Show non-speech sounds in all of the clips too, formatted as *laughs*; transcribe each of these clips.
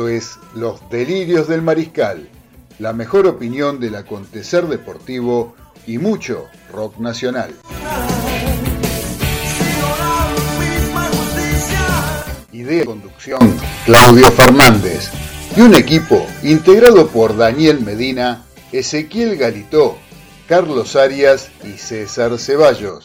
Esto es Los Delirios del Mariscal, la mejor opinión del acontecer deportivo y mucho rock nacional. Idea y conducción, Claudio Fernández. Y un equipo integrado por Daniel Medina, Ezequiel Galitó, Carlos Arias y César Ceballos.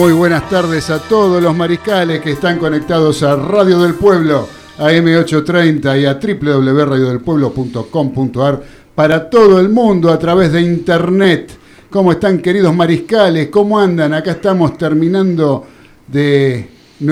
Muy buenas tardes a todos los mariscales que están conectados a Radio del Pueblo, a M830 y a www.radiodelpueblo.com.ar para todo el mundo a través de internet. ¿Cómo están queridos mariscales? ¿Cómo andan? Acá estamos terminando de,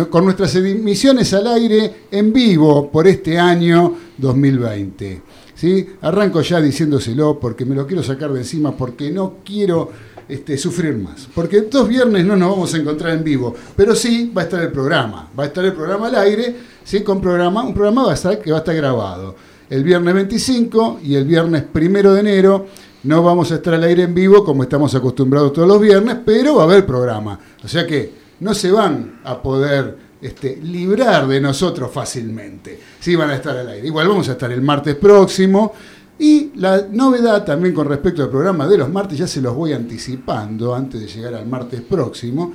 con nuestras emisiones al aire en vivo por este año 2020. ¿Sí? Arranco ya diciéndoselo porque me lo quiero sacar de encima porque no quiero este, sufrir más. Porque dos viernes no nos vamos a encontrar en vivo, pero sí va a estar el programa. Va a estar el programa al aire, ¿sí? con programa, un programa va a estar, que va a estar grabado. El viernes 25 y el viernes primero de enero no vamos a estar al aire en vivo como estamos acostumbrados todos los viernes, pero va a haber programa. O sea que no se van a poder este, librar de nosotros fácilmente. Sí van a estar al aire. Igual vamos a estar el martes próximo y la novedad también con respecto al programa de los martes, ya se los voy anticipando antes de llegar al martes próximo,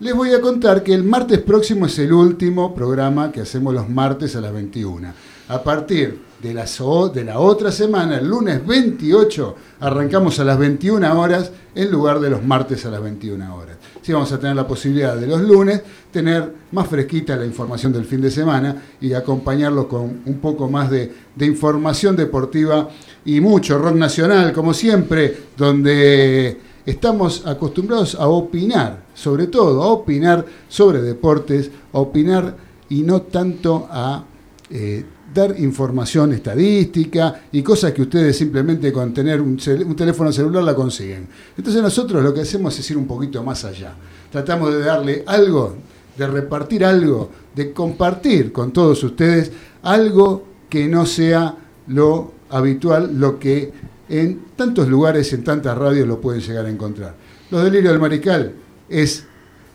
les voy a contar que el martes próximo es el último programa que hacemos los martes a las 21. A partir de la, de la otra semana, el lunes 28, arrancamos a las 21 horas en lugar de los martes a las 21 horas. Sí, vamos a tener la posibilidad de los lunes tener más fresquita la información del fin de semana y acompañarlo con un poco más de, de información deportiva y mucho rock nacional, como siempre, donde estamos acostumbrados a opinar, sobre todo a opinar sobre deportes, a opinar y no tanto a eh, dar información estadística y cosas que ustedes simplemente con tener un, teléfono celular la consiguen. Entonces nosotros lo que hacemos es ir un poquito más allá. Tratamos de darle algo, de repartir algo, de compartir con todos ustedes algo que no sea lo habitual, lo que en tantos lugares, en tantas radios lo pueden llegar a encontrar. Los delirios del mariscal es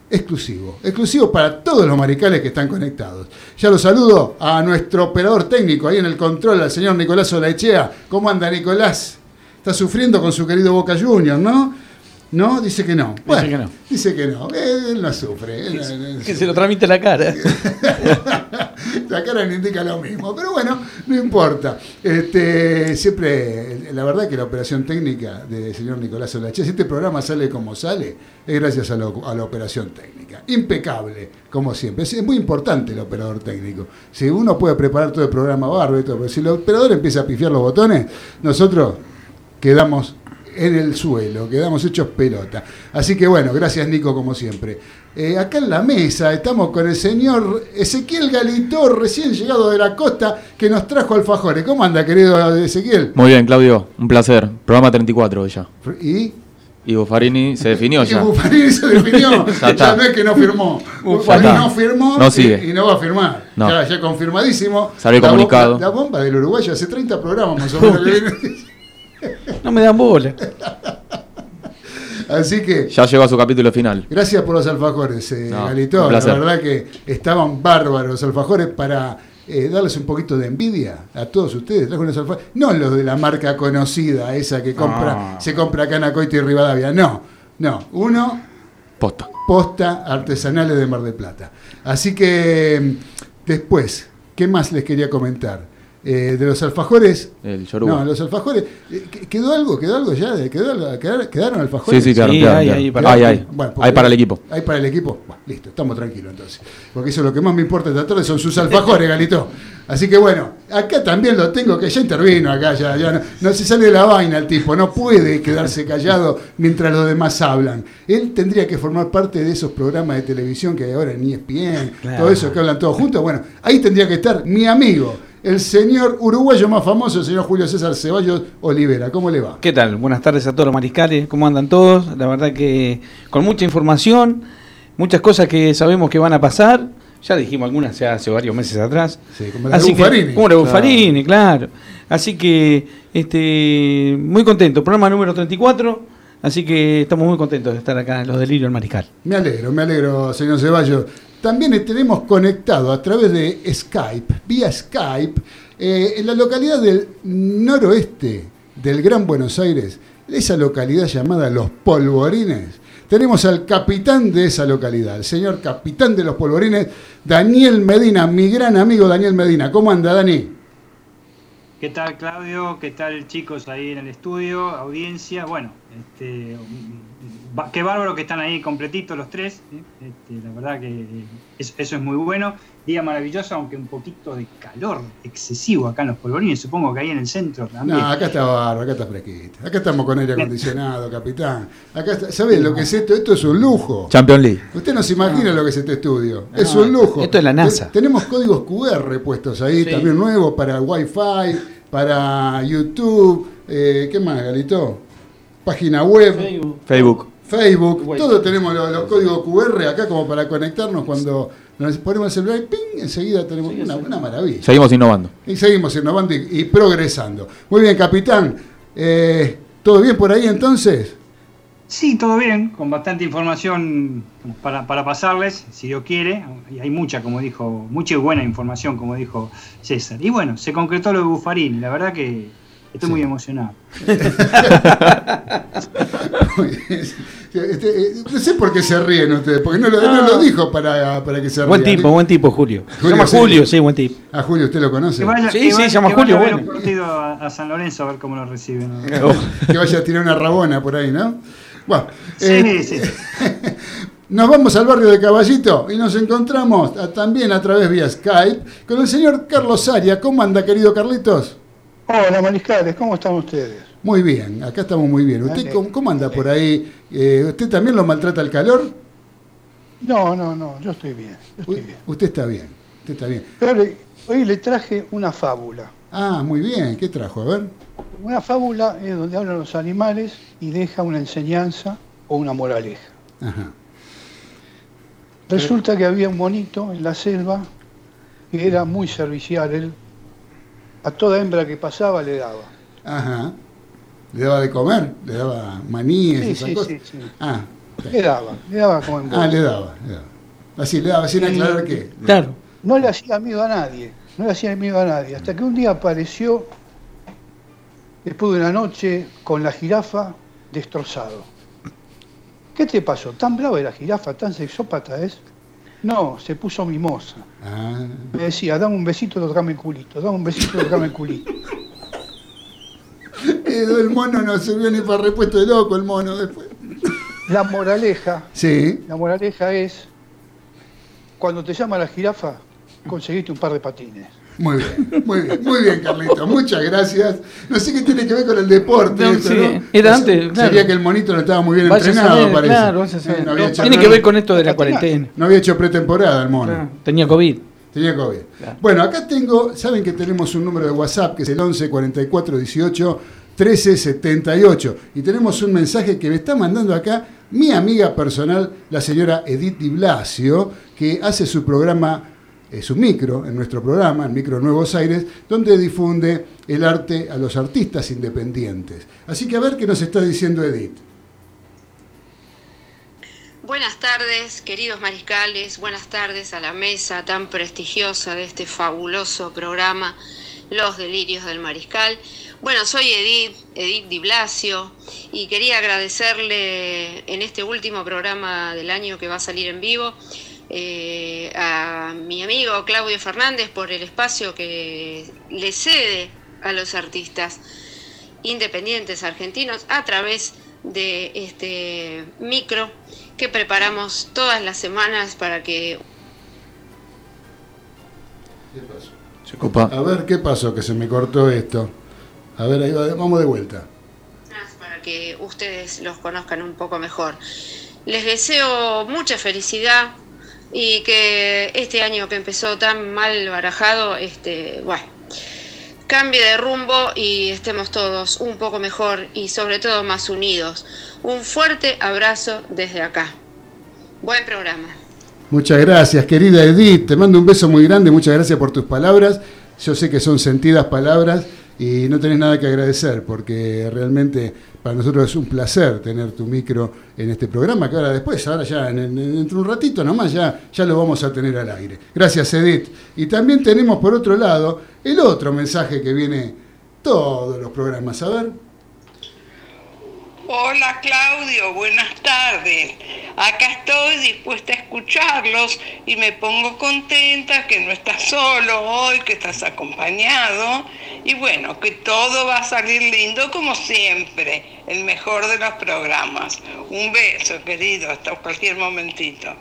exclusivo, exclusivo para todos los maricales que están conectados. Ya lo saludo a nuestro operador técnico ahí en el control, al señor Nicolás Olaechea. ¿Cómo anda Nicolás? Está sufriendo con su querido Boca Junior, ¿no? ¿No? Dice que no. dice que no. Dice que no. Él, no sufre. que se lo transmite la cara. *laughs* la cara le indica lo mismo. Pero bueno, no importa. Este, siempre, la verdad que la operación técnica del señor Nicolás Olache, si este programa sale como sale, es gracias a, la operación técnica. Impecable, como siempre. Es, muy importante el operador técnico. Si uno puede preparar todo el programa barro y todo, pero si el operador empieza a pifiar los botones, nosotros quedamos en el suelo, quedamos hechos pelota. Así que bueno, gracias Nico como siempre. Eh, acá en la mesa estamos con el señor Ezequiel Galitor, recién llegado de la costa, que nos trajo alfajores. ¿Cómo anda, querido Ezequiel? Muy bien, Claudio, un placer. Programa 34 ya. ¿Y? Y Buffarini se definió *laughs* ya. Y Buffarini se definió. *laughs* ya, no es que no firmó. Buffarini no firmó no sigue. Y, no va a firmar. Ya, ya confirmadísimo. Salió comunicado. la bomba del Uruguay hace 30 programas más o menos. *laughs* No me dan bola. Así que. Ya llegó a su capítulo final. Gracias por los alfajores, eh, Galito. La verdad que estaban bárbaros los alfajores para eh, darles un poquito de envidia a todos ustedes. No los de la marca conocida, esa que compra, ah. se compra acá en Acoite y Rivadavia. No, no. Uno. Posta. Posta artesanales de Mar del Plata. Así que después, ¿qué más les quería comentar? Eh, de los alfajores. El yoruba. No, los alfajores. eh, ¿qu- ¿Quedó algo? ¿Quedó algo ya? ¿Quedó? ¿Quedaron, quedaron alfajores? Sí, sí, quedaron, Sí, quedaron, hay, quedaron. hay para- Hay, hay. Bueno, porque- Hay para el equipo. ¿Hay para el equipo? Bueno, listo, estamos tranquilos entonces. Porque eso es lo que más me importa esta tarde, son sus alfajores, Galito. Así que bueno, acá también lo tengo, que ya intervino acá, ya, ya no, no se sale de la vaina el tipo, no puede quedarse callado mientras los demás hablan. Él tendría que formar parte de esos programas de televisión que hay ahora en ESPN, Claro. todo eso que hablan todos juntos. Bueno, ahí tendría que estar mi amigo, el señor uruguayo más famoso, el señor Julio César Ceballos Olivera. ¿Cómo le va? ¿Qué tal? Buenas tardes a todos los mariscales. ¿Cómo andan todos? La verdad que con mucha información, muchas cosas que sabemos que van a pasar. Ya dijimos algunas ya hace varios meses atrás. Sí, como la de Así que- Buffarini. como la de Buffarini, claro. Así que este, muy contento. Programa número 34. Así que estamos muy contentos de estar acá en Los Delirios del Mariscal. Me alegro, me alegro, señor Ceballos. También tenemos conectado a través de Skype, vía Skype, eh, en la localidad del noroeste del Gran Buenos Aires, esa localidad llamada Los Polvorines. Tenemos al capitán de esa localidad, el señor capitán de los Polvorines, Daniel Medina, mi gran amigo Daniel Medina. ¿Cómo anda, Dani? ¿Qué tal Claudio? ¿Qué tal chicos ahí en el estudio? Audiencia. Bueno, este, qué bárbaro que están ahí completitos los tres. ¿eh? Este, la verdad que eh, es- eso es muy bueno. Día maravilloso, aunque un poquito de calor excesivo acá en los polvorines. Supongo que ahí en el centro también. No, acá está barro, acá está fresquito. Acá estamos con aire acondicionado, capitán. Acá está, ¿sabes lo que es esto? Esto es un lujo. Champions League. Usted no se imagina lo que es este estudio. No, es un lujo. esto es la NASA. Te- tenemos códigos QR puestos ahí, Sí. también nuevos para Wi-Fi, para YouTube. eh, ¿Qué más, Galito? Página web, Facebook. Facebook. Wi-Fi. Todos tenemos los, los códigos QR acá como para conectarnos cuando nos ponemos el celular y ¡ping! enseguida tenemos una, una maravilla. Seguimos innovando. Y seguimos innovando y, y progresando. Muy bien, capitán. Eh, ¿Todo bien por ahí entonces? Sí, todo bien, con bastante información para, para pasarles, si Dios quiere. Y hay mucha, como dijo, mucha y buena información, como dijo César. Y bueno, se concretó lo de Buffarini. La verdad que estoy Sí. *laughs* muy emocionado. Bien. Este, eh, no sé por qué se ríen ustedes, porque no lo, no lo dijo para, para que se rían. Buen tipo, buen tipo, Julio. Se Julio, llama sí. Julio, sí, buen tipo. A Julio, ¿usted lo conoce? Que vaya, Sí, sí, vaya- se llama vaya Julio, a ver bueno. un partido a, a San Lorenzo a ver cómo lo reciben. ¿no? *laughs* Que vaya a tirar una rabona por ahí, ¿no? Bueno, Sí, eh, sí. *laughs* nos vamos al barrio de Caballito y nos encontramos a- también a través vía Skype con el señor Carlos Aria. ¿Cómo anda, querido Carlitos? Hola, Mariscales, ¿cómo están ustedes? Muy bien, acá estamos muy bien. ¿Usted cómo, cómo anda por ahí? Eh, ¿Usted también lo maltrata el calor? No, no, no, yo estoy bien, yo estoy U- bien. Usted está bien, usted está bien. Pero hoy le traje una fábula. Ah, muy bien, ¿qué trajo? A ver. Una fábula es donde hablan los animales y deja una enseñanza o una moraleja. Ajá. Resulta que había un monito en la selva que era muy servicial. Él a toda hembra que pasaba le daba. Ajá. ¿Le daba de comer? ¿Le daba maníes y Sí, esas sí, cosas? sí, sí. Ah, Le daba, le daba como en ah, le daba, le daba. Así, le daba, sin aclarar qué. Claro. No le hacía miedo a nadie, no le hacía miedo a nadie. Hasta que un día apareció, después de una noche, con la jirafa destrozado. ¿Qué te pasó? ¿Tan brava la jirafa? ¿Tan sexópata es? No, se puso mimosa. Ah, Me decía, dame un besito, tocame el culito, dame un besito, tocame el culito. *laughs* El mono no sirvió ni para repuesto de loco, el mono después. La moraleja, Sí, la moraleja es, cuando te llama la jirafa, conseguiste un par de patines. Muy bien, muy bien, muy bien, Carlito. Muchas gracias. No sé qué tiene que ver con el deporte. No, esto, sí, ¿no? era O sea, antes, claro. Sería que el monito no estaba muy bien entrenado, saber, parece. claro, vaya a saber. No hecho- Tiene que ver con esto de la cuarentena. No había hecho pretemporada el mono. Claro, Tenía COVID. Tenía COVID. Bueno, acá tengo, saben que tenemos un número de WhatsApp que es el 11 44 18 13 78 y tenemos un mensaje que me está mandando acá mi amiga personal, la señora Edith Di Blasio, que hace su programa, eh, su micro, en nuestro programa, el Micro Nuevos Aires, donde difunde el arte a los artistas independientes. Así que a ver qué nos está diciendo Edith. Buenas tardes, queridos mariscales, buenas tardes a la mesa tan prestigiosa de este fabuloso programa, Los Delirios del Mariscal. Bueno, soy Edith, Edith Di Blasio, y quería agradecerle en este último programa del año que va a salir en vivo eh, a mi amigo Claudio Fernández por el espacio que le cede a los artistas independientes argentinos a través de este micro que preparamos todas las semanas para que ¿Qué pasó? Se ocupa. A ver, ¿qué pasó? Que se me cortó esto. A ver, ahí va, vamos de vuelta. para que ustedes los conozcan un poco mejor. Les deseo mucha felicidad y que este año que empezó tan mal barajado, este, bueno, cambie de rumbo y estemos todos un poco mejor y sobre todo más unidos. Un fuerte abrazo desde acá. Buen programa. Muchas gracias, querida Edith. Te mando un beso muy grande. Muchas gracias por tus palabras. Yo sé que son sentidas palabras y no tenés nada que agradecer porque realmente para nosotros es un placer tener tu micro en este programa que ahora después, ahora ya en, en- dentro de un ratito nomás ya, ya lo vamos a tener al aire. Gracias Edith. Y también tenemos por otro lado el otro mensaje que viene todos los programas. A ver. Hola Claudio, buenas tardes. Acá estoy dispuesta a escucharlos y me pongo contenta que no estás solo hoy, que estás acompañado y bueno, que todo va a salir lindo como siempre, el mejor de los programas. Un beso querido, hasta cualquier momentito.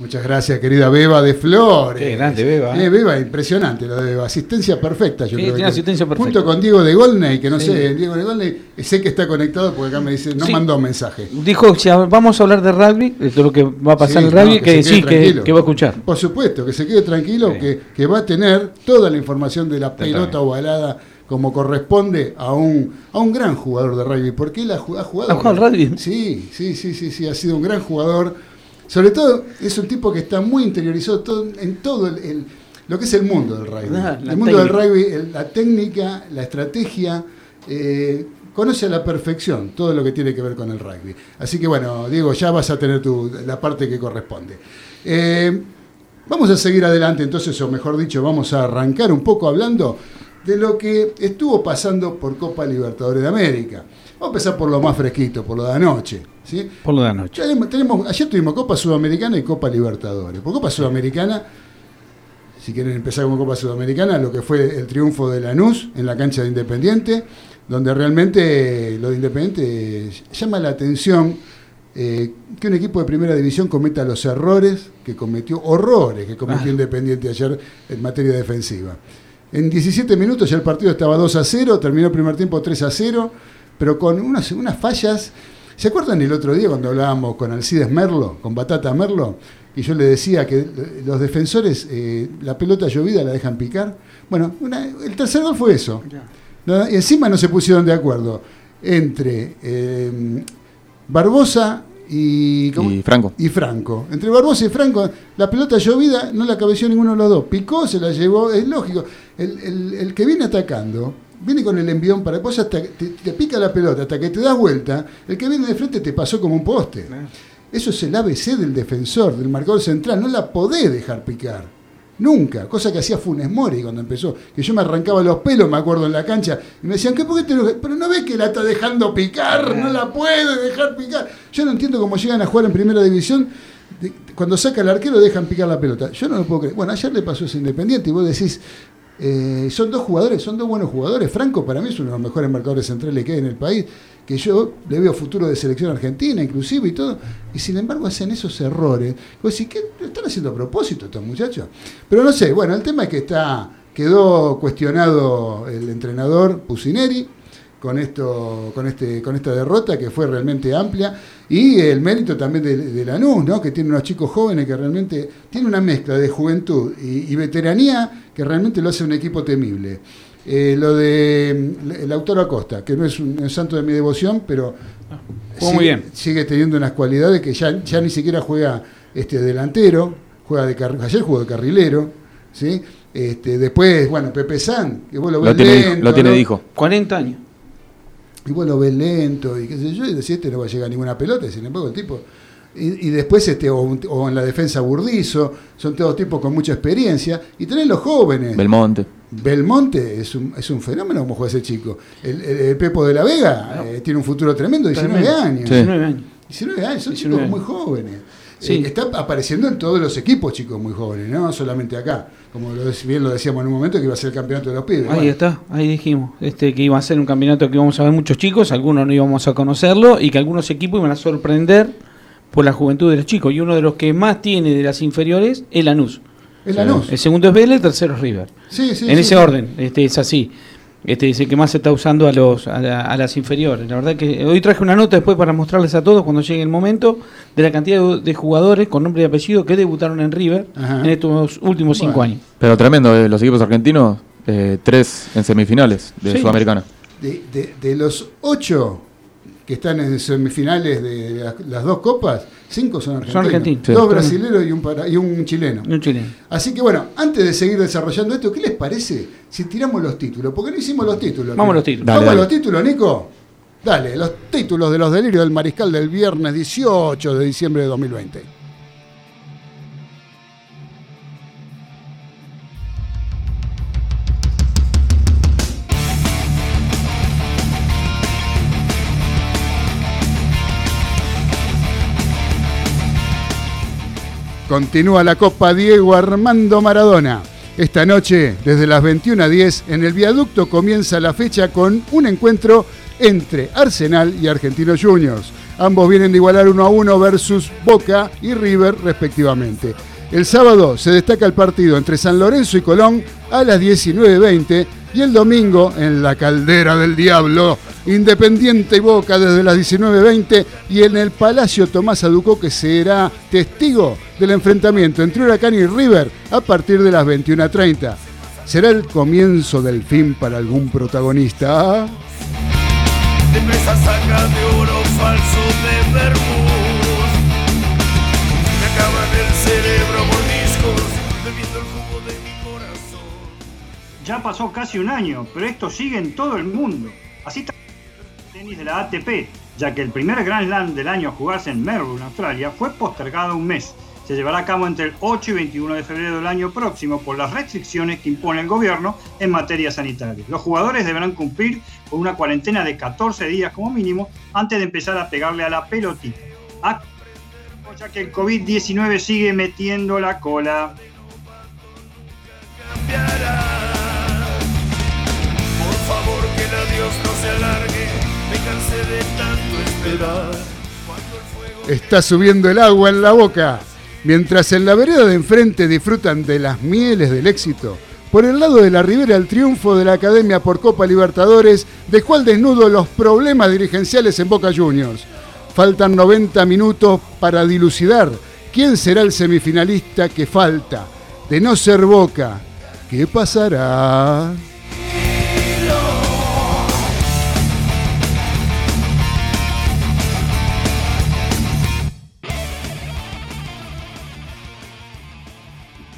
Muchas gracias, querida Beba de Flores. Qué grande, Beba, Eh, ¿eh? Beba, impresionante lo de Beba. Asistencia perfecta, yo Sí, creo. tiene que- asistencia perfecta. Junto con Diego de Golney, que no Sí. sé, Diego de Golney, eh, sé que está conectado porque acá me dice, no Sí. mandó mensaje. Dijo, si vamos a hablar de rugby, de todo lo que va a pasar Sí, en el rugby, no, que, quede sí, que, que va a escuchar. Por supuesto, que se quede tranquilo, que, que va a tener toda la información de la pelota ovalada como corresponde a un, a un gran jugador de rugby, porque él ha, ju- ha jugado. ¿Ha jugado al rugby? Sí, sí, sí, sí, sí, ha sido un gran jugador. Sobre todo, es un tipo que está muy interiorizado todo- en todo el, el- lo que es el mundo del rugby. Ah, la el mundo del rugby, el- la técnica, la estrategia. eh, conoce a la perfección todo lo que tiene que ver con el rugby. Así que bueno, Diego, ya vas a tener tu, la parte que corresponde. Eh, vamos a seguir adelante entonces, o mejor dicho, vamos a arrancar un poco hablando de lo que estuvo pasando por Copa Libertadores de América. Vamos a empezar por lo más fresquito, por lo de anoche. ¿sí? Por lo de anoche. Tenemos, tenemos- ayer tuvimos Copa Sudamericana y Copa Libertadores. Por Copa Sudamericana, si quieren empezar con Copa Sudamericana, lo que fue el triunfo de Lanús en la cancha de Independiente, donde realmente lo de Independiente llama la atención eh, que un equipo de primera división cometa los errores que cometió, horrores que cometió Ah. Independiente ayer en materia defensiva. En 17 minutos ya el partido estaba 2 a 0, terminó el primer tiempo 3 a 0, pero con unas, unas fallas. ¿Se acuerdan el otro día cuando hablábamos con Alcides Merlo, con Batata Merlo? Y yo le decía que los defensores eh, la pelota llovida la dejan picar. Bueno, una- el tercer gol fue eso. No, y encima no se pusieron de acuerdo entre eh, Barbosa y. Y Franco. y Franco. Entre Barbosa y Franco, la pelota llovida no la cabeció ninguno de los dos. Picó, se la llevó, es lógico. El, el- el que viene atacando, viene con el envión para vos hasta que te, te pica la pelota, hasta que te das vuelta, el que viene de frente te pasó como un poste. Eso es el ABC del defensor, del marcador central, no la podés dejar picar. Nunca, cosa que hacía Funes Mori cuando empezó, que yo me arrancaba los pelos, me acuerdo en la cancha, y me decían, ¿qué por qué te lo- Pero no ves que la está dejando picar, no la puede dejar picar. Yo no entiendo cómo llegan a jugar en primera división, cuando saca el arquero dejan picar la pelota. Yo no lo puedo creer. Bueno, ayer le pasó ese Independiente y vos decís, eh, son dos jugadores, son dos buenos jugadores. Franco para mí es uno de los mejores marcadores centrales que hay en el país, que yo le veo futuro de selección argentina inclusive y todo, y sin embargo hacen esos errores. Vos decís, ¿qué están haciendo a propósito estos muchachos? Pero no sé, bueno, el tema es que está quedó cuestionado el entrenador Pusineri con esto con este con esta derrota que fue realmente amplia y el mérito también de, de Lanús ¿no? que tiene unos chicos jóvenes que realmente tiene una mezcla de juventud y, y veteranía que realmente lo hace un equipo temible Eh, lo de el autor Acosta que no es un, un santo de mi devoción pero Jugó muy bien. sigue teniendo unas cualidades que ya, ya ni siquiera juega este delantero juega de ayer jugó de carrilero ¿sí? este, después bueno Pepe San que vos lo ves Lo tiene, lento, lo tiene ¿no? dijo. 40 años. Y vos lo ves lento y qué sé yo, y decís, este no va a llegar a ninguna pelota, y sin embargo el tipo... Y, y después, este, o, un- o en la defensa Burdizo, son todos tipos con mucha experiencia, y tenés los jóvenes. Belmonte. Belmonte es un, es un fenómeno como juega ese chico. El, el- el Pepo de la Vega eh, tiene un futuro tremendo, 19 Tremendo. años. Sí. 19 años. 19 años, son 19 chicos muy jóvenes. Sí. eh, está apareciendo en todos los equipos, chicos muy jóvenes, no solamente acá. Como lo, bien lo decíamos en un momento, que iba a ser el campeonato de los pibes. Ahí Bueno, está, ahí dijimos este, que iba a ser un campeonato que íbamos a ver muchos chicos, algunos no íbamos a conocerlo y que algunos equipos iban a sorprender por la juventud de los chicos. Y uno de los que más tiene de las inferiores es Lanús. Lanús. El segundo es Vélez, el tercero es River. Sí, sí, en sí, ese orden, este, es así. Este es el que más se está usando a los a, la- a las inferiores. La verdad que hoy traje una nota después para mostrarles a todos cuando llegue el momento de la cantidad de, de jugadores con nombre y apellido que debutaron en River Ajá. en estos últimos cinco años. Pero tremendo, eh, los equipos argentinos, eh, tres en semifinales de Sí. Sudamericana. De, de- de los ocho que están en semifinales de las, las dos copas, cinco son argentinos. argentinos. Sí. Dos brasileros y un, para- y un chileno. Un chileno. Así que bueno, antes de seguir desarrollando esto, ¿qué les parece si tiramos los títulos? Porque no hicimos los títulos. Vamos a los títulos. Vamos Dale, a dale. los títulos, Nico. Dale, los títulos de los delirios del mariscal del viernes 18 de diciembre de 2020. Continúa la Copa Diego Armando Maradona. Esta noche, desde las 21.10, en el viaducto comienza la fecha con un encuentro entre Arsenal y Argentinos Juniors. Ambos vienen de igualar 1 a 1 versus Boca y River respectivamente. El sábado se destaca el partido entre San Lorenzo y Colón a las 19.20 y el domingo en la Caldera del Diablo, Independiente y Boca desde las 19.20 y en el Palacio Tomás Aduco que será testigo del enfrentamiento entre Huracán y River a partir de las 21.30. ¿Será el comienzo del fin para algún protagonista? Ya pasó casi un año, pero esto sigue en todo el mundo. Así está el tenis de la ATP, ya que el primer Grand Slam del año a jugarse en Melbourne, Australia, fue postergado un mes. Se llevará a cabo entre el 8 y 21 de febrero del año próximo por las restricciones que impone el gobierno en materia sanitaria. Los jugadores deberán cumplir con una cuarentena de 14 días como mínimo antes de empezar a pegarle a la pelotita. Ah, Ya que el COVID-19 sigue metiendo la cola. Se alargue, de tanto esperar. Está subiendo el agua en la boca. Mientras en la vereda de enfrente disfrutan de las mieles del éxito, por el lado de la ribera el triunfo de la Academia por Copa Libertadores dejó al desnudo los problemas dirigenciales en Boca Juniors. Faltan 90 minutos para dilucidar quién será el semifinalista que falta. De no ser Boca, ¿qué pasará?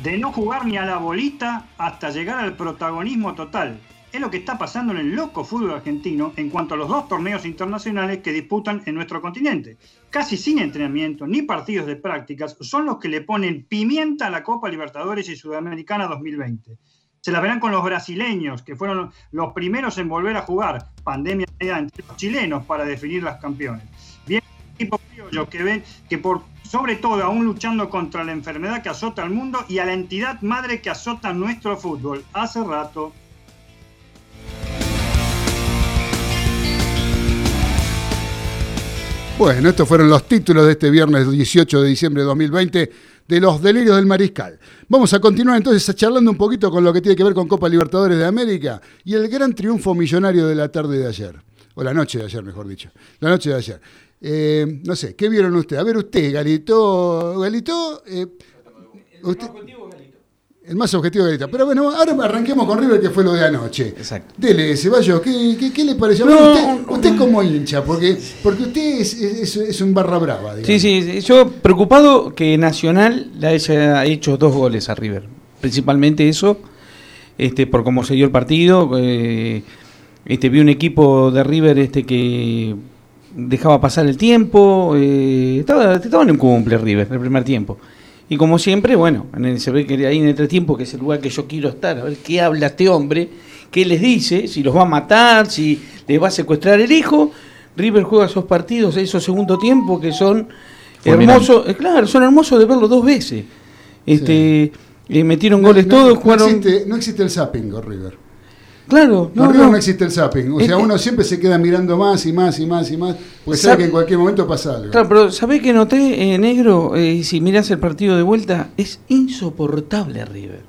De no jugar ni a la bolita hasta llegar al protagonismo total. Es lo que está pasando en el loco fútbol argentino en cuanto a los dos torneos internacionales que disputan en nuestro continente. Casi sin entrenamiento ni partidos de prácticas son los que le ponen pimienta a la Copa Libertadores y Sudamericana 2020. Se la verán con los brasileños, que fueron los primeros en volver a jugar. Pandemia entre los chilenos para definir las campeones. Bien, equipo criollo que ven que por sobre todo aún luchando contra la enfermedad que azota al mundo y a la entidad madre que azota nuestro fútbol. Hace rato. Bueno, estos fueron los títulos de este viernes 18 de diciembre de 2020 de los delirios del mariscal. Vamos a continuar entonces charlando un poquito con lo que tiene que ver con Copa Libertadores de América y el gran triunfo millonario de la tarde de ayer, o la noche de ayer, mejor dicho, la noche de ayer. Eh, no sé, ¿qué vieron ustedes? A ver usted, Galito, Galito, eh, usted- el más objetivo Galito. Pero bueno, ahora arranquemos con River, que fue lo de anoche. Exacto. Dele, Ceballos, ¿qué, qué, qué le pareció? No, usted, usted como hincha, porque, porque usted es, es- es un barra brava, digamos. Sí, sí, sí, yo preocupado que Nacional le haya hecho dos goles a River. Principalmente eso, este, por cómo se dio el partido. eh, este, vi un equipo de River este, que dejaba pasar el tiempo. eh, estaba, estaba en un cumple River el primer tiempo. Y como siempre, bueno, en el- se ve que ahí en el entretiempo, que es el lugar que yo quiero estar, a ver qué habla este hombre, qué les dice, si los va a matar, si les va a secuestrar el hijo. River juega esos partidos, esos segundo tiempo que son Hermoso, eh, claro, son hermosos de verlo dos veces. Este, eh, metieron goles no, todos, no jugaron. existe, no existe el zapping con River. Claro, no, no, no. existe el zapping. O sea, Este- uno siempre se queda mirando más y más y más y más, porque sabe que en cualquier momento pasa algo. Claro, pero ¿sabés que noté, eh, negro? Eh, si mirás el partido de vuelta, es insoportable River.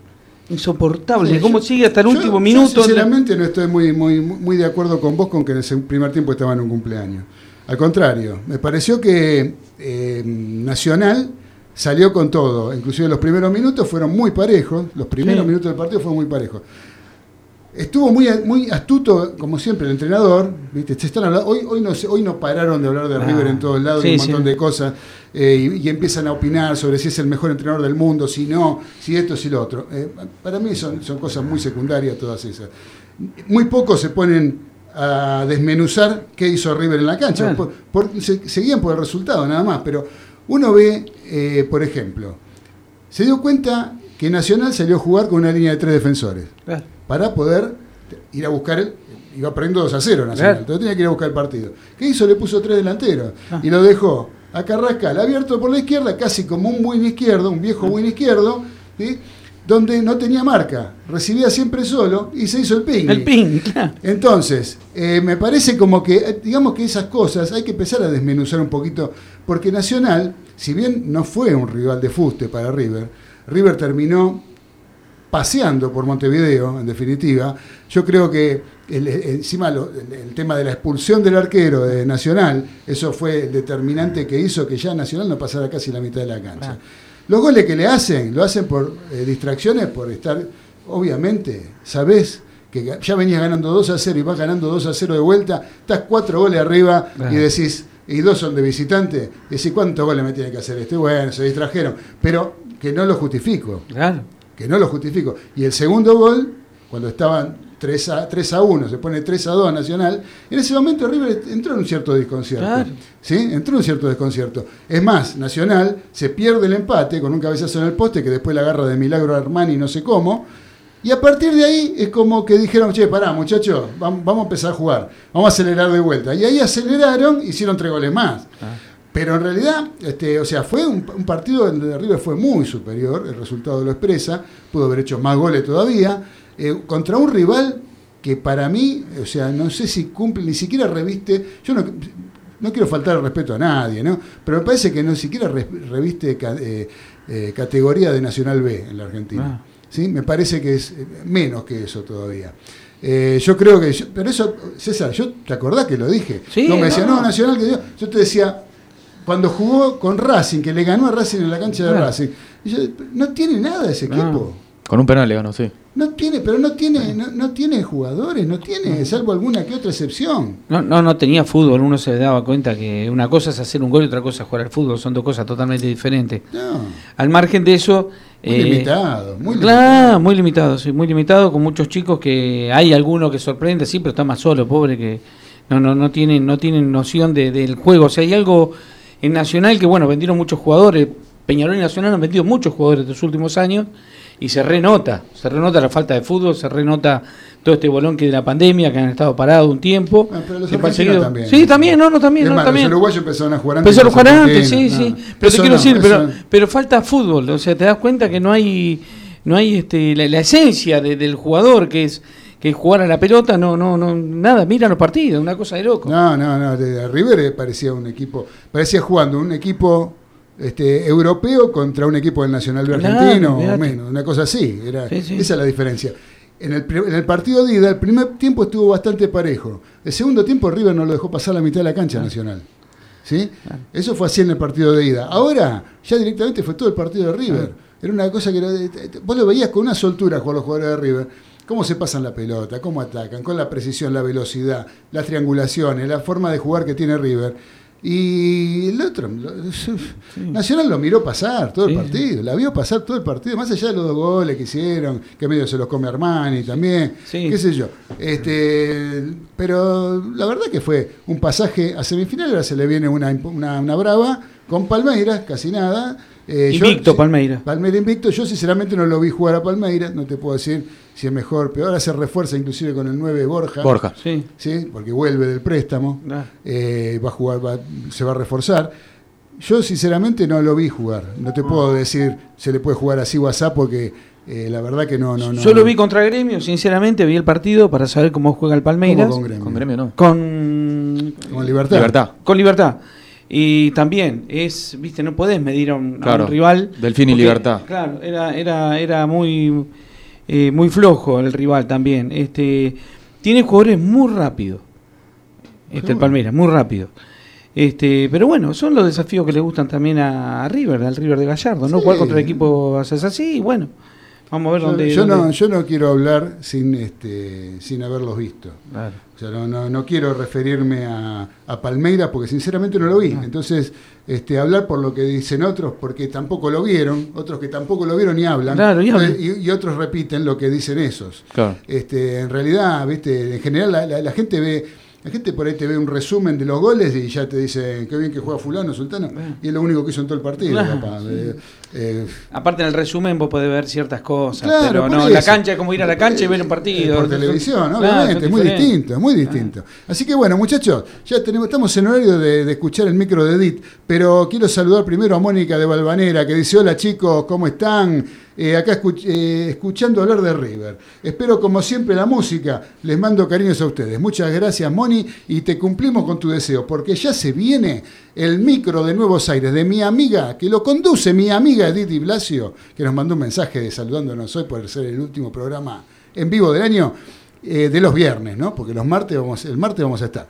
Insoportable. Sí, ¿Cómo yo- sigue hasta el yo- último yo minuto? sinceramente no estoy muy, muy, muy de acuerdo con vos con que en el seg- primer tiempo estaba en un cumpleaños. Al contrario, me pareció que eh, Nacional salió con todo. Inclusive los primeros minutos fueron muy parejos. Los primeros Sí. minutos del partido fueron muy parejos. Estuvo muy, muy astuto, como siempre, el entrenador. ¿viste? Se están hablando- hoy, hoy, no, hoy no pararon de hablar de Ah, River en todos lados, sí, un sí. montón de cosas, eh, y, y empiezan a opinar sobre si es el mejor entrenador del mundo, si no, si esto, si lo otro. Eh, para mí son, son cosas muy secundarias todas esas. Muy pocos se ponen a desmenuzar qué hizo River en la cancha. Por- por- se, seguían por el resultado nada más, pero uno ve, eh, por ejemplo, se dio cuenta que Nacional salió a jugar con una línea de tres defensores Claro. Para poder ir a buscar, el- iba perdiendo 2 a 0 Nacional, entonces tenía que ir a buscar el partido. ¿Qué hizo? Le puso tres delanteros Ah. y lo dejó a Carrascal abierto por la izquierda, casi como un buen izquierdo, un viejo buen izquierdo, ¿sí? donde no tenía marca, recibía siempre solo y se hizo el ping. El ping, claro. Entonces, eh, me parece como que, eh, digamos que esas cosas hay que empezar a desmenuzar un poquito, porque Nacional, si bien no fue un rival de fuste para River, River terminó paseando por Montevideo, en definitiva. Yo creo que el- encima lo- el, el tema de la expulsión del arquero de Nacional, eso fue el determinante que hizo que ya Nacional no pasara casi la mitad de la cancha. Los goles que le hacen, lo hacen por eh, distracciones, por estar, obviamente, sabés que ya venías ganando 2 a 0 y vas ganando 2 a 0 de vuelta, estás cuatro goles arriba y decís, y dos son de visitante, decís, ¿cuántos goles me tiene que hacer este? Bueno, se distrajeron, pero que no lo justifico Claro. Que no lo justifico. Y el segundo gol, cuando estaban 3 a, 3 a 1, se pone 3 a 2 Nacional, en ese momento River entró en un cierto desconcierto. Claro. ¿Sí? Entró en un cierto desconcierto. Es más, Nacional se pierde el empate con un cabezazo en el poste que después la agarra de milagro a Armani no sé cómo. Y a partir de ahí es como que dijeron, che, pará, muchachos, vam- vamos a empezar a jugar, vamos a acelerar de vuelta. Y ahí aceleraron, hicieron tres goles más. Pero en realidad, este, o sea, fue un, un partido donde River fue muy superior, el resultado lo expresa, pudo haber hecho más goles todavía, eh, contra un rival que para mí, o sea, no sé si cumple, ni siquiera reviste, yo no, no quiero faltar el respeto a nadie, ¿no? Pero me parece que no siquiera re- reviste eh, eh, categoría de Nacional B en la Argentina. Ah. ¿sí? Me parece que es menos que eso todavía. Eh, yo creo que, yo- pero eso, César, yo te acordás que lo dije. Sí, no me decía, no. no, Nacional que dio. Yo te decía, cuando jugó con Racing, que le ganó a Racing en la cancha de Claro. Racing, yo, no tiene nada ese No. equipo. Con un penal le ganó, sí. No tiene, pero no tiene, no, no tiene jugadores, no tiene, salvo alguna que otra excepción. No, no, no tenía fútbol, uno se daba cuenta que una cosa es hacer un gol y otra cosa es jugar al fútbol, son dos cosas totalmente diferentes. No, Al margen de eso... muy eh, limitado, muy claro, limitado. muy limitado, sí, muy limitado, con muchos chicos que hay alguno que sorprende, sí, pero está más solo, pobre, que no, no, no tienen, no tienen noción de- del juego. O sea, hay algo en Nacional que, bueno, vendieron muchos jugadores, Peñarol y Nacional han vendido muchos jugadores de los últimos años y se renota, se renota la falta de fútbol, se renota todo este bolón que de la pandemia, que han estado parados un tiempo. Ah, pero los argentinos también. Sí, también, no, no, también, no, más, también. Los uruguayos empezaron a jugar antes. Empezaron a que los jugar antes, sí, argentinos. sí. No, Pero te quiero no, decir, pero, falta fútbol. O sea, te das cuenta que no hay, no hay este, la, la esencia de- del jugador, que es que jugar a la pelota, no, no, no, nada, mira los partidos, una cosa de loco. No, no, no. de- River parecía un equipo, parecía jugando un equipo este, europeo contra un equipo del Nacional Claro, argentino, o menos, una cosa así. Era, Sí, sí. Esa es la diferencia. En el, en el partido de ida, el primer tiempo estuvo bastante parejo. El segundo tiempo River no lo dejó pasar la mitad de la cancha Nacional. ¿Sí? Eso fue así en el partido de ida. Ahora, ya directamente fue todo el partido de River. Era una cosa que era- vos lo veías con una soltura con los jugadores de River. Cómo se pasan la pelota, cómo atacan, con la precisión, la velocidad, las triangulaciones, la forma de jugar que tiene River. Y el otro, Nacional lo miró pasar todo el partido, la vio pasar todo el partido, más allá de los dos goles que hicieron, que medio se los come Armani también, Sí. qué sé yo. Este, pero la verdad que fue un pasaje a semifinal, ahora se le viene una, una, una brava con Palmeiras, casi nada. Eh, yo- Invicto, sí, Palmeiras. Palmeiras invicto, yo sinceramente no lo vi jugar a Palmeiras, no te puedo decir si es mejor, pero ahora se refuerza inclusive con el 9 Borja. Borja. Sí. ¿sí? porque vuelve del préstamo, Ah. eh, va a jugar, va- se va a reforzar. yo sinceramente no lo vi jugar. No te puedo decir se le puede jugar así WhatsApp porque eh, la verdad que no, no, no. Yo lo vi contra Gremio, sinceramente, vi el partido para saber cómo juega el Palmeiras. ¿Cómo con Gremio? Con gremio no. Con, Con libertad. Libertad. con libertad. Y también es, viste, no podés medir a un, a un rival. Delfín y porque, Libertad. Claro, era, era, era muy, eh, muy flojo el rival también. Este, tiene jugadores muy rápidos. Este, el Palmeiras, muy rápido. Este, pero bueno, son los desafíos que le gustan también a, a River, al River de Gallardo, ¿no? Sí. Jugar contra el equipo haces así y bueno, vamos a ver Yo, dónde. yo no, dónde- yo no quiero hablar sin, este, sin haberlos visto. Claro. O sea, no, no, no quiero referirme a, a Palmeiras porque sinceramente no lo vi. Entonces, este, hablar por lo que dicen otros porque tampoco lo vieron, otros que tampoco lo vieron y hablan. Claro, y hablan. y, y otros repiten lo que dicen esos. Claro. Este, en realidad, viste, en general la, la- la gente ve, la gente por ahí te ve un resumen de los goles y ya te dice qué bien que juega fulano, sultano, y es lo único que hizo en todo el partido, Claro, capaz. Eh, eh, Aparte en el resumen vos podés ver ciertas cosas, Claro, pero no, en la cancha es como ir a la cancha y ver un Eh, partido. Por televisión, Claro, obviamente, es muy distinto, muy distinto. Así que bueno, muchachos, ya tenemos, estamos en horario de, de escuchar el micro de Edith, pero quiero saludar primero a Mónica de Valvanera, que dice, hola chicos, ¿cómo están? Eh, acá eh, escuchando hablar de River. Espero como siempre la música, les mando cariños a ustedes. Muchas gracias Moni y te cumplimos con tu deseo, porque ya se viene el micro de Nuevos Aires de mi amiga, que lo conduce mi amiga Edith Di Blasio, que nos mandó un mensaje saludándonos hoy por ser el último programa en vivo del año, eh, de los viernes, ¿no? Porque los martes vamos, el martes vamos a estar.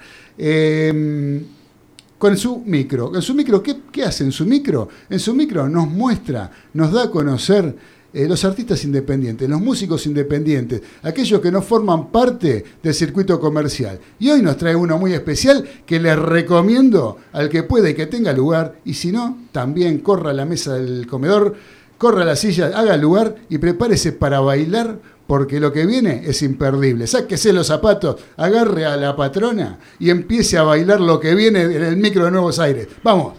Con su micro. ¿En su micro qué, qué hace en su micro? En su micro nos muestra, nos da a conocer eh, los artistas independientes, los músicos independientes, aquellos que no forman parte del circuito comercial. Y hoy nos trae uno muy especial que les recomiendo al que pueda y que tenga lugar, y si no, también corra a la mesa del comedor, corra a la silla, haga lugar y prepárese para bailar porque lo que viene es imperdible. Sáquese los zapatos, agarre a la patrona y empiece a bailar lo que viene en el micro de Nuevos Aires. Vamos.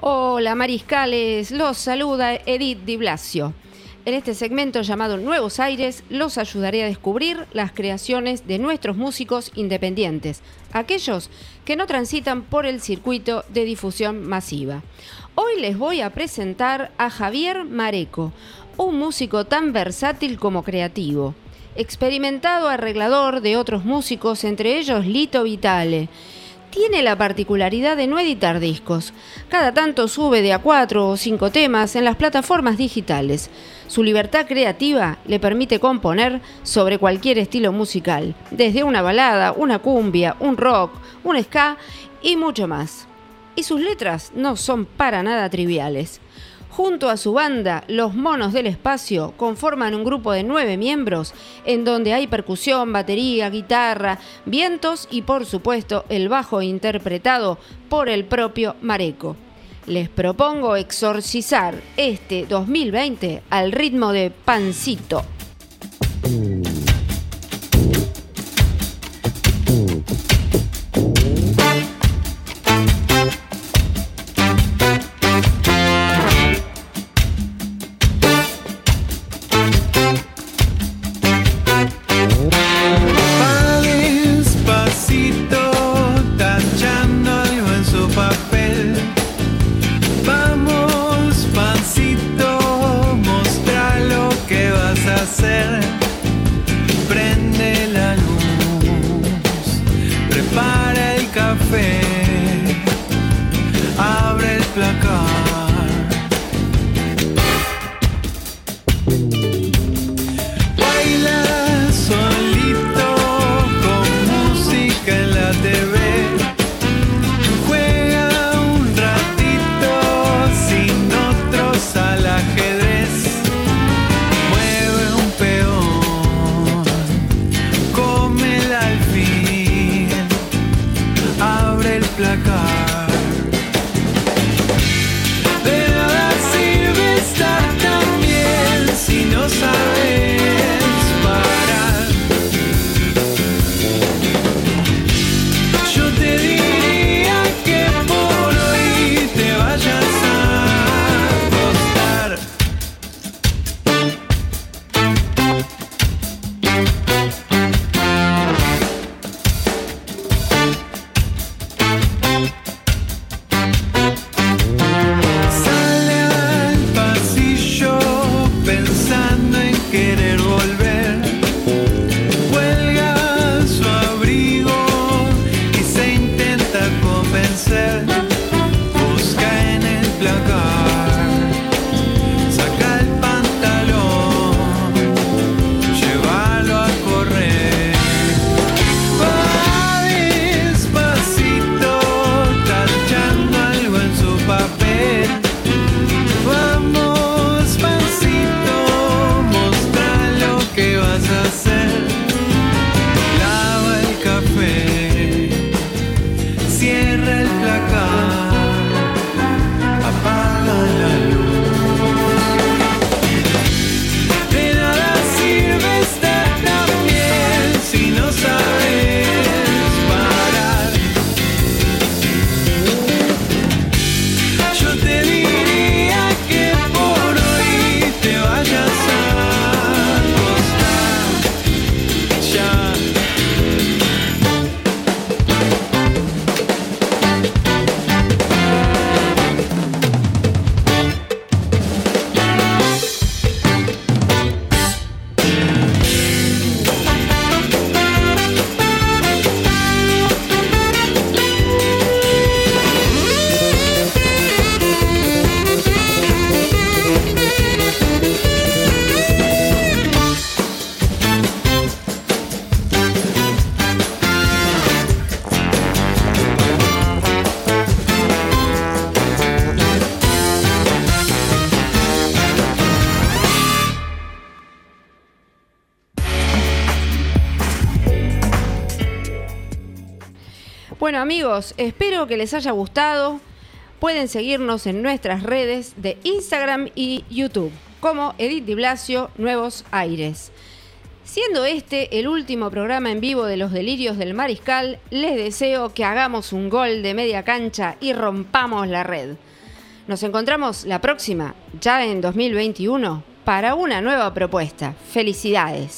Hola mariscales, los saluda Edith Di Blasio. En este segmento llamado Nuevos Aires los ayudaré a descubrir las creaciones de nuestros músicos independientes, aquellos que no transitan por el circuito de difusión masiva. Hoy les voy a presentar a Javier Mareco, un músico tan versátil como creativo. Experimentado arreglador de otros músicos, entre ellos Lito Vitale. Tiene la particularidad de no editar discos. Cada tanto sube de a cuatro o cinco temas en las plataformas digitales. Su libertad creativa le permite componer sobre cualquier estilo musical, desde una balada, una cumbia, un rock, un ska y mucho más. Y sus letras no son para nada triviales. Junto a su banda, Los Monos del Espacio conforman un grupo de nueve miembros en donde hay percusión, batería, guitarra, vientos y por supuesto el bajo interpretado por el propio Mareco. Les propongo exorcizar este 2020 al ritmo de Pancito. Amigos, espero que les haya gustado. Pueden seguirnos en nuestras redes de Instagram y YouTube como Edith Di Blasio Nuevos Aires. Siendo este el último programa en vivo de los delirios del mariscal, les deseo que hagamos un gol de media cancha y rompamos la red. Nos encontramos la próxima, ya en 2021, para una nueva propuesta. Felicidades.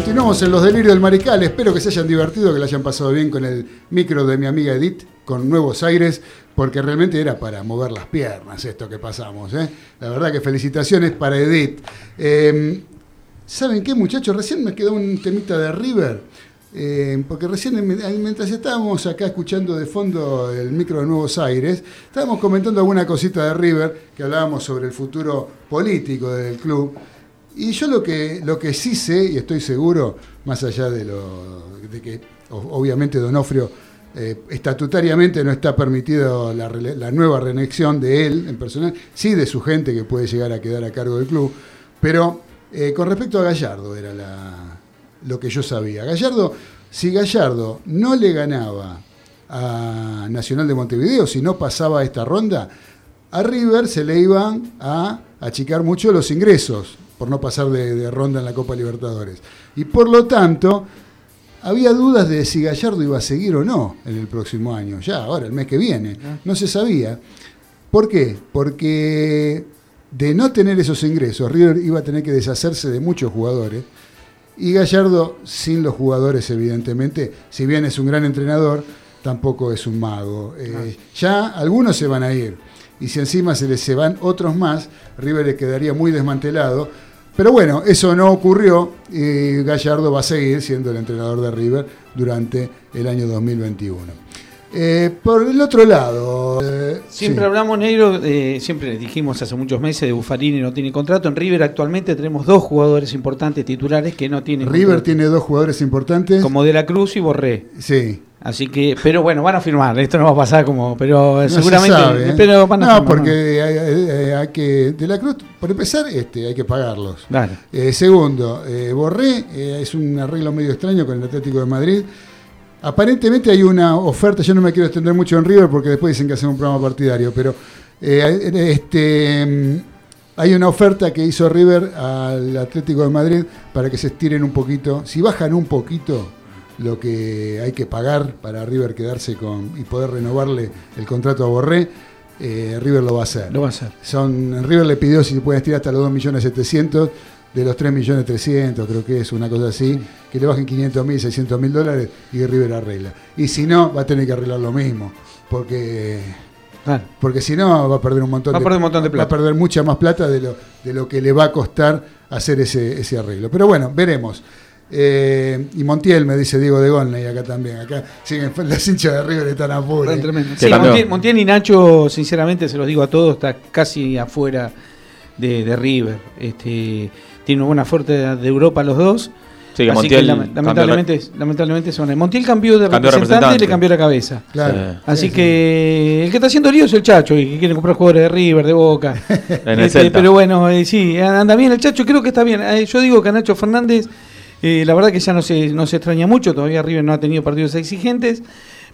Continuamos en Los Delirios del Mariscal. Espero que se hayan divertido, que la hayan pasado bien con el micro de mi amiga Edith, con Nuevos Aires, porque realmente era para mover las piernas esto que pasamos. ¿eh? La verdad que felicitaciones para Edith. Eh, ¿Saben qué, muchachos? Recién me quedó un temita de River. eh, porque recién, en- mientras estábamos acá escuchando de fondo el micro de Nuevos Aires, estábamos comentando alguna cosita de River, que hablábamos sobre el futuro político del club. Y yo lo que, lo que sí sé, y estoy seguro, más allá de, lo, de que obviamente Donofrio eh, estatutariamente no está permitido la nueva reelección de él en personal, sí de su gente que puede llegar a quedar a cargo del club, pero eh, con respecto a Gallardo era la- lo que yo sabía. Gallardo, si Gallardo no le ganaba a Nacional de Montevideo, si no pasaba esta ronda, a River se le iban a achicar mucho los ingresos por no pasar de, de ronda en la Copa Libertadores. Y por lo tanto, había dudas de si Gallardo iba a seguir o no en el próximo año, ya ahora, el mes que viene. No se sabía. ¿Por qué? Porque de no tener esos ingresos, River iba a tener que deshacerse de muchos jugadores. Y Gallardo, sin los jugadores, evidentemente, si bien es un gran entrenador, tampoco es un mago. Eh, Ya algunos se van a ir. Y si encima se les se van otros más, River le quedaría muy desmantelado. Pero bueno, eso no ocurrió y Gallardo va a seguir siendo el entrenador de River durante el año 2021. Eh, por el otro lado, eh, Siempre sí. hablamos, negro, eh, siempre dijimos hace muchos meses de Buffarini no tiene contrato. En River actualmente tenemos dos jugadores importantes titulares que no tienen River contrato, tiene dos jugadores importantes. como De la Cruz y Borré. Sí. Así que, pero bueno, van a firmar. Esto no va a pasar como, pero No se seguramente. sabe, ¿eh? Pero van a no, firmar, porque hay, hay- hay que. De la Cruz, por empezar, este, hay que pagarlos. Eh, segundo, eh, Borré eh, es un arreglo medio extraño con el Atlético de Madrid. Aparentemente hay una oferta, yo no me quiero extender mucho en River porque después dicen que hacen un programa partidario, pero eh, este, mm, hay una oferta que hizo River al Atlético de Madrid para que se estiren un poquito. Si bajan un poquito lo que hay que pagar para River quedarse con y poder renovarle el contrato a Borré, eh, River lo va a hacer. Lo va a hacer. Son, River le pidió si se puede estirar hasta los 2.700.000 de los 3.300.000, creo que es una cosa así, que le bajen 500.000, 600.000 dólares y River arregla. Y si no, va a tener que arreglar lo mismo, porque porque si no va a perder un montón Va a de perder un montón de va a plata. perder mucha más plata de lo, de lo que le va a costar hacer ese, ese arreglo. Pero bueno, veremos. Eh, y Montiel me dice Diego de Gonley acá también. Acá siguen *laughs* los hinchas de River están a Sí, cambió. Montiel, Montiel y Nacho, sinceramente, se los digo a todos, está casi afuera de, de River. Este, tienen una buena fuerte de Europa los dos. Sí, que Así Montiel que lame- cambió lamentablemente, lamentablemente son. Montiel cambió de Cambió representante, y le cambió la cabeza. Claro. Sí. Así Sí, que el que está haciendo lío es el Chacho y que quiere comprar jugadores de River, de Boca. *laughs* En el Este, pero bueno, eh, sí, anda bien el Chacho, creo que está bien. Eh, yo digo que a Nacho Fernández, eh, la verdad que ya no se, no se extraña mucho, todavía River no ha tenido partidos exigentes,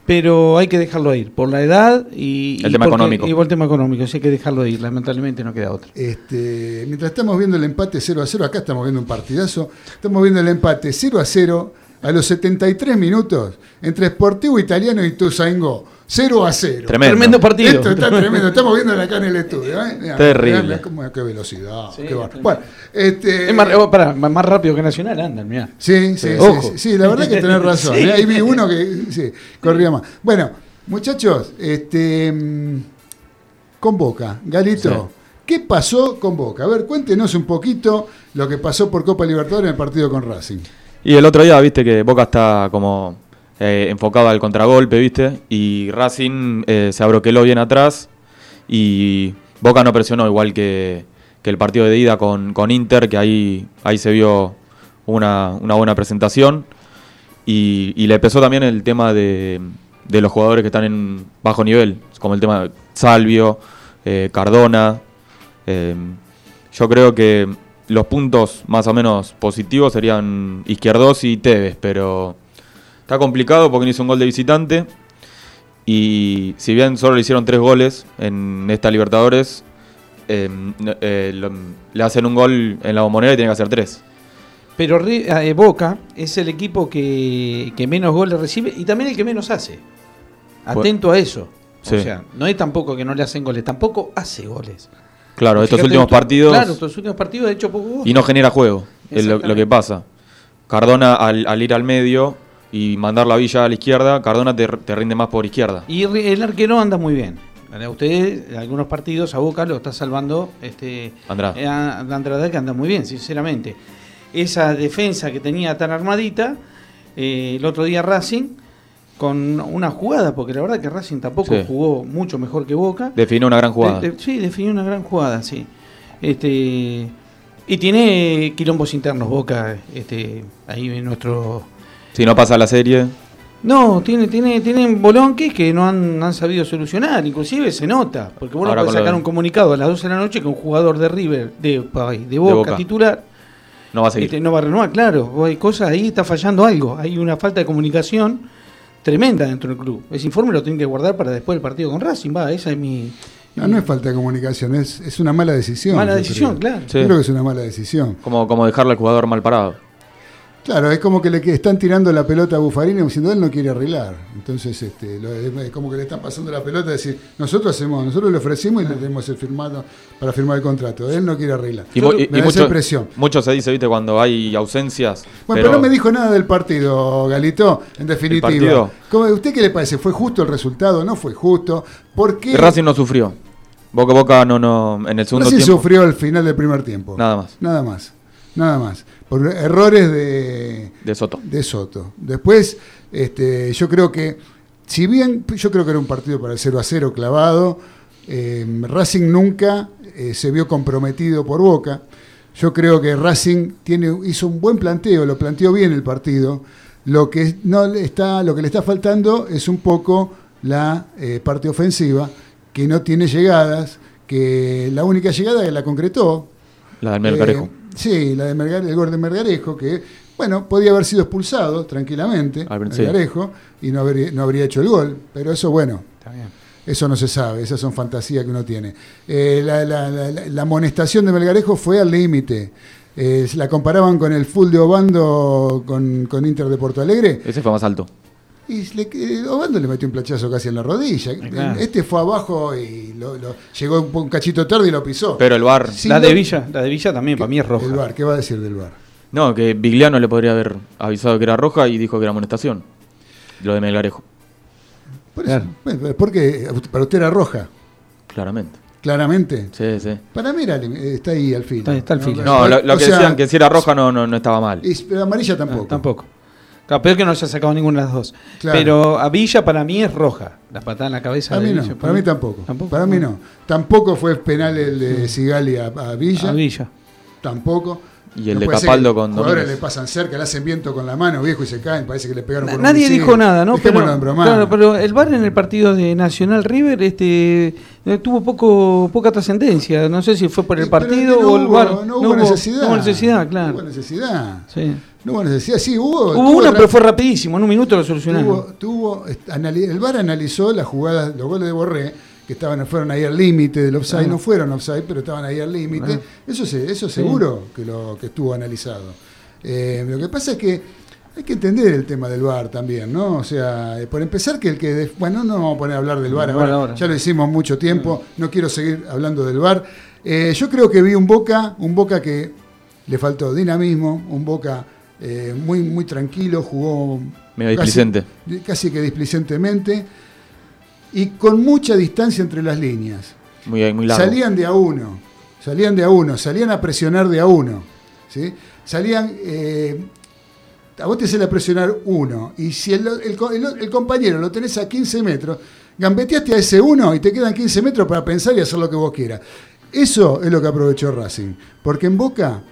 pero hay que dejarlo ir por la edad y, El y tema porque- económico. Y por el tema económico, sí hay que dejarlo ir, lamentablemente no queda otra. Este, mientras estamos viendo el empate 0 a 0, acá estamos viendo un partidazo, estamos viendo el empate 0 a 0 a los 73 minutos entre Sportivo Italiano y Tuzaingó. 0 a 0. Tremendo. Tremendo partido. Esto está tremendo, estamos viendo acá en el estudio. ¿eh? Mirá, Terrible. mirá cómo- qué velocidad. Sí, qué. Bueno, este, Es más, oh, pará, más más rápido que Nacional andan, mirá. Sí, sí, sí, Ojo. sí, sí, la verdad que tenés razón. *laughs* Sí. ¿eh? Ahí vi uno que sí, corría más. Bueno, muchachos, este mm, con Boca, Galito, ¿qué pasó con Boca? A ver, cuéntenos un poquito lo que pasó por Copa Libertadores en el partido con Racing. Y el otro día, viste que Boca está como eh, enfocado al contragolpe, viste, y Racing eh, se abroqueló bien atrás y Boca no presionó igual que, el partido de ida con, con Inter, que ahí, ahí se vio una, una buena presentación. Y, y le pesó también el tema de, de los jugadores que están en bajo nivel, como el tema de Salvio, eh, Cardona. eh, yo creo que los puntos más o menos positivos serían Izquierdos y Tevez, pero está complicado porque no hizo un gol de visitante. Y si bien solo le hicieron tres goles en esta Libertadores, eh, eh, lo- le hacen un gol en la bombonera y tiene que hacer tres. Pero Ri- eh, Boca es el equipo que, que menos goles recibe y también el que menos hace. Atento a eso. Sí. O sea, no es tampoco que no le hacen goles, tampoco hace goles. Claro, estos últimos partidos Claro, estos últimos partidos ha hecho poco y no genera juego, es lo, lo que pasa. Cardona al, al ir al medio y mandar la villa a la izquierda, Cardona te, te rinde más por izquierda. Y el arquero anda muy bien. A ustedes, en algunos partidos, a Boca lo está salvando este, Andrade. eh, Andrade, que anda muy bien, sinceramente. Esa defensa que tenía tan armadita, eh, el otro día Racing, con una jugada, porque la verdad que Racing tampoco Sí. jugó mucho mejor que Boca. Definió una gran jugada. De- de- sí, definió una gran jugada, sí. Este, y tiene quilombos internos Boca, este, ahí en nuestro... Si no pasa la serie, No, tiene, tiene, tienen bolonques que no han, han sabido solucionar, inclusive se nota, porque vos no podés lo sacar un comunicado a las 12 de la noche que un jugador de River, de, de, Boca, Boca. titular, no va a seguir. este, no va a renovar, claro, hay cosas ahí, está fallando algo, hay una falta de comunicación tremenda dentro del club. Ese informe lo tienen que guardar para después del partido con Racing, va, esa es mi... No, no es falta de comunicación, es, es una mala decisión. Mala decisión, creo. claro. Sí. Yo creo que es una mala decisión. Como, como dejarle al jugador mal parado. Claro, es como que le están tirando la pelota a Buffarini diciendo él no quiere arreglar. Entonces, este, lo- es como que le están pasando la pelota y decir, nosotros hacemos, nosotros le ofrecimos y le tenemos el firmado para firmar el contrato. Él no quiere arreglar. Y, y- Me y da esa mucho, impresión. mucho se dice, viste, cuando hay ausencias. Bueno, pero, no me dijo nada del partido, Galito, en definitiva. partido? ¿Cómo- ¿Usted qué le parece? ¿Fue justo el resultado? ¿No fue justo? ¿Por qué Racing no sufrió. Boca Boca no, no, en el segundo Racing tiempo. sufrió al final del primer tiempo? Nada más. Nada más. Nada más. Por errores de, De Soto. de Soto. Después, este, yo creo que, si bien yo creo que era un partido para el 0 a 0 clavado, eh, Racing nunca eh, se vio comprometido por Boca. Yo creo que Racing tiene, hizo un buen planteo, lo planteó bien el partido. Lo que, no le está, lo que le está faltando es un poco la eh, parte ofensiva, que no tiene llegadas, que la única llegada que la concretó La del Melgarejo. Sí, la de el gol de Mergarejo, que, bueno, podía haber sido expulsado tranquilamente, sí. Melgarejo, y no, habría- no habría hecho el gol. Pero eso, bueno, Está bien. eso no se sabe, esas son fantasías que uno tiene. Eh, la, la- la- la- la amonestación de Melgarejo fue al límite. Eh, la comparaban con el full de Obando con, con Inter de Porto Alegre. Ese fue más alto. Y le, eh, Obando le metió un plachazo casi en la rodilla. claro. Este fue abajo y lo- lo- llegó un, un cachito tarde y lo pisó. Pero el bar. La de Villa, la de Villa también para mí es roja. El VAR, ¿qué va a decir del VAR? No, que Vigliano le podría haber avisado que era roja y dijo que era amonestación. Lo de Melgarejo. Por eso, Claro. porque para usted era roja, Claramente. claramente. Sí, sí. Para mí era- está ahí al fin. Está- está al filo. No, lo, que sea, decían que si era roja no, no, no estaba mal. y- pero amarilla tampoco. Ah, tampoco. Claro, peor que no haya sacado ninguna de las dos. Claro. Pero a Villa para mí es roja. La patada en la cabeza Para de mí no, Villa. para mí tampoco. Tampoco. Para mí no. Tampoco fue penal el de Sigali a, a Villa. A Villa. Tampoco. Y el No de Capaldo con Domínguez. le pasan cerca, le hacen viento con la mano, viejo, y se caen. Parece que le pegaron con Nadie dijo nada, ¿no? Pero, de claro, pero el VAR en el partido de Nacional River este, eh, tuvo poco poca trascendencia. No sé si fue por el partido no o el hubo- VAR. No hubo necesidad. No hubo necesidad, claro. No hubo necesidad. Sí. No hubo necesidad. Sí, hubo. Hubo una, pero fue rapidísimo. En un minuto lo solucionaron. Tuvo, el VAR analizó las jugadas, los goles de Borré, que estaban, fueron ahí al límite del offside, Ah. no fueron offside, pero estaban ahí al límite. Eso, se, eso seguro que, lo, que estuvo analizado. Eh, lo que pasa es que hay que entender el tema del VAR también, ¿no? O sea, eh, por empezar que el que... Bueno, no vamos a poner a hablar del VAR El ahora, VAR ahora. ya lo hicimos mucho tiempo, no quiero seguir hablando del VAR. Eh, yo creo que vi un Boca, un Boca que le faltó dinamismo, un Boca eh, muy, muy tranquilo, jugó... Medio displicente. Casi que displicentemente y con mucha distancia entre las líneas. Muy, muy largo. Salían de a uno, salían de a uno, salían a presionar de a uno. ¿sí? Salían, eh, a vos te sale a presionar uno, y si el, el- el compañero lo tenés a 15 metros, gambeteaste a ese uno y te quedan 15 metros para pensar y hacer lo que vos quieras. Eso es lo que aprovechó Racing, porque en Boca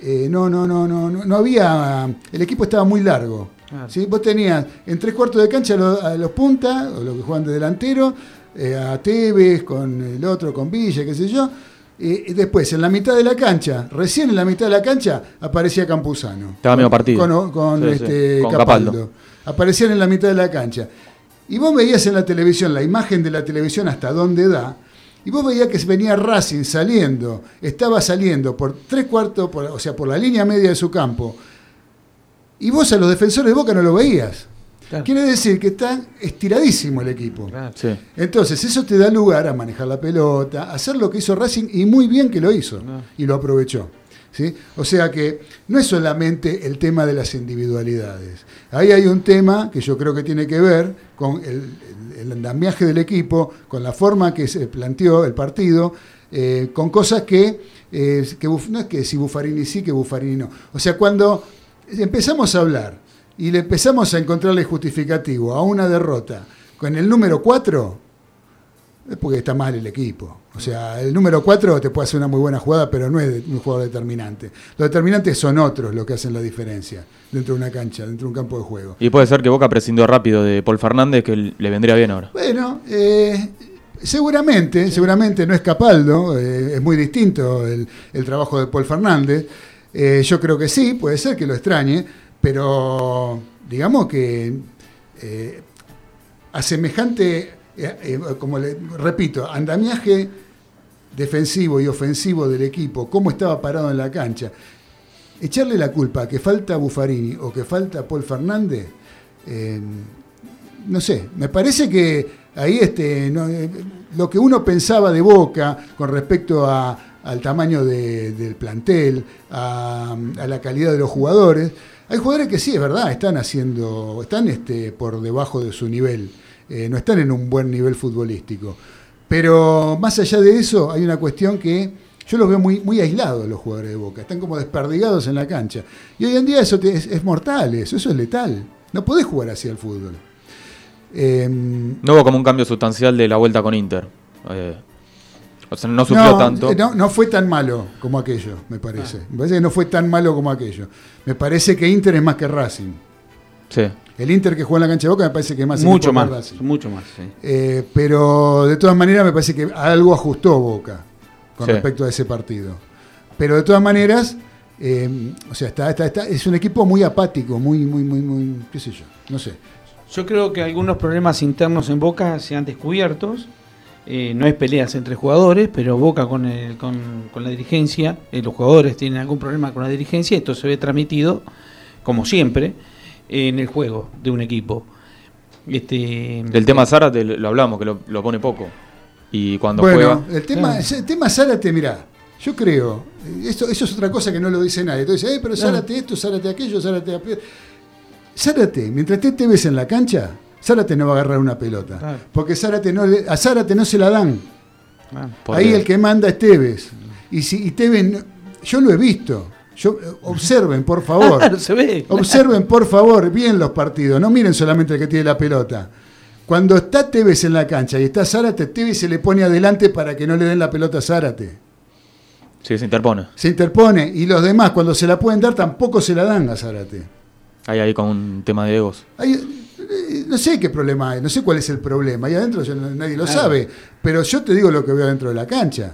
eh, no, no, no, no, no, no había, el equipo estaba muy largo. Claro. ¿sí? Vos tenías en tres cuartos de cancha a los, a los puntas, o los que juegan de delantero, eh, a Tevez, con el otro, con Villa, qué sé yo. Eh, y después, en la mitad de la cancha, recién en la mitad de la cancha, aparecía Campuzano. Estaba medio partido. Con, con, Sí, sí, este, con Capaldo. Capaldo. Aparecían en la mitad de la cancha. Y vos veías en la televisión, la imagen de la televisión hasta dónde da, y vos veías que venía Racing saliendo, estaba saliendo por tres cuartos, por- o sea, por la línea media de su campo, y vos a los defensores de Boca no lo veías. Claro. Quiere decir que está estiradísimo el equipo. Claro. Sí. Entonces, eso te da lugar a manejar la pelota, a hacer lo que hizo Racing y muy bien que lo hizo No. y lo aprovechó. ¿sí? O sea que no es solamente el tema de las individualidades. Ahí hay un tema que yo creo que tiene que ver con el, el- andamiaje del equipo, con la forma que se planteó el partido, eh, con cosas que, eh, que no es que si Buffarini sí, que Buffarini no. O sea, cuando empezamos a hablar y le empezamos a encontrarle justificativo a una derrota con el número 4, es porque está mal el equipo. O sea, el número 4 te puede hacer una muy buena jugada, pero no es un jugador determinante. Los determinantes son otros los que hacen la diferencia dentro de una cancha, dentro de un campo de juego. Y puede ser que Boca prescindió rápido de Paul Fernández, que le vendría bien ahora. Bueno, eh, seguramente, seguramente no es Capaldo, eh, es muy distinto el, el trabajo de Paul Fernández. Eh, yo creo que sí, puede ser que lo extrañe, pero digamos que eh, a semejante, eh, eh, como le repito, andamiaje defensivo y ofensivo del equipo, cómo estaba parado en la cancha, echarle la culpa a que falta Buffarini o que falta Paul Fernández, eh, no sé, me parece que ahí este, lo que uno pensaba de Boca con respecto a- al tamaño de- del plantel, a, a la calidad de los jugadores, hay jugadores que sí, es verdad, están haciendo, están este, por debajo de su nivel, eh, no están en un buen nivel futbolístico. Pero más allá de eso, hay una cuestión que yo los veo muy, muy aislados los jugadores de Boca, están como desperdigados en la cancha. Y hoy en día eso te- es, es mortal, eso, eso es letal. No podés jugar así al fútbol. Eh, No hubo como un cambio sustancial de la vuelta con Inter. Eh, o sea, no sufrió no, tanto. eh, No, no fue tan malo como aquello, me parece. Me parece que no fue tan malo como aquello. Me parece que Inter es más que Racing. Sí. El Inter que juega en la cancha de Boca me parece que es más Mucho más, Racing. mucho más. sí. Eh, pero de todas maneras me parece que algo ajustó Boca con Sí. respecto a ese partido. Pero de todas maneras, eh, o sea, está, está- está- es un equipo muy apático, muy, muy, muy, muy, qué sé yo, no sé. Yo creo que algunos problemas internos en Boca se han descubiertos. Eh, no es peleas entre jugadores, pero Boca con, el- con, con la dirigencia, eh, los jugadores tienen algún problema con la dirigencia, esto se ve transmitido, como siempre, en el juego de un equipo. Este, Del tema Zárate lo hablamos, que lo, lo pone poco. Y cuando Bueno, juega. el tema, Claro. el tema Zárate, mirá, yo creo, eh, esto, eso es otra cosa que no lo dice nadie. Entonces, eh, pero Claro. Zárate esto, Zárate aquello, Zárate aquello. Zárate, mientras te, te ves en la cancha, Zárate no va a agarrar una pelota. Claro. Porque Zárate no le- a Zárate no se la dan. ah, Ahí el que manda es Tevez. Y, si, y Tevez, yo lo he visto. Yo, eh, observen, por favor. Claro, *laughs* se ve. Observen, por favor, bien los partidos. No miren solamente el que tiene la pelota. Cuando está Tevez en la cancha y está Zárate, Tevez se le pone adelante para que no le den la pelota a Zárate. Sí, se interpone. Se interpone y los demás, cuando se la pueden dar, tampoco se la dan a Zárate. Ahí, ahí con un tema de egos. Hay, eh, no sé qué problema hay, no sé cuál es el problema. Ahí adentro yo nadie lo Claro. sabe. Pero yo te digo lo que veo dentro de la cancha.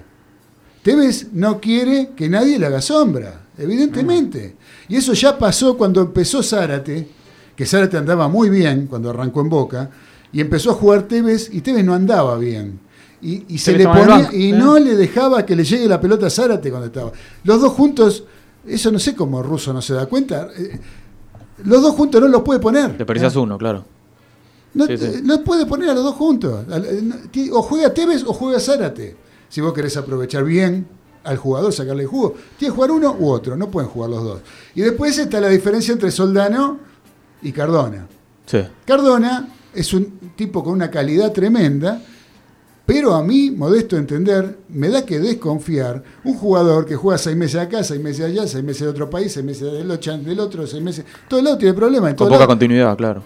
Tevez no quiere que nadie le haga sombra, evidentemente. Y eso ya pasó cuando empezó Zárate, que Zárate andaba muy bien cuando arrancó en Boca, y empezó a jugar Tevez y Tevez no andaba bien. Y, y se Tevez le ponía, banco, y ¿eh? no le dejaba que le llegue la pelota a Zárate cuando estaba. Los dos juntos, eso no sé cómo Russo no se da cuenta. eh, Los dos juntos no los puede poner. Desperdicias uno, claro. No, Sí, sí. no puede poner a los dos juntos. Eh, O juega Tevez o juega Zárate. Si vos querés aprovechar bien al jugador, sacarle el jugo. Tiene que jugar uno u otro, no pueden jugar los dos. Y después está la diferencia entre Soldano y Cardona. Sí. Cardona es un tipo con una calidad tremenda, pero a mí, modesto entender, me da que desconfiar un jugador que juega seis meses acá, seis meses allá, seis meses de otro país, seis meses del otro, del otro seis meses. Todo el lado tiene problemas. Con poca lado continuidad, claro.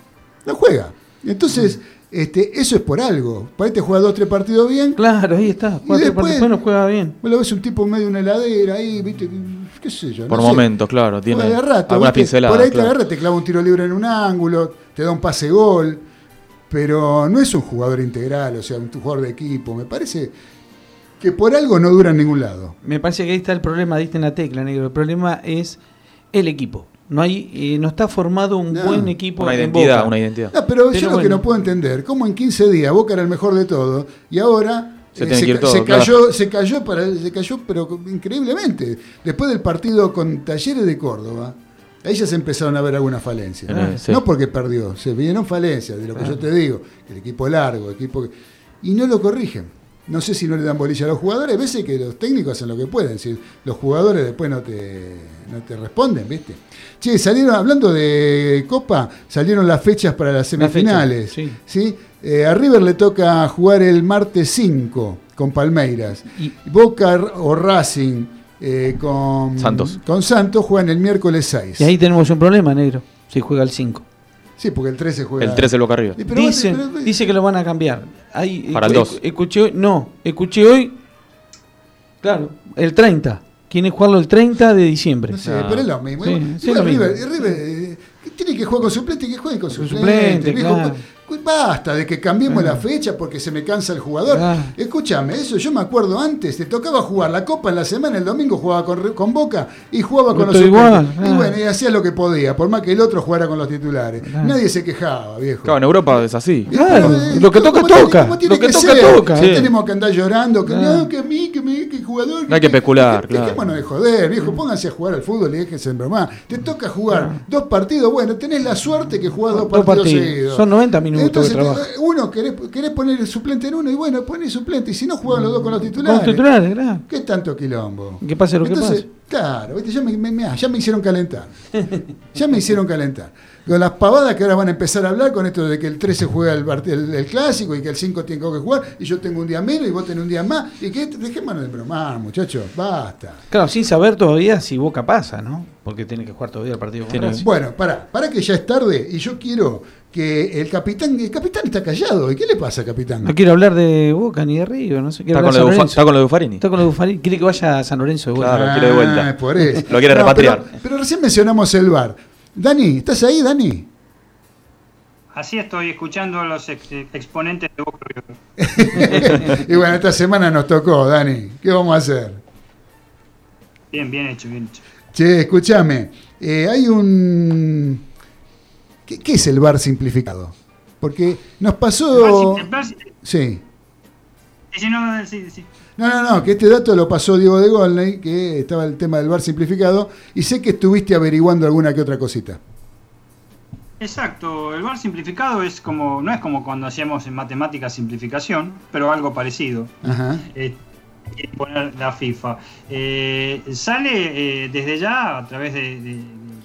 no juega. Entonces, este, eso es por algo. Para te juega dos, tres partidos bien. Claro, ahí está. Y después, partidos, no juega bien. vos lo ves un tipo en medio de una heladera ahí, viste, qué sé yo. Por no sé. momentos, claro. Tiene ¿viste? pinceladas. Por ahí te agarra, te clava un tiro libre en un ángulo, te da un pase gol, pero no es un jugador integral, o sea, un jugador de equipo. Me parece que por algo no dura en ningún lado. Me parece que ahí está el problema, diste en la tecla, negro. El problema es el equipo. No hay, eh, no está formado un No. buen equipo Una en identidad, Boca. una identidad. No, pero, yo lo que no puedo entender, cómo en 15 días Boca era el mejor de todo y ahora Se eh, todo, se claro. cayó, se cayó para se cayó pero increíblemente. Después del partido con Talleres de Córdoba, ahí ya se empezaron a ver algunas falencias. Ah, sí. No porque perdió, se vieron falencias de lo que yo te digo, el equipo largo, equipo que- y no lo corrigen. No sé si no le dan bolilla a los jugadores, a veces que los técnicos hacen lo que pueden, si los jugadores después no te, no te responden, ¿viste? Che, salieron, hablando de Copa, salieron las fechas para las semifinales. sí. ¿sí? Eh, a River le toca jugar el martes 5 con Palmeiras. Y- Boca o Racing eh, con Santos. con Santos juegan el miércoles 6. Y ahí tenemos un problema, negro. Si juega el 5. Sí, porque el 13 juega. El 13 el Boca arriba. Pero pero- dice que lo van a cambiar. Ahí, Para el escu- 2. Escuché hoy, no, escuché hoy, claro, el 30. Quieren jugarlo el 30 de diciembre. No sé, Ah. pero es lo mismo. Sí, sí, es lo River, mismo. River, eh, que tiene que jugar con suplente, que juegue con suplente. suplente, viejo. claro. Cu- Basta de que cambiemos la fecha porque se me cansa el jugador. Claro. Escúchame, eso yo me acuerdo antes, te tocaba jugar la Copa en la semana, el domingo jugaba con, Boca y jugaba con los igual, y claro. bueno, y hacía lo que podía, por más que el otro jugara con los titulares. Claro. Nadie se quejaba, viejo. Claro, en Europa es así. Claro, Pero, eh, lo que toca, ¿cómo tiene- toca. tiene Lo que toca, ser? toca. No Sí. tenemos que andar llorando, que no, que a mí, que me, que jugador. No hay que especular, que- claro. Dejémonos de joder, viejo, pónganse a jugar al fútbol y déjense en broma. Te toca jugar dos partidos, bueno, tenés la suerte que jugás dos Dos partidos, partidos. seguidos. Son 90 minutos Entonces, te- uno, querés, querés poner el suplente en uno y bueno, pones suplente. Y si no juegan los dos con los titulares. Con los titulares, claro. ¿Qué tanto quilombo? Que pase lo que Entonces, pase. Claro, ¿viste? Ya, me, ya me hicieron calentar. Ya me hicieron calentar. Con las pavadas que ahora van a empezar a hablar con esto de que el 13 juega el, el- el clásico y que el 5 tiene que jugar y yo tengo un día menos y vos tenés un día más. Y que dejémonos de bromar, muchachos, basta. Claro, sin saber todavía si Boca pasa, ¿no? Porque tiene que jugar todavía el partido con. Bueno, para, para que ya es tarde y yo quiero que el capitán, el capitán está callado. ¿Y qué le pasa, capitán? No quiero hablar de Boca ni de Río, no sé. quiero Está con, lo está con lo de Buffarini. Está con lo de Buffarini. Quiere que vaya a San Lorenzo de vuelta. Claro, quiere de vuelta. Ah, por eso. *laughs* Lo quiere repatriar. Pero, pero recién mencionamos el bar. Dani, ¿estás ahí, Dani? Así estoy escuchando a los ex- exponentes de Boca River. *laughs* y bueno, esta semana nos tocó, Dani. ¿Qué vamos a hacer? Bien, bien hecho, bien hecho. Che, escúchame. eh, hay un. ¿Qué, qué es el bar simplificado? Porque nos pasó. El Bar- el Bar- Sí. No, sí, sí. No, no, no, que este dato lo pasó Diego de Golney, que estaba el tema del bar simplificado, y sé que estuviste averiguando alguna que otra cosita. Exacto, el bar simplificado es como, no es como cuando hacíamos en matemáticas simplificación, pero algo parecido. Ajá. eh, poner la FIFA. Eh, sale eh, desde ya a través de, de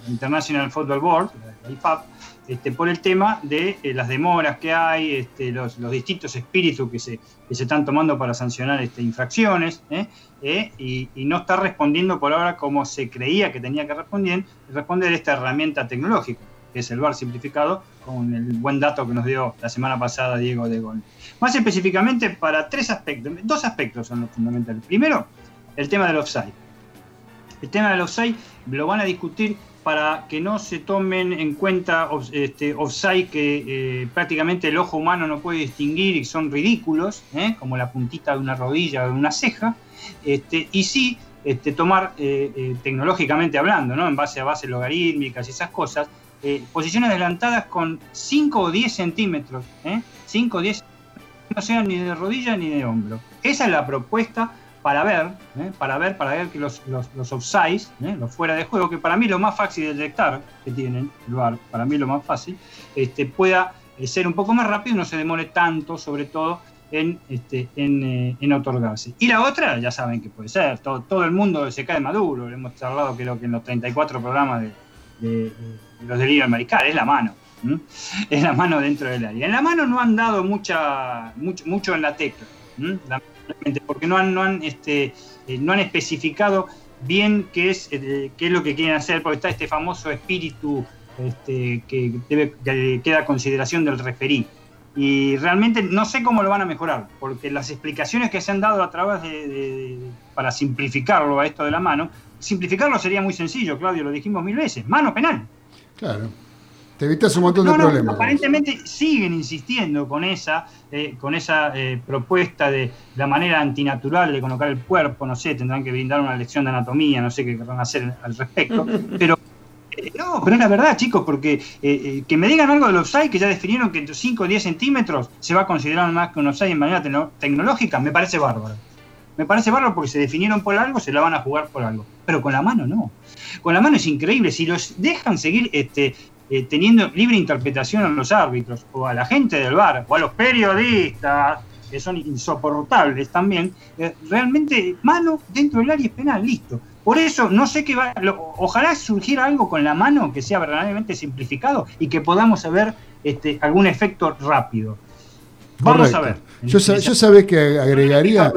International Football Board, la IFAB, este, por el tema de eh, las demoras que hay, este, los, distintos espíritus que se, están tomando para sancionar este, infracciones, ¿eh? Eh, y, y no está respondiendo por ahora como se creía que tenía que responder, responder esta herramienta tecnológica, que es el VAR simplificado, con el buen dato que nos dio la semana pasada Diego de Gol. Más específicamente para tres aspectos, dos aspectos son los fundamentales. Primero, el tema del offside. El tema del offside lo van a discutir para que no se tomen en cuenta este, offside que eh, prácticamente el ojo humano no puede distinguir y son ridículos, ¿eh? como la puntita de una rodilla o de una ceja, este, y sí este, tomar eh, eh, tecnológicamente hablando, ¿no? en base a bases logarítmicas y esas cosas, posiciones adelantadas con 5 o 10 centímetros, ¿eh? 5 o 10 no sean ni de rodilla ni de hombro. Esa es la propuesta para ver, ¿eh? para ver, para ver que los, los, los offsides, ¿eh? los fuera de juego, que para mí lo más fácil de detectar que tienen el para mí lo más fácil, este, pueda eh, ser un poco más rápido y no se demore tanto, sobre todo en, este, en, en otorgarse. Y la otra, ya saben que puede ser, todo, todo el mundo se cae maduro, hemos charlado creo que en los 34 programas de, de- de los delirios mariscal, es la mano. Es la mano dentro del área. En la mano no han dado mucha, mucho, mucho en la tecla. Porque no han, no han, este, eh, no han especificado bien qué es, eh, qué es lo que quieren hacer, porque está este famoso espíritu este, que, debe, que queda a consideración del referí. Y realmente no sé cómo lo van a mejorar, porque las explicaciones que se han dado a través de- para simplificarlo a esto de la mano, simplificarlo sería muy sencillo, Claudio, lo dijimos mil veces, mano penal. Claro. Te evitas un montón de No, problemas. aparentemente siguen insistiendo con esa, eh, con esa eh, propuesta de la manera antinatural de colocar el cuerpo, no sé, tendrán que brindar una lección de anatomía, no sé qué querrán hacer al respecto, *laughs* pero no, pero es la verdad, chicos, porque eh, eh, que me digan algo del offside, que ya definieron que entre 5 o 10 centímetros se va a considerar más que un offside en manera tecno- tecnológica, me parece bárbaro. Me parece bárbaro porque se definieron por algo, se la van a jugar por algo. Pero con la mano no. Con la mano es increíble. Si los dejan seguir este, eh, teniendo libre interpretación a los árbitros, o a la gente del bar, o a los periodistas, que son insoportables también, eh, realmente mano dentro del área es penal, listo. Por eso no sé qué va, lo- ojalá surgiera algo con la mano que sea verdaderamente simplificado y que podamos ver este, algún efecto rápido. Vamos Correcto. a ver. Yo, sa- yo sabés que agregaría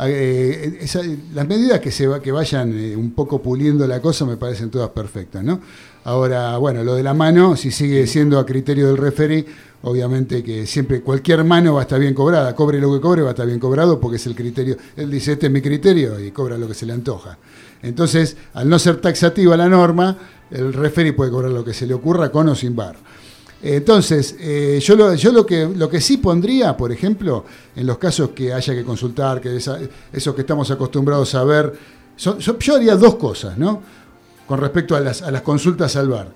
eh, esa- las medidas que se va, que vayan eh, un poco puliendo la cosa me parecen todas perfectas, ¿no? Ahora, bueno, lo de la mano, si sigue siendo a criterio del referee, obviamente que siempre cualquier mano va a estar bien cobrada, cobre lo que cobre va a estar bien cobrado porque es el criterio, él dice este es mi criterio y cobra lo que se le antoja. Entonces, al no ser taxativa la norma, el referee puede cobrar lo que se le ocurra con o sin bar. Entonces, eh, yo, lo, yo lo, que, lo que sí pondría, por ejemplo, en los casos que haya que consultar, que esa- esos que estamos acostumbrados a ver, son- son- yo haría dos cosas, ¿no? Con respecto a las, consultas al bar.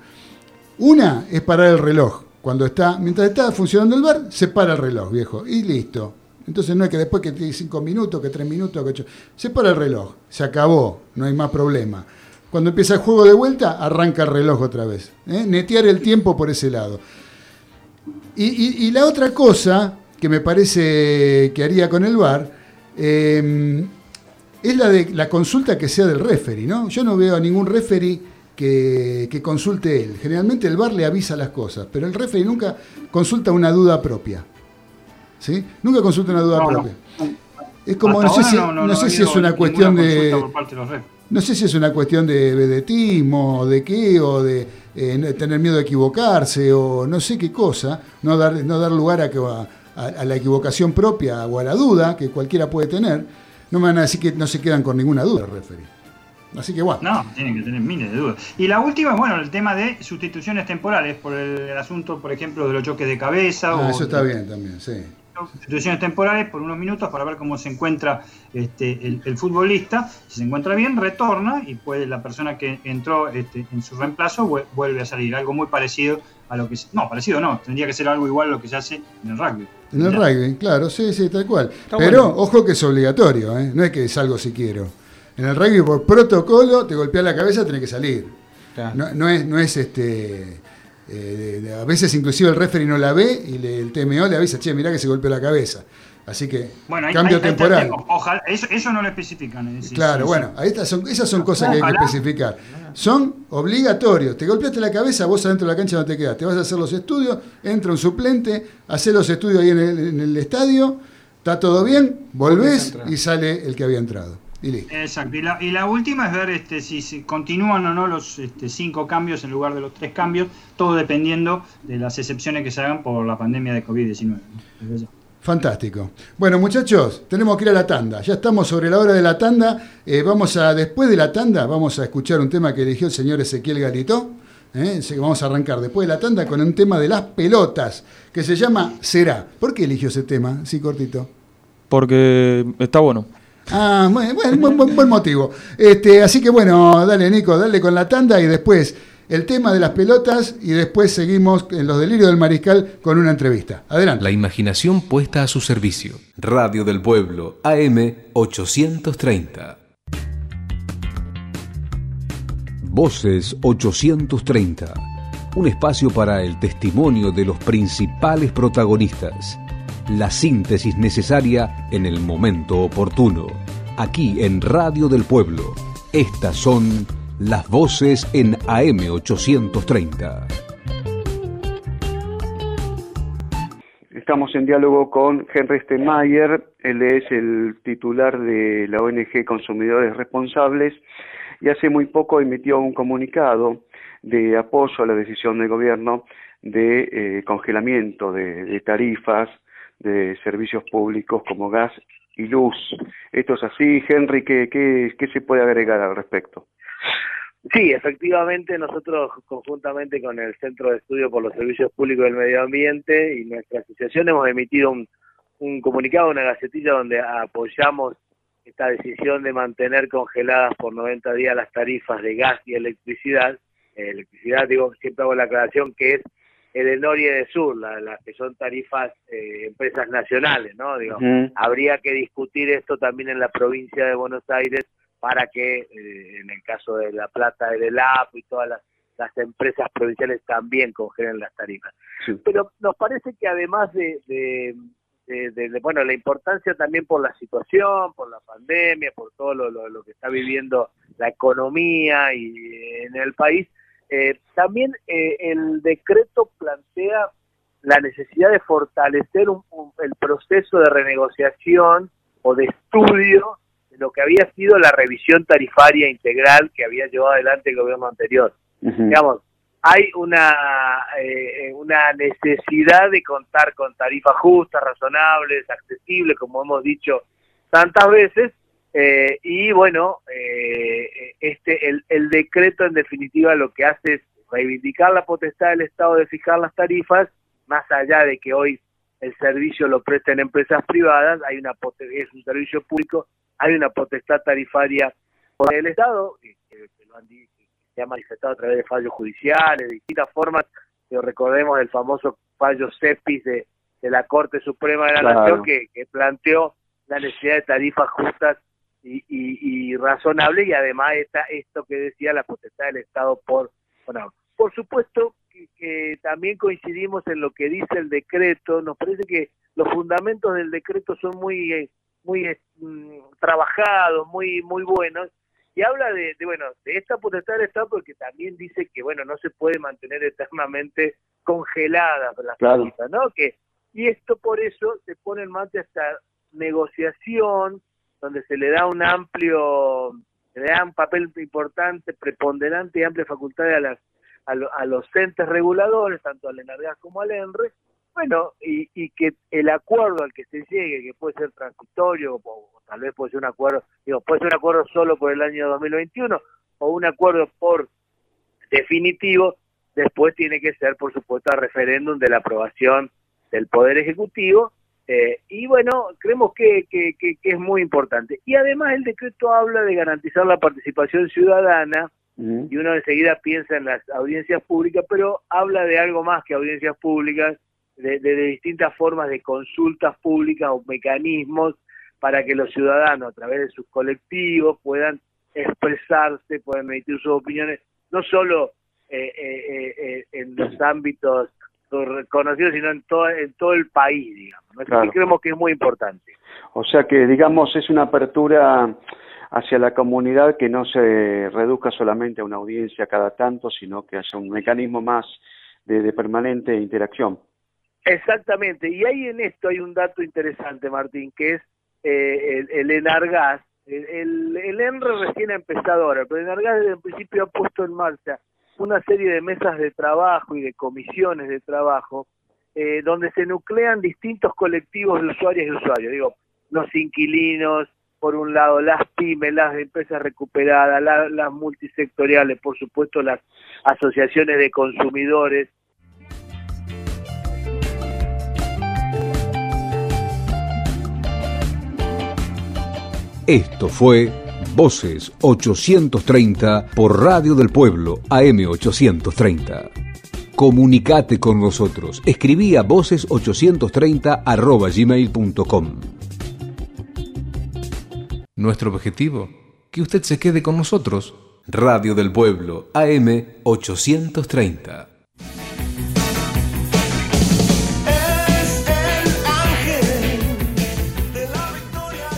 Una es parar el reloj. Cuando está, mientras está funcionando el bar, se para el reloj, viejo, y listo. Entonces no es que después que cinco minutos, que tres minutos, que ocho. Se para el reloj, se acabó, no hay más problema. Cuando empieza el juego de vuelta, arranca el reloj otra vez. ¿eh? Netear el tiempo por ese lado. Y la otra cosa que me parece que haría con el VAR eh, es la de la consulta que sea del referee, ¿no? Yo no veo a ningún referee que, que consulte él. Generalmente el VAR le avisa las cosas, pero el referee nunca consulta una duda propia. ¿Sí? Nunca consulta una duda No, no. propia. Es como, Hasta no sé, si, no- sé es una cuestión de... consulta por parte de los. No sé si es una cuestión de vedetismo, o de qué, o de eh, tener miedo de equivocarse, o no sé qué cosa, no dar, no dar lugar a, que, a, a la equivocación propia o a la duda que cualquiera puede tener. No me van a decir que no se quedan con ninguna duda, el referee. Así que bueno. No, tienen que tener miles de dudas. Y la última es, bueno, el tema de sustituciones temporales, por el, el asunto, por ejemplo, de los choques de cabeza. Ah, o eso está bien también, sí. Sustituciones temporales por unos minutos para ver cómo se encuentra este, el, el futbolista. Si se encuentra bien, retorna y puede la persona que entró este, en su reemplazo vu- vuelve a salir. Algo muy parecido a lo que... No, parecido no, tendría que ser algo igual a lo que se hace en el rugby. En el rugby, claro, sí, sí, tal cual. Está Pero bueno. ojo que es obligatorio, ¿eh? no es que salgo si quiero. En el rugby, por protocolo, te golpea la cabeza, tenés que salir. No, no es, no es este. eh, a veces, inclusive, el referee no la ve y le- el TMO le avisa, che, mirá que se golpeó la cabeza. Así que, Bueno, cambio temporal. Ojalá, eso, eso no lo especifican. es decir, Claro, sí, bueno, sí. ahí son, esas son cosas que hay que especificar. Son obligatorios. Te golpeaste la cabeza, vos adentro de la cancha no te quedas. Te vas a hacer los estudios, entra un suplente, haces los estudios ahí en el, en el estadio, está todo bien, volvés y sale el que había entrado. Y listo. Exacto. Y la, y la última es ver este, si, si continúan o no los este, cinco cambios en lugar de los tres cambios, todo dependiendo de las excepciones que se hagan por la pandemia de COVID-19. ¿no? Fantástico. Bueno, muchachos, tenemos que ir a la tanda. Ya estamos sobre la hora de la tanda. Eh, vamos a, después de la tanda, vamos a escuchar un tema que eligió el señor Ezequiel Galito. ¿eh? Vamos a arrancar después de la tanda con un tema de las pelotas, que se llama Será. ¿Por qué eligió ese tema? Sí, cortito. Porque está bueno. Ah, bueno, bueno, buen, buen- buen motivo. Este, así que bueno, dale Nico, dale con la tanda y después el tema de las pelotas y después seguimos en los delirios del mariscal con una entrevista. Adelante. La imaginación puesta a su servicio. Radio del Pueblo, AM 830. Voces 830. Un espacio para el testimonio de los principales protagonistas. La síntesis necesaria en el momento oportuno. Aquí en Radio del Pueblo. Estas son las voces en AM 830. Estamos en diálogo con Henry Steinmeier, él es el titular de la ONG Consumidores Responsables y hace muy poco emitió un comunicado de apoyo a la decisión del gobierno de eh, congelamiento de, tarifas de servicios públicos como gas y luz. Esto es así, Henry, ¿qué, qué, qué se puede agregar al respecto? Sí, efectivamente, nosotros conjuntamente con el Centro de Estudio por los Servicios Públicos del Medio Ambiente y nuestra asociación hemos emitido un, un comunicado, una gacetilla donde apoyamos esta decisión de mantener congeladas por 90 días las tarifas de gas y electricidad. Eh, electricidad, digo, siempre hago la aclaración que es el de Nor y el de Sur, las la que son tarifas eh, empresas nacionales, ¿no? Digo, habría que discutir esto también en la provincia de Buenos Aires para que eh, en el caso de La Plata, del ELAP y todas las, las empresas provinciales también congelen las tarifas. Pero nos parece que además de, de, de- de- de, bueno, la importancia también por la situación, por la pandemia, por todo lo, lo- lo que está viviendo la economía y en el país, eh, también eh, el decreto plantea la necesidad de fortalecer un- un- el proceso de renegociación o de estudio lo que había sido la revisión tarifaria integral que había llevado adelante el gobierno anterior. Digamos, hay una, eh, una necesidad de contar con tarifas justas, razonables, accesibles, como hemos dicho tantas veces, eh, y bueno, eh, este el, el decreto en definitiva lo que hace es reivindicar la potestad del Estado de fijar las tarifas, más allá de que hoy el servicio lo presten empresas privadas, hay una es un servicio público, hay una potestad tarifaria por el Estado, que, que- que lo han que se ha manifestado a través de fallos judiciales, de distintas formas, pero recordemos el famoso fallo CEPIS de, de la Corte Suprema de la Claro. Nación que, que planteó la necesidad de tarifas justas y, y, y razonables y además está esto que decía la potestad del Estado por bueno, por supuesto que, que también coincidimos en lo que dice el decreto, nos parece que los fundamentos del decreto son muy eh, muy eh, mm, trabajados, muy muy buenos y habla de, de, bueno de esta potestad del Estado porque también dice que bueno no se puede mantener eternamente congeladas las Claro. ¿no? Que y esto por eso se pone en marcha esta negociación donde se le da un amplio se le da un papel importante, preponderante y amplia facultad a las a, lo- a los entes reguladores, tanto al ENARGAS como al ENRE, bueno, y, y que el acuerdo al que se llegue, que puede ser transitorio, o, o tal vez puede ser un acuerdo, digo, puede ser un acuerdo solo por el año 2021, o un acuerdo por definitivo, después tiene que ser, por supuesto, a referéndum de la aprobación del Poder Ejecutivo, eh, y bueno, creemos que, que, que- que es muy importante. Y además el decreto habla de garantizar la participación ciudadana, y uno enseguida piensa en las audiencias públicas, pero habla de algo más que audiencias públicas, de, de- de distintas formas de consultas públicas o mecanismos para que los ciudadanos a través de sus colectivos puedan expresarse, puedan emitir sus opiniones, no solo eh, eh, eh, eh, en los ámbitos conocidos, sino en todo, en todo el país, digamos. Claro. creemos que es muy importante. O sea que, digamos, es una apertura hacia la comunidad que no se reduzca solamente a una audiencia cada tanto, sino que haya un mecanismo más de, de permanente interacción. Exactamente, y ahí en esto hay un dato interesante, Martín, que es eh, el, el Enargas. El, el, el ENRE recién ha empezado ahora, pero el Enargas desde el principio ha puesto en marcha una serie de mesas de trabajo y de comisiones de trabajo eh, donde se nuclean distintos colectivos de usuarios y usuarios. Digo, los inquilinos, por un lado, las pymes, las empresas recuperadas, la- las multisectoriales, por supuesto, las asociaciones de consumidores, Esto fue Voces 830 por Radio del Pueblo AM 830. Comunicate con nosotros. Escribí a voces830 arroba gmail.com. Nuestro objetivo, que usted se quede con nosotros. Radio del Pueblo AM 830.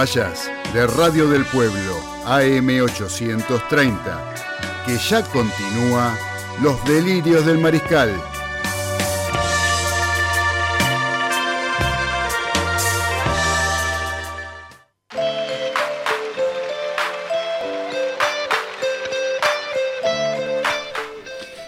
Vayas de Radio del Pueblo, AM 830, que ya continúa Los Delirios del Mariscal.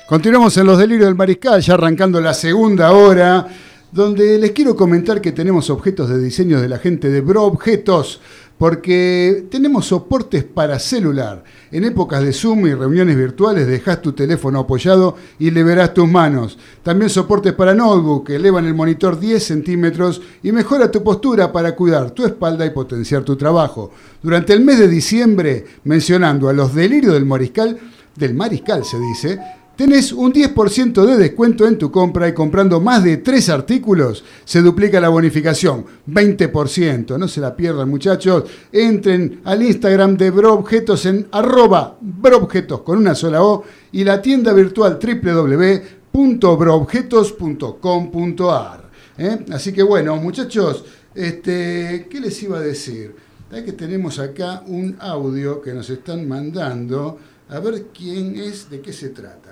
Continuamos en Los Delirios del Mariscal, ya arrancando la segunda hora, donde les quiero comentar que tenemos objetos de diseño de la gente de Bro Objetos, porque tenemos soportes para celular. En épocas de Zoom y reuniones virtuales dejas tu teléfono apoyado y liberás tus manos. También soportes para notebook que elevan el monitor 10 centímetros y mejora tu postura para cuidar tu espalda y potenciar tu trabajo. Durante el mes de diciembre, mencionando a los delirios del mariscal, del mariscal se dice, Tenés un 10% de descuento en tu compra y comprando más de 3 artículos se duplica la bonificación, 20%. No se la pierdan muchachos, entren al Instagram de Broobjetos en arroba broobjetos con una sola O y la tienda virtual www.broobjetos.com.ar. ¿eh? Así que bueno muchachos, este, ¿qué les iba a decir? ¿Sabés que tenemos acá un audio que nos están mandando? a ver quién es, de qué se trata.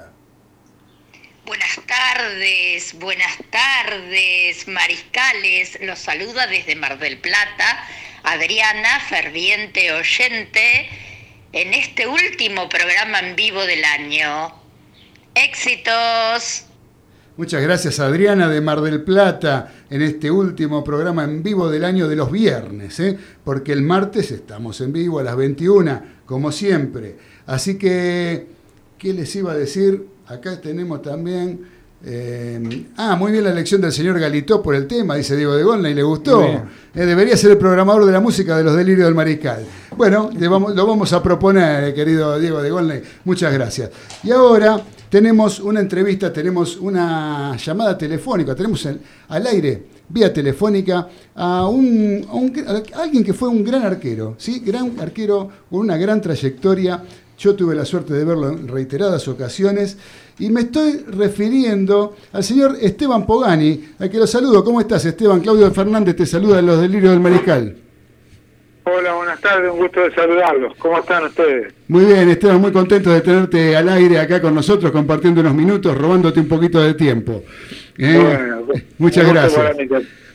Buenas tardes, buenas tardes, mariscales. Los saluda desde Mar del Plata Adriana, ferviente oyente, en este último programa en vivo del año. Éxitos. Muchas gracias Adriana de Mar del Plata en este último programa en vivo del año de los viernes, ¿eh? porque el martes estamos en vivo a las 21, como siempre. Así que, ¿qué les iba a decir? Acá tenemos también... Eh, ah, muy bien la elección del señor Galitó por el tema, dice Diego de Golna, y le gustó. Eh, debería ser el programador de la música de los delirios del mariscal. Bueno, lo vamos a proponer, querido Diego de Golna. Muchas gracias. Y ahora tenemos una entrevista, tenemos una llamada telefónica, tenemos al aire, vía telefónica, a, un, alguien que fue un gran arquero, ¿sí? Gran arquero con una gran trayectoria. Yo tuve la suerte de verlo en reiteradas ocasiones y me estoy refiriendo al señor Esteban Pogani, al que lo saludo. ¿Cómo estás, Esteban? Claudio Fernández te saluda en los delirios del mariscal. Hola, buenas tardes, un gusto de saludarlos. ¿Cómo están ustedes? Muy bien, Esteban, muy contento de tenerte al aire acá con nosotros, compartiendo unos minutos, robándote un poquito de tiempo. Eh, muchas gracias.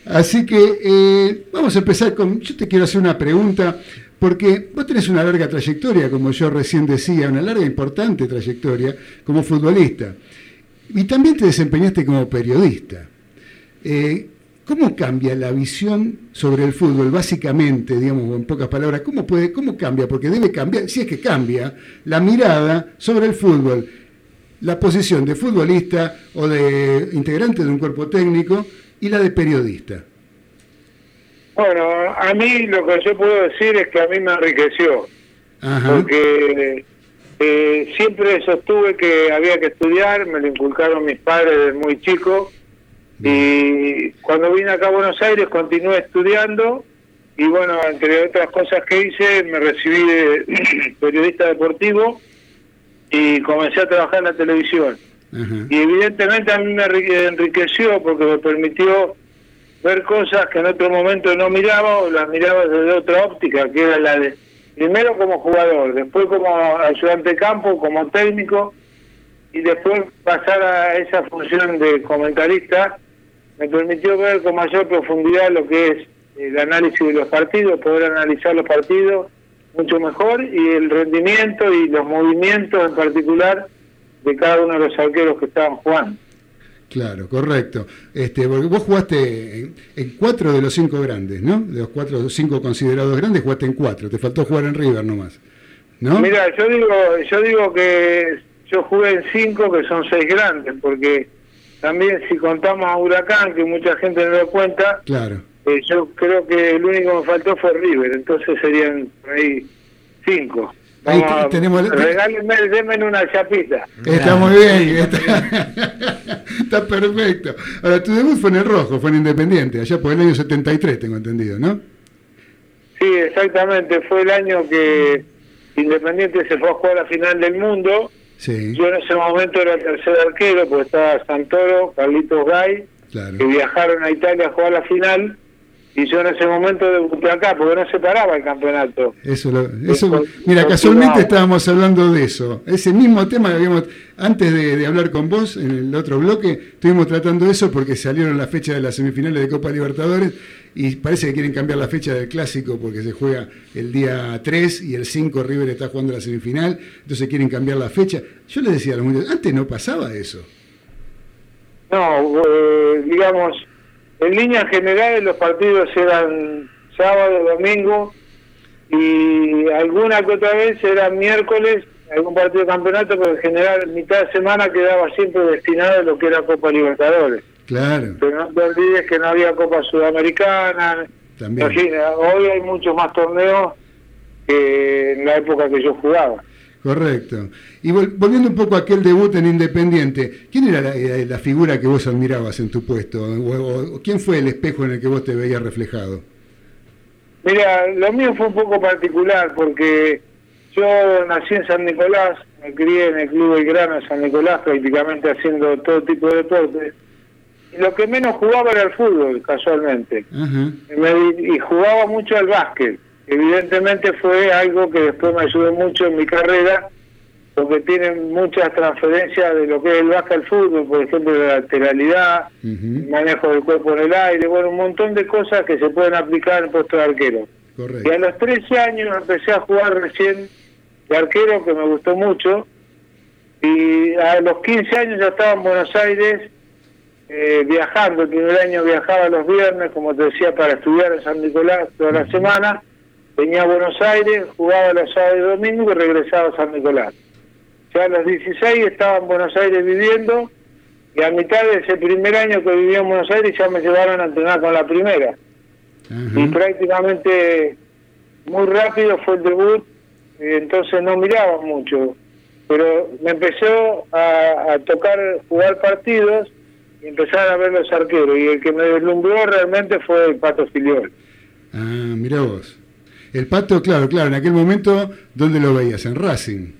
Así que eh, vamos a empezar con, yo te quiero hacer una pregunta, porque vos tenés una larga trayectoria, como yo recién decía, una larga e importante trayectoria como futbolista, y también te desempeñaste como periodista. Eh, ¿Cómo cambia la visión sobre el fútbol, básicamente, digamos, en pocas palabras? ¿Cómo, puede, ¿Cómo cambia? Porque debe cambiar, si es que cambia, la mirada sobre el fútbol, la posición de futbolista o de integrante de un cuerpo técnico y la de periodista. Bueno, a mí lo que yo puedo decir es que a mí me enriqueció, porque eh, siempre sostuve que había que estudiar, me lo inculcaron mis padres desde muy chico y cuando vine acá a Buenos Aires continué estudiando y bueno, entre otras cosas que hice, me recibí de *clears throat* periodista deportivo y comencé a trabajar en la televisión. Y evidentemente a mí me enriqueció porque me permitió ver cosas que en otro momento no miraba o las miraba desde otra óptica, que era la de, primero como jugador, después como ayudante de campo, como técnico, y después pasar a esa función de comentarista me permitió ver con mayor profundidad lo que es el análisis de los partidos, poder analizar los partidos mucho mejor y el rendimiento y los movimientos en particular de cada uno de los arqueros que estaban jugando. Claro, correcto. Este, porque vos jugaste en, cuatro de los cinco grandes, ¿no? De los cuatro cinco considerados grandes, jugaste en cuatro. Te faltó jugar en River nomás, ¿no? Mira, yo digo, yo digo que yo jugué en cinco, que son seis grandes, porque también si contamos a Huracán, que mucha gente no lo cuenta, claro. Eh, yo creo que el único que me faltó fue River, entonces serían ahí cinco. Ahí tenemos... Regálenme, denme una chapita. Está muy bien, *laughs* está... perfecto. Ahora, tu debut fue en el Rojo, fue en Independiente, allá por el año 73, tengo entendido, ¿no? Sí, exactamente, fue el año que Independiente se fue a jugar a la final del mundo yo en ese momento era el tercer arquero, porque estaba Santoro, Carlitos Gay, que viajaron a Italia a jugar la final, y yo en ese momento debuté acá, porque no se paraba el campeonato. Eso, eso mira, casualmente estábamos hablando de eso. Ese mismo tema que habíamos, antes de, de, hablar con vos, en el otro bloque, estuvimos tratando eso porque salieron las fechas de las semifinales de Copa Libertadores y parece que quieren cambiar la fecha del clásico porque se juega el día 3 y el 5 River está jugando la semifinal, entonces quieren cambiar la fecha. Yo les decía a los muchachos, antes no pasaba eso. No, eh, digamos, en líneas generales los partidos eran sábado, domingo y alguna que otra vez era miércoles, algún partido de campeonato, pero en general mitad de semana quedaba siempre destinado a lo que era Copa Libertadores. Claro. Pero no te olvides que no había Copa Sudamericana. También. Hoy hay muchos más torneos que en la época que yo jugaba. Correcto. Y volviendo un poco a aquel debut en Independiente, ¿quién era la, figura que vos admirabas en tu puesto? O, ¿Quién fue el espejo en el que vos te veías reflejado? Mira, lo mío fue un poco particular porque yo nací en San Nicolás, me crié en el Club Belgrano de San Nicolás prácticamente haciendo todo tipo de deportes lo que menos jugaba era el fútbol, casualmente. y jugaba mucho al básquet. Evidentemente fue algo que después me ayudó mucho en mi carrera, porque tienen muchas transferencias de lo que es el básquet al fútbol, por ejemplo, la lateralidad, el manejo del cuerpo en el aire, bueno, un montón de cosas que se pueden aplicar en puesto de arquero. Y a los 13 años empecé a jugar recién de arquero, que me gustó mucho, y a los 15 años ya estaba en Buenos Aires eh, viajando, el primer año viajaba los viernes, como te decía, para estudiar en San Nicolás toda la semana, venía a Buenos Aires, jugaba los sábados y domingos y regresaba a San Nicolás. Ya a los 16 estaba en Buenos Aires viviendo y a mitad de ese primer año que vivía en Buenos Aires ya me llevaron a entrenar con la primera. Y prácticamente muy rápido fue el debut, entonces no miraba mucho. Pero me empezó a, a tocar jugar partidos y empezar a ver los arqueros. Y el que me deslumbró realmente fue el Pato Filiol. Ah, mira vos. El Pato, claro, claro, en aquel momento, ¿dónde lo veías? En Racing.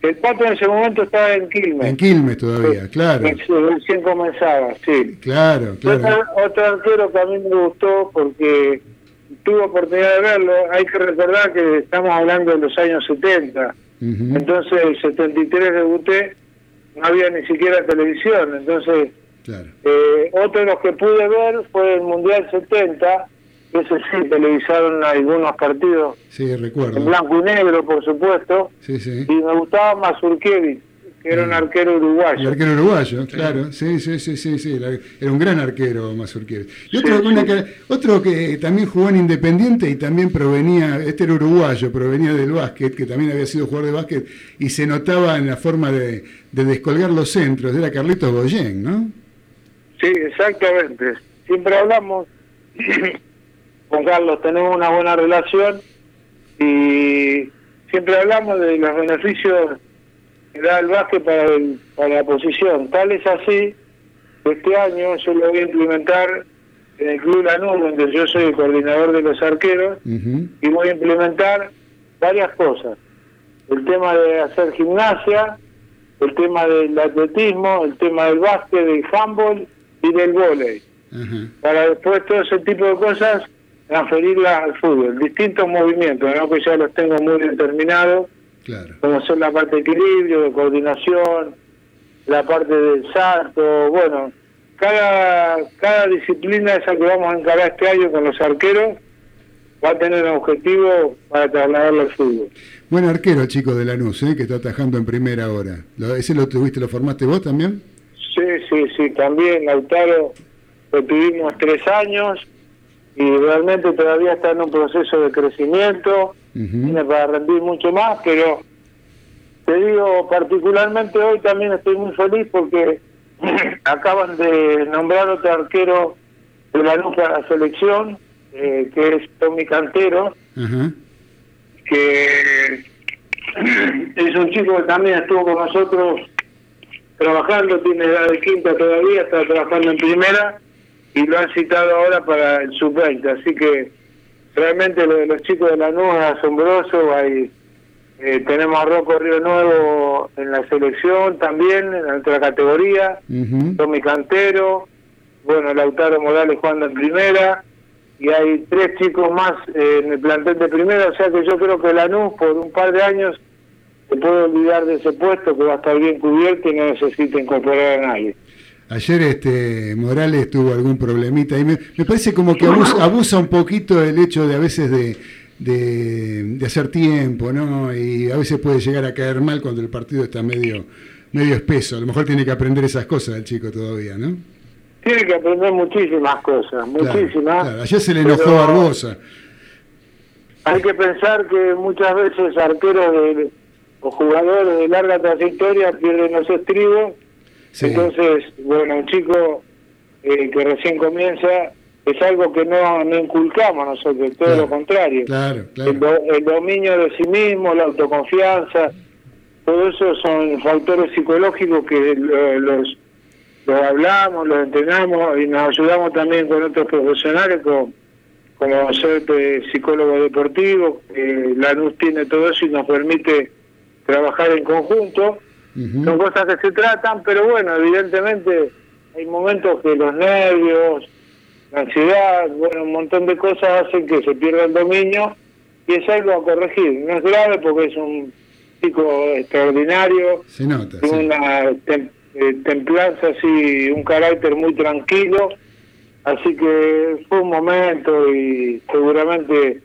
El Pato en ese momento estaba en Quilmes. En Quilmes todavía, claro. Recién comenzaba, sí. Claro, claro. Otro, otro arquero que a mí me gustó porque tuve oportunidad de verlo. Hay que recordar que estamos hablando de los años 70. Entonces, el 73 debuté, no había ni siquiera televisión. Entonces, eh, otro de los que pude ver fue el Mundial 70. Ese sí, televisaron algunos partidos. Sí, recuerdo. En blanco y negro, por supuesto. Sí, sí. Y me gustaba Mazurkiewicz, que era un arquero uruguayo. El arquero uruguayo, claro. Sí, sí, sí, sí, sí. Era un gran arquero Mazurkiewicz. Y otro, una que, otro que también jugó en Independiente y también provenía, este era uruguayo, provenía del básquet, que también había sido jugador de básquet, y se notaba en la forma de, de descolgar los centros, era Carlitos Goyen, ¿no? Sí, exactamente. Siempre hablamos con Carlos, tenemos una buena relación y siempre hablamos de los beneficios que da el básquet para, el, para la posición. Tal es así este año yo lo voy a implementar en el Club Lanús, donde yo soy el coordinador de los arqueros, y voy a implementar varias cosas. El tema de hacer gimnasia, el tema del atletismo, el tema del básquet, del handball y del vóley. Para después todo ese tipo de cosas transferirlas al fútbol. Distintos movimientos, ¿no? que ya los tengo muy determinados, como son la parte de equilibrio, de coordinación, la parte del salto, bueno, cada, cada disciplina esa que vamos a encarar este año con los arqueros va a tener un objetivo para trasladarlo al fútbol. Buen arquero, chico de Lanús, ¿eh? que está atajando en primera hora. ¿Ese lo tuviste, lo formaste vos también? Sí, sí, sí, también Lautaro lo tuvimos tres años y realmente todavía está en un proceso de crecimiento, tiene para rendir mucho más, pero te digo, particularmente hoy también estoy muy feliz porque *clears throat* acaban de nombrar otro arquero de la nuca la selección, eh, que es Tommy Cantero, que *clears throat* es un chico que también estuvo con nosotros trabajando, tiene edad de quinta todavía, está trabajando en primera y lo han citado ahora para el sub-20, así que realmente lo de los chicos de la nube es asombroso, hay, eh, tenemos a Rocco Río Nuevo en la selección también, en la otra categoría, Tommy Cantero, bueno, Lautaro Morales jugando en primera, y hay tres chicos más eh, en el plantel de primera, o sea que yo creo que Lanús por un par de años se puede olvidar de ese puesto que va a estar bien cubierto y no necesita incorporar a nadie. Ayer este Morales tuvo algún problemita y me, parece como que *laughs* abusa, un poquito el hecho de a veces de, de, hacer tiempo, ¿no? Y a veces puede llegar a caer mal cuando el partido está medio medio espeso. A lo mejor tiene que aprender esas cosas el chico todavía, ¿no? Tiene que aprender muchísimas cosas, muchísimas. Ayer se le enojó a Barbosa. Hay que pensar que muchas veces arqueros de, o jugadores de larga trayectoria pierden los estribos entonces, bueno, un chico eh, que recién comienza es algo que no, no inculcamos nosotros, todo lo contrario. El, dominio de sí mismo, la autoconfianza, todo eso son factores psicológicos que los, los hablamos, los entrenamos y nos ayudamos también con otros profesionales como, como ser eh, psicólogo deportivo. la luz tiene todo eso y nos permite trabajar en conjunto son cosas que se tratan, pero bueno, evidentemente hay momentos que los nervios, la ansiedad, bueno, un montón de cosas hacen que se pierda el dominio y es algo a corregir. No es grave porque es un chico extraordinario, Se nota. con sí. una tem- eh, templanza así, un carácter muy tranquilo, así que fue un momento y seguramente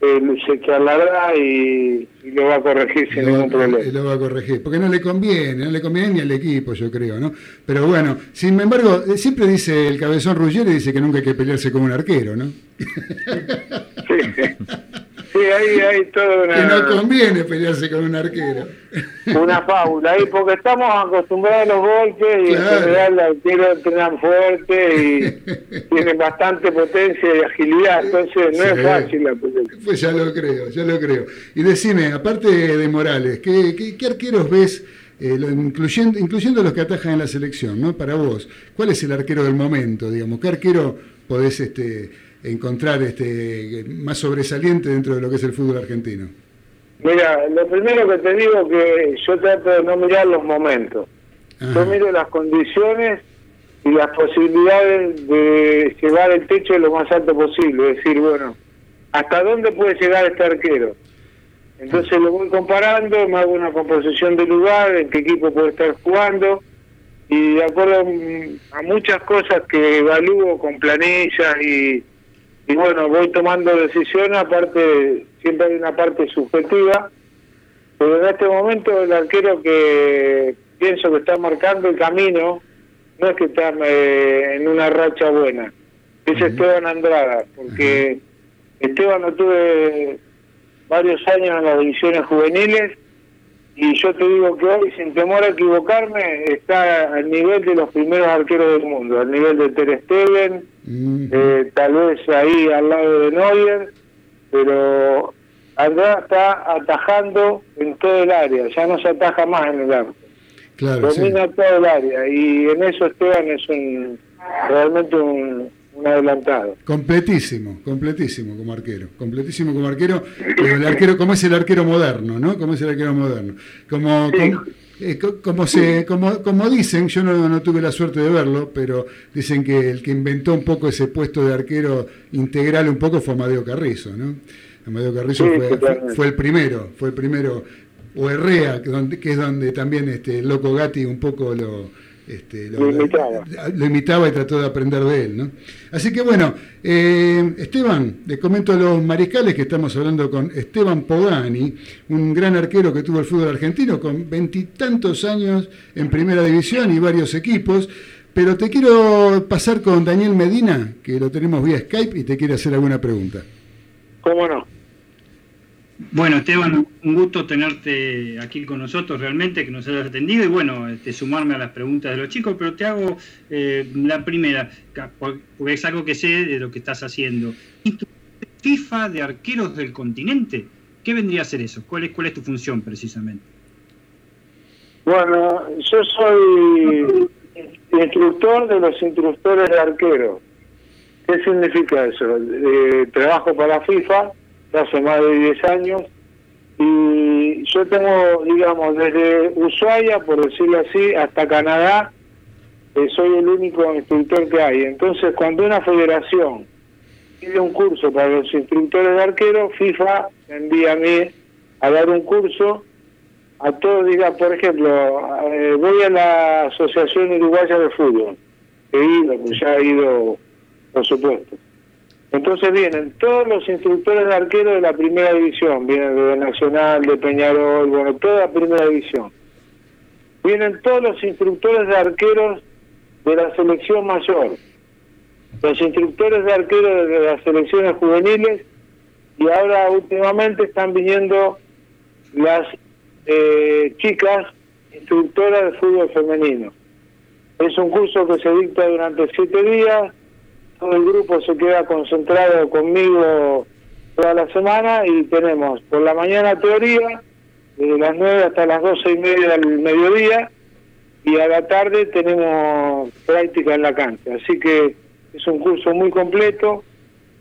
eh, se charlará y, y lo va a corregir sin lo, ningún problema. lo va a corregir, porque no le conviene, no le conviene ni al equipo, yo creo, ¿no? Pero bueno, sin embargo, eh, siempre dice el cabezón Ruggeri, dice que nunca hay que pelearse con un arquero, ¿no? Sí, *laughs* ahí hay toda Que no una, conviene pelearse con un arquero. una fábula ahí, porque estamos acostumbrados a los golpes y Claro. en general el arquero entrenan fuerte y *laughs* tiene bastante potencia y agilidad, entonces no Sí. es fácil la pelea. Pues ya lo creo, ya lo creo. Y decime, aparte de Morales, ¿qué, qué, qué arqueros ves, eh, lo- incluyendo, incluyendo los que atajan en la selección, ¿no? Para vos, ¿cuál es el arquero del momento, digamos? ¿Qué arquero podés este, encontrar este, más sobresaliente dentro de lo que es el fútbol argentino? Mira, lo primero que te digo que yo trato de no mirar los momentos. Yo miro las condiciones y las posibilidades de llevar el techo lo más alto posible. Es decir, bueno, ¿hasta dónde puede llegar este arquero? Entonces lo voy comparando, me hago una composición de lugar, en qué equipo puede estar jugando y de acuerdo a muchas cosas que evalúo con planillas y, y bueno, voy tomando decisiones, aparte siempre hay una parte subjetiva, pero en este momento el arquero que pienso que está marcando el camino no es que está eh, en una racha buena, es Esteban Andrada, porque Esteban lo tuve varios años en las divisiones juveniles y yo te digo que hoy, sin temor a equivocarme, está al nivel de los primeros arqueros del mundo, al nivel de Ter Stegen, eh, tal vez ahí al lado de Neuer, pero Andrada está atajando en todo el área, ya no se ataja más en el arco. Claro, sí. Domina todo el área y en eso Esteban es un realmente un, un adelantado. Completísimo, completísimo como arquero, completísimo como arquero, pero el arquero, como es el arquero moderno, ¿no? Como es el arquero moderno. Como, como, eh, co- como se, como, como dicen, yo no, no tuve la suerte de verlo, pero dicen que el que inventó un poco ese puesto de arquero integral un poco fue Amadeo Carrizo, ¿no? Amadeo Carrizo Sí, fue, fue, totalmente. fue el primero, fue el primero, o Herrea, que, es donde también este el Loco Gatti un poco lo, este, Lo imitaba. lo imitaba y trató de aprender de él, ¿no? Así que bueno, eh, Esteban, les comento a los mariscales que estamos hablando con Esteban Pogani, un gran arquero que tuvo el fútbol argentino con veintitantos años en primera división y varios equipos. Pero te quiero pasar con Daniel Medina, que lo tenemos vía Skype y te quiere hacer alguna pregunta. ¿Cómo no? Bueno, Esteban, un gusto tenerte aquí con nosotros realmente, que nos hayas atendido y bueno, este, sumarme a las preguntas de los chicos, pero te hago eh, la primera, porque es algo que sé de lo que estás haciendo. FIFA de arqueros del continente, ¿qué vendría a ser eso? ¿Cuál es, cuál es tu función precisamente? Bueno, yo soy instructor de los instructores de arqueros. ¿Qué significa eso? Eh, trabajo para FIFA hace más de 10 años y yo tengo, digamos, desde Ushuaia, por decirlo así, hasta Canadá, eh, soy el único instructor que hay. Entonces, cuando una federación pide un curso para los instructores de arqueros, FIFA envía a mí a dar un curso a todos, diga, por ejemplo, eh, voy a la Asociación Uruguaya de Fútbol, he ido, pues ya he ido, por supuesto. Entonces vienen todos los instructores de arquero de la primera división, vienen de Nacional, de Peñarol, bueno, toda la primera división. Vienen todos los instructores de arqueros de la selección mayor, los instructores de arqueros de las selecciones juveniles y ahora últimamente están viniendo las eh, chicas instructoras de fútbol femenino. Es un curso que se dicta durante siete días, todo el grupo se queda concentrado conmigo toda la semana y tenemos por la mañana teoría, desde las nueve hasta las doce y media del mediodía, y a la tarde tenemos práctica en la cancha. Así que es un curso muy completo,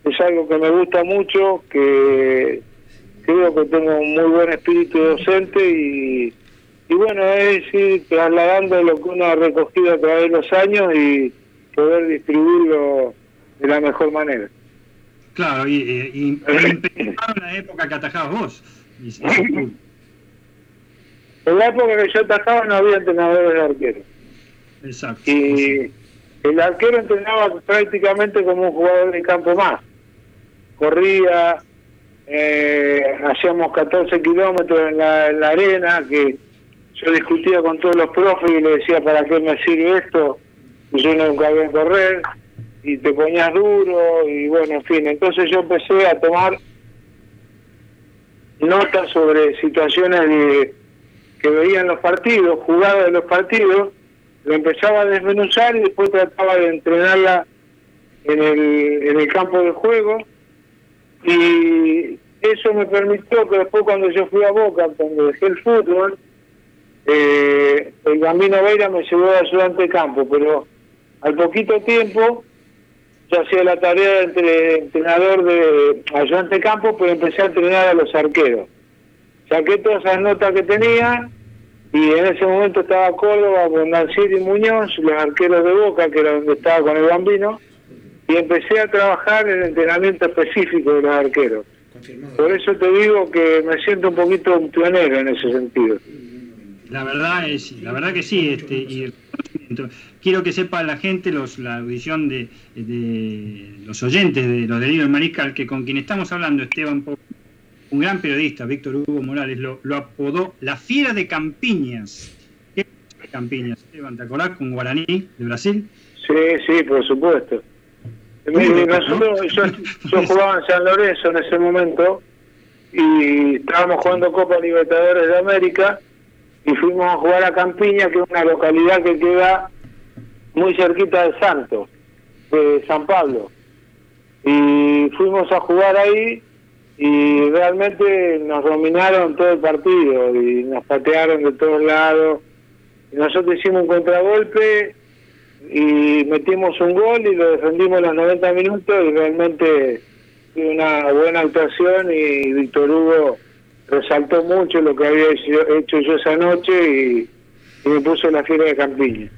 es algo que me gusta mucho, que creo que tengo un muy buen espíritu docente y, y bueno, es ir trasladando lo que uno ha recogido a través de los años y poder distribuirlo de la mejor manera. Claro, y, y, *laughs* la época que atajabas vos. *laughs* En la época que yo atajaba no había entrenadores de arquero. Exacto. Y el arquero entrenaba prácticamente como un jugador de campo más. Corría, eh, hacíamos 14 kilómetros en la, en la arena, que yo discutía con todos los profes y le decía, ¿para qué me sirve esto? Y yo nunca voy a correr, y te ponías duro, y bueno, en fin. Entonces yo empecé a tomar notas sobre situaciones de, que veía en los partidos, jugadas de los partidos, lo empezaba a desmenuzar y después trataba de entrenarla en el, en el campo de juego y eso me permitió que después cuando yo fui a Boca, cuando dejé el fútbol, eh, el Gambino Veira me llevó de ayudante de campo, pero al poquito tiempo yo hacía la tarea de entre, entrenador de ayudante de campo, pero empecé a entrenar a los arqueros. Saqué todas esas notas que tenía y en ese momento estaba Córdoba con y Muñoz, los arqueros de Boca, que era donde estaba con el Bambino, y empecé a trabajar en el entrenamiento específico de los arqueros. Por eso te digo que me siento un poquito un pionero en ese sentido. La verdad es, la verdad que sí, este, y quiero que sepa la gente, los, la audición de, de los oyentes de los delirios del mariscal, que con quien estamos hablando, Esteban un gran periodista, Víctor Hugo Morales, lo, lo apodó la fiera de Campiñas. ¿Qué es Campiñas, Esteban? ¿Te acordás con Guaraní de Brasil? Sí, sí, por supuesto. Nosotros, yo, yo jugaba en San Lorenzo en ese momento y estábamos jugando Copa Libertadores de América y fuimos a jugar a Campiña, que es una localidad que queda muy cerquita de Santos, de San Pablo. Y fuimos a jugar ahí y realmente nos dominaron todo el partido y nos patearon de todos lados. Nosotros hicimos un contragolpe y metimos un gol y lo defendimos los 90 minutos y realmente una buena actuación y Víctor Hugo resaltó mucho lo que había hecho yo esa noche y, me puso la fiera de Campiña.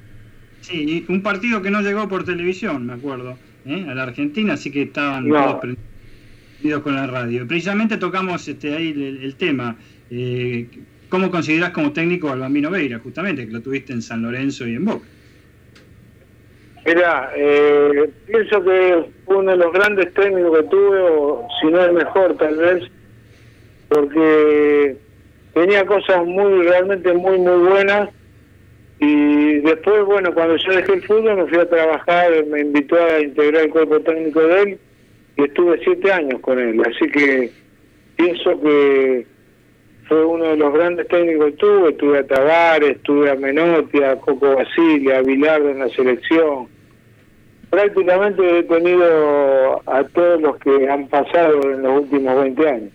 Sí, un partido que no llegó por televisión, me acuerdo, ¿eh? a la Argentina, así que estaban todos prendidos con la radio. Precisamente tocamos este, ahí el, tema. Eh, ¿Cómo considerás como técnico al Bambino Veira, justamente, que lo tuviste en San Lorenzo y en Boca? Mira, eh, pienso que fue uno de los grandes técnicos que tuve, o si no el mejor tal vez, porque tenía cosas muy, realmente muy, muy buenas. Y después, bueno, cuando yo dejé el fútbol me fui a trabajar, me invitó a integrar el cuerpo técnico de él y estuve siete años con él. Así que pienso que fue uno de los grandes técnicos que tuve. Tuve a Tavares, tuve a Menotti, a Coco Basile, a Bilardo en la selección prácticamente he tenido a todos los que han pasado en los últimos 20 años.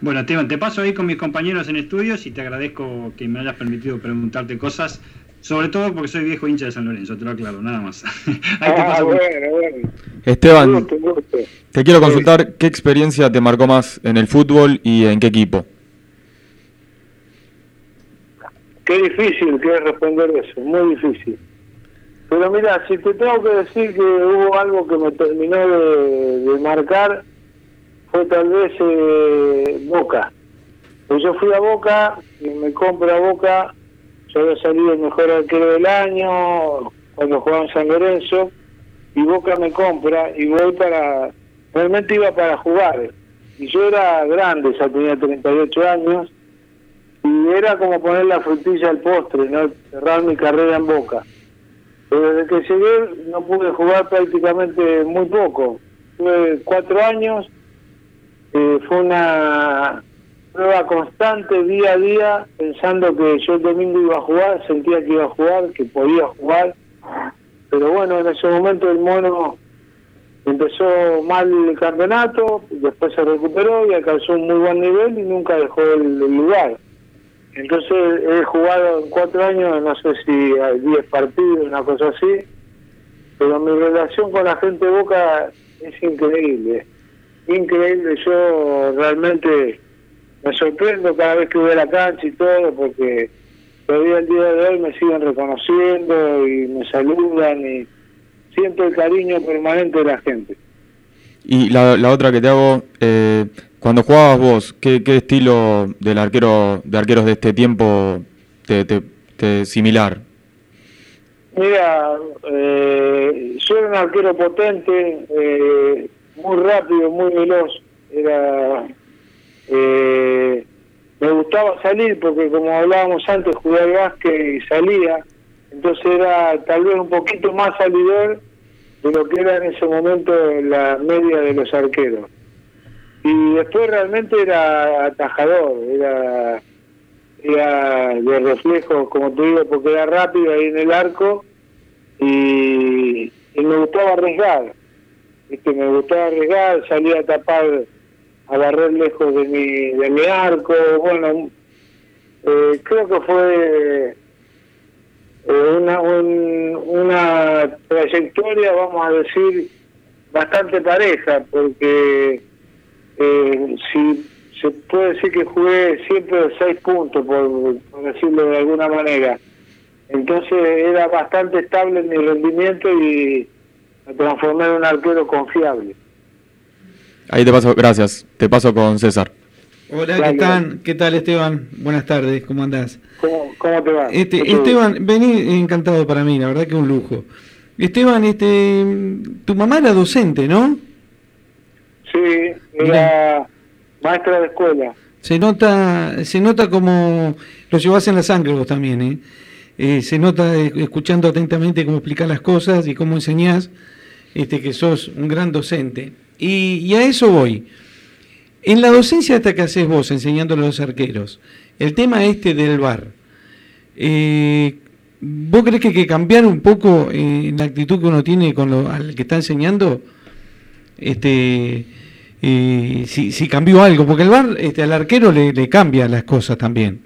Bueno, Esteban, te paso ahí con mis compañeros en estudios y te agradezco que me hayas permitido preguntarte cosas, sobre todo porque soy viejo hincha de San Lorenzo, te lo aclaro, nada más. *laughs* ahí te ah, paso bueno, bueno. Esteban, te quiero consultar qué experiencia te marcó más en el fútbol y en qué equipo. Qué difícil que es responder eso, muy difícil. Pero mira, si te tengo que decir que hubo algo que me terminó de, marcar, fue tal vez eh, Boca. Pues yo fui a Boca y me compro a Boca, yo había salido el mejor arquero del año cuando jugaba en San Lorenzo, y Boca me compra y voy para, realmente iba para jugar. Y yo era grande, ya tenía 38 años, y era como poner la frutilla al postre, ¿no? cerrar mi carrera en Boca. Pero desde que llegué no pude jugar prácticamente muy poco. Tuve cuatro años, eh, fue una prueba constante día a día, pensando que yo el domingo iba a jugar, sentía que iba a jugar, que podía jugar. Pero bueno, en ese momento el mono empezó mal el campeonato, después se recuperó y alcanzó un muy buen nivel y nunca dejó el lugar. Entonces he jugado en cuatro años, no sé si hay diez partidos, una cosa así, pero mi relación con la gente Boca es increíble, increíble. Yo realmente me sorprendo cada vez que voy a la cancha y todo, porque todavía el día de hoy me siguen reconociendo y me saludan y siento el cariño permanente de la gente. Y la, la otra que te hago, eh, Cuando jugabas vos, ¿qué, qué estilo del arquero de arqueros de este tiempo te, te, te similar? Mira, eh, yo era un arquero potente, eh, muy rápido, muy veloz. Era, eh, me gustaba salir porque como hablábamos antes, jugué al básquet y salía. Entonces era tal vez un poquito más salidor de lo que era en ese momento la media de los arqueros. Y después realmente era atajador, era, era de reflejo, como te digo, porque era rápido ahí en el arco y, me gustaba arriesgar. ¿Viste? Me gustaba arriesgar, salía a tapar, a barrer lejos de mi, de mi arco. Bueno, eh, creo que fue eh, una, una trayectoria, vamos a decir, bastante pareja, porque eh, si se puede decir que jugué siempre seis puntos, por decirlo de alguna manera entonces era bastante estable mi rendimiento y me transformé en un arquero confiable. Ahí te paso, gracias. Te paso con César. Hola, ¿qué tal? ¿Qué tal Esteban? Buenas tardes, ¿cómo andás? ¿Cómo, cómo te va? Este, Esteban, vení encantado para mí, la verdad que un lujo. Esteban, este, tu mamá era docente, ¿no? Sí, era maestra de escuela. Se nota, se nota como lo llevas en la sangre vos también, ¿eh? Eh, se nota eh, escuchando atentamente cómo explicas las cosas y cómo enseñás, este, que sos un gran docente. Y, a eso voy. En la docencia hasta que haces vos, enseñando a los arqueros, el tema este del bar, eh, ¿vos crees que hay que cambiar un poco la actitud que uno tiene con lo, al que está enseñando? Este, si, si, cambió algo, porque el bar este, al arquero le, le cambia las cosas también.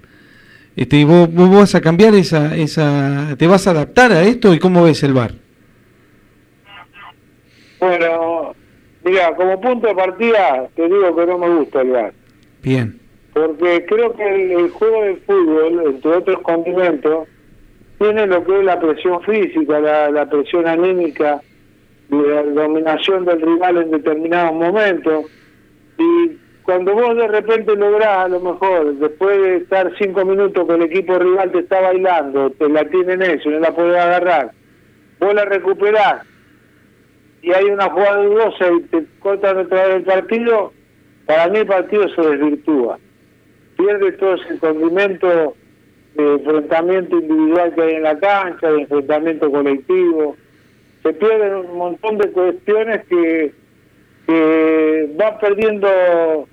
Este, vos, vos vas a cambiar esa, esa, te vas a adaptar a esto y cómo ves el bar. Bueno, mira, como punto de partida te digo que no me gusta el bar. Bien. Porque creo que el, juego de fútbol, entre otros condimentos, tiene lo que es la presión física, la, la presión anímica, la dominación del rival en determinados momentos. Y cuando vos de repente lográs, a lo mejor, después de estar cinco minutos que el equipo rival te está bailando, te la tienen eso, no la podés agarrar, vos la recuperás y hay una jugada dudosa y te cortan otra vez el partido, para mí el partido se desvirtúa. Pierde todo ese condimento de enfrentamiento individual que hay en la cancha, de enfrentamiento colectivo. Se pierden un montón de cuestiones que, que van perdiendo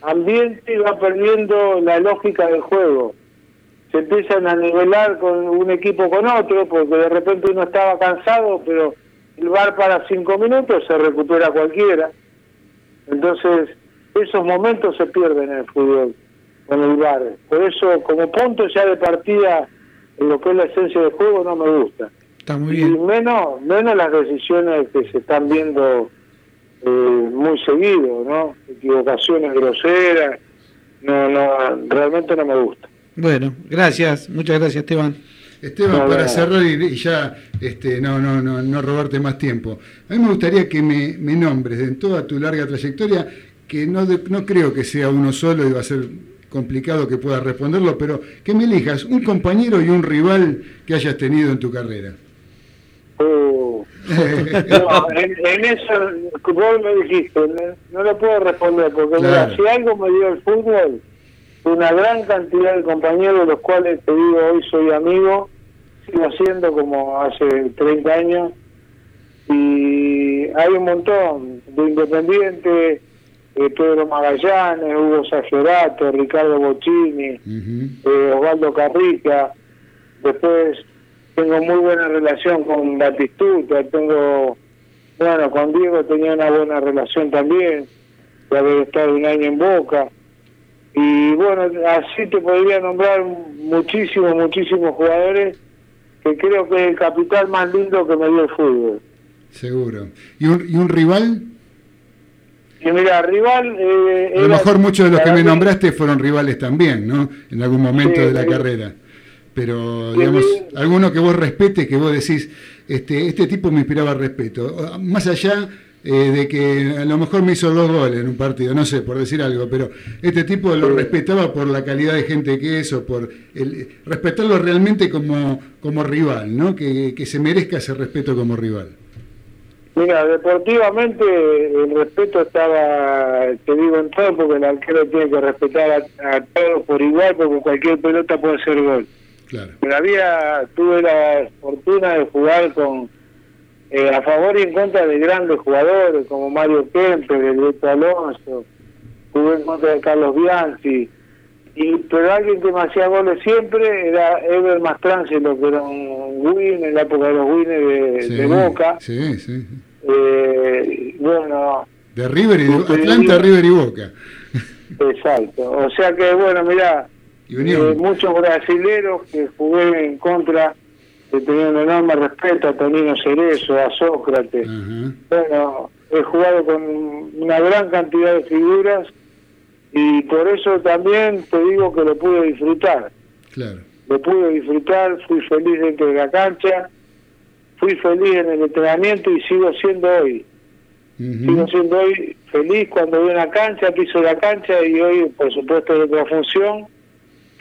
ambiente va perdiendo la lógica del juego. Se empiezan a nivelar con un equipo con otro, porque de repente uno estaba cansado, pero el bar para cinco minutos se recupera cualquiera. Entonces, esos momentos se pierden en el fútbol, con el bar. Por eso, como punto ya de partida, en lo que es la esencia del juego, no me gusta. Está muy bien. Y menos, menos las decisiones que se están viendo eh, muy seguido, ¿no? Equivocaciones groseras, no, no, realmente no me gusta. Bueno, gracias, muchas gracias Esteban. Esteban, para cerrar y, ya este, no, no, no, no robarte más tiempo, a mí me gustaría que me, me nombres en toda tu larga trayectoria, que no, no creo que sea uno solo y va a ser complicado que puedas responderlo, pero que me elijas un compañero y un rival que hayas tenido en tu carrera. Uh, *laughs* no, en, eso, vos me dijiste, no, lo puedo responder, porque si algo me dio el fútbol, una gran cantidad de compañeros, los cuales te digo hoy soy amigo, sigo siendo como hace 30 años, y hay un montón de independientes, eh, Pedro Magallanes, Hugo Sagerato, Ricardo Bocini, eh, Osvaldo Carrica, después tengo muy buena relación con Batistuta, tengo, bueno, con Diego tenía una buena relación también, de haber estado un año en Boca. Y bueno, así te podría nombrar muchísimos, muchísimos jugadores que creo que es el capital más lindo que me dio el fútbol. Seguro. ¿Y un, y un rival? Y mira, rival... Eh, a lo mejor muchos de los que me nombraste fueron rivales también, ¿no? En algún momento de la carrera pero digamos, alguno que vos respetes, que vos decís, este, este tipo me inspiraba respeto, más allá eh, de que a lo mejor me hizo dos goles en un partido, no sé, por decir algo, pero este tipo lo respetaba por la calidad de gente que es, o por el, respetarlo realmente como, como rival, ¿no? Que, se merezca ese respeto como rival. Mira, deportivamente el respeto estaba, te digo en todo, porque el arquero tiene que respetar a, a todos por igual, porque cualquier pelota puede ser gol. Claro. Pero había, tuve la fortuna de jugar con eh, a favor y en contra de grandes jugadores como Mario Kempe, Beto Alonso, jugué en contra de Carlos Bianchi, y, pero alguien que me hacía goles siempre era Ever Mastrangelo, que era un win en la época de los winners de, Boca. Sí, sí. Eh, bueno. De River y Atlanta, River y Boca. Exacto. O sea que, bueno, mirá, eh, muchos brasileros que jugué en contra que tenía un enorme respeto a Tonino Cerezo, a Sócrates. Bueno, he jugado con una gran cantidad de figuras y por eso también te digo que lo pude disfrutar. Claro. Lo pude disfrutar, fui feliz dentro de la cancha, fui feliz en el entrenamiento y sigo siendo hoy. Sigo siendo hoy feliz cuando voy a la cancha, piso la cancha y hoy, por supuesto, de otra función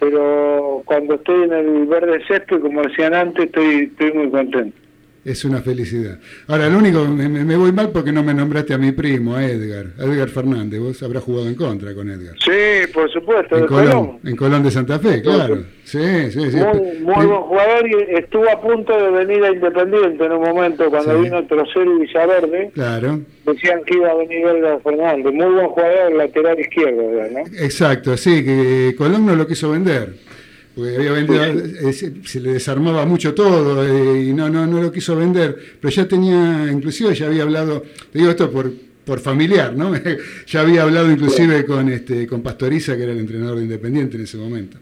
pero cuando estoy en el verde césped, como decían antes, estoy, estoy muy contento. Es una felicidad. Ahora, lo único, me, me, voy mal porque no me nombraste a mi primo, a Edgar, Edgar Fernández. Vos habrás jugado en contra con Edgar. Sí, por supuesto. En Colón, En Colón de Santa Fe, claro. Sí, sí, sí. Muy, muy buen jugador y estuvo a punto de venir a Independiente en un momento cuando vino Trocero y Villaverde. Claro. Decían que iba a venir Edgar Fernández. Muy buen jugador, lateral izquierdo, ¿no? Exacto, sí, que Colón no lo quiso vender porque había vendido, eh, se, le desarmaba mucho todo eh, y no, no, no lo quiso vender, pero ya tenía, inclusive ya había hablado, te digo esto por, por familiar, ¿no? *laughs* ya había hablado inclusive con este con Pastoriza, que era el entrenador de Independiente en ese momento.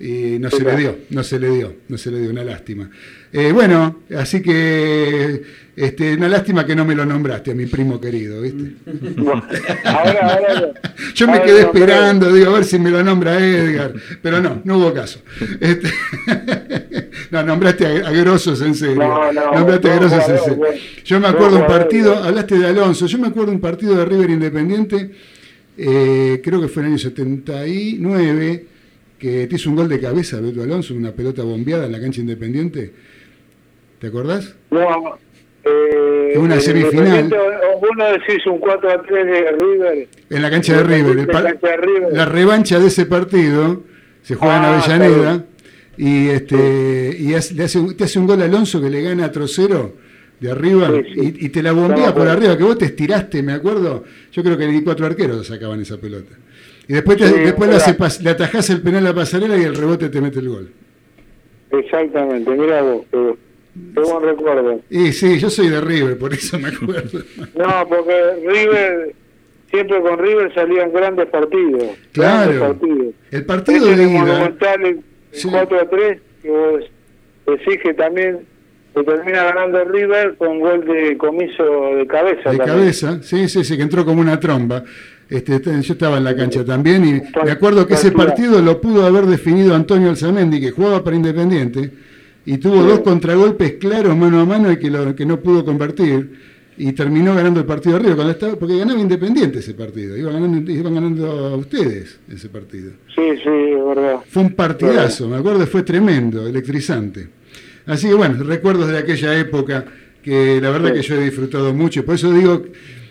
Y no se le dio, no se le dio, no se le dio, una lástima. Eh, bueno, así que este, una lástima que no me lo nombraste a mi primo querido, ¿viste? *laughs* Yo me quedé esperando, digo, a ver si me lo nombra Edgar, pero no, no hubo caso. Este, *laughs* no, nombraste a, Grosos en serio. No, nombraste a Grosos en serio. Yo me acuerdo un partido, hablaste de Alonso, yo me acuerdo un partido de River Independiente, eh, creo que fue en el año 79, que te hizo un gol de cabeza, Beto Alonso, una pelota bombeada en la cancha Independiente. ¿Te acordás? No, eh, una semifinal. Uno decís un 4 a 3 de River. En la cancha de River. La revancha de ese partido se juega en ah, Avellaneda y este y le hace, te hace un gol Alonso que le gana a Trocero de arriba Y, te la bombea por arriba, que vos te estiraste, me acuerdo. Yo creo que ni cuatro arqueros sacaban esa pelota. Y después, después le, atajás el penal a la pasarela y el rebote te mete el gol. Exactamente, mira vos. Qué buen recuerdo. Y sí, yo soy de River, por eso me acuerdo. *laughs* no, porque River, siempre con River salían grandes partidos. Claro. El partido de ida. El, 4 a 3, que vos decís que también se termina ganando River con gol de comiso de cabeza. De cabeza, sí, sí, sí, que entró como una tromba. Este, yo estaba en la cancha también y me acuerdo que ese partido lo pudo haber definido Antonio Alzamendi, que jugaba para Independiente y tuvo dos contragolpes claros mano a mano y que, lo, que no pudo convertir y terminó ganando el partido arriba cuando estaba, porque ganaba Independiente ese partido, iban ganando, iban ganando a ustedes ese partido. Sí, sí, es verdad. Fue un partidazo, me acuerdo, fue tremendo, electrizante. Así que bueno, recuerdos de aquella época que la verdad que yo he disfrutado mucho, por eso digo,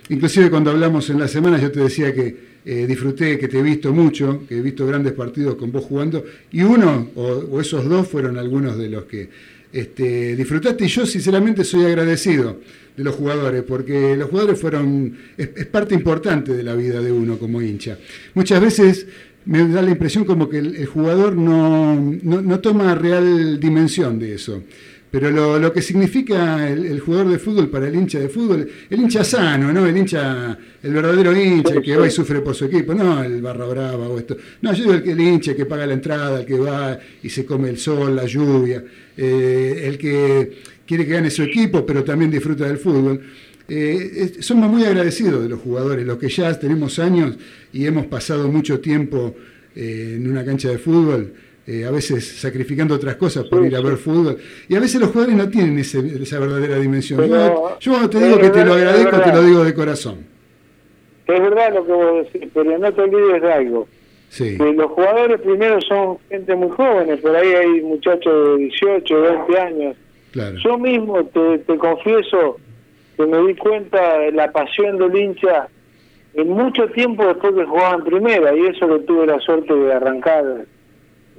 inclusive cuando hablamos en la semana yo te decía que eh, disfruté, que te he visto mucho, que he visto grandes partidos con vos jugando, y uno o, esos dos fueron algunos de los que este, disfrutaste, y yo sinceramente soy agradecido de los jugadores, porque los jugadores fueron, es, parte importante de la vida de uno como hincha. Muchas veces me da la impresión como que el, jugador no, no toma real dimensión de eso. Pero lo, lo que significa el, jugador de fútbol para el hincha de fútbol, el hincha sano, ¿no? El hincha, el verdadero hincha, que va y sufre por su equipo, no el barra brava o esto. No, yo digo el, el hincha que paga la entrada, el que va y se come el sol, la lluvia, eh, el que quiere que gane su equipo, pero también disfruta del fútbol. Eh, somos muy agradecidos de los jugadores, los que ya tenemos años y hemos pasado mucho tiempo eh, en una cancha de fútbol eh, a veces sacrificando otras cosas por ir a ver fútbol. Y a veces los jugadores no tienen ese- esa verdadera dimensión. yo, yo cuando te digo que te lo agradezco, te lo digo de corazón. Es verdad lo que vos decís, pero no te olvides de algo. Sí. Que los jugadores primero son gente muy jóvenes, por ahí hay muchachos de 18, 20 años. Claro. Yo mismo te, te confieso que me di cuenta de la pasión del hincha en mucho tiempo después que jugaba en primera, y eso que tuve la suerte de arrancar,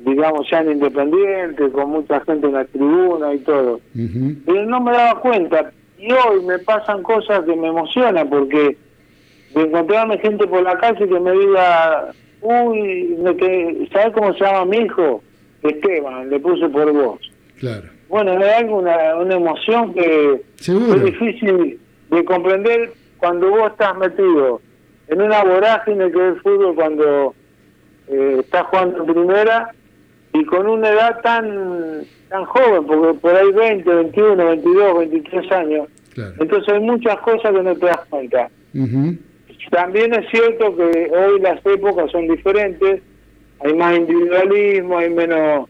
digamos, ya en Independiente, con mucha gente en la tribuna y todo. Ujú. Pero no me daba cuenta, y hoy me pasan cosas que me emocionan, porque de encontrarme gente por la calle que me diga, uy, que, ¿sabes cómo se llama mi hijo? Esteban, le puse por vos. Claro. Bueno, me da una, una emoción que Seguro. es difícil de comprender cuando vos estás metido en una vorágine que es el fútbol cuando eh, estás jugando en primera y con una edad tan tan joven, porque por ahí 20, 21, 22, 23 años. Entonces hay muchas cosas que no te das cuenta. También es cierto que hoy las épocas son diferentes, hay más individualismo, hay menos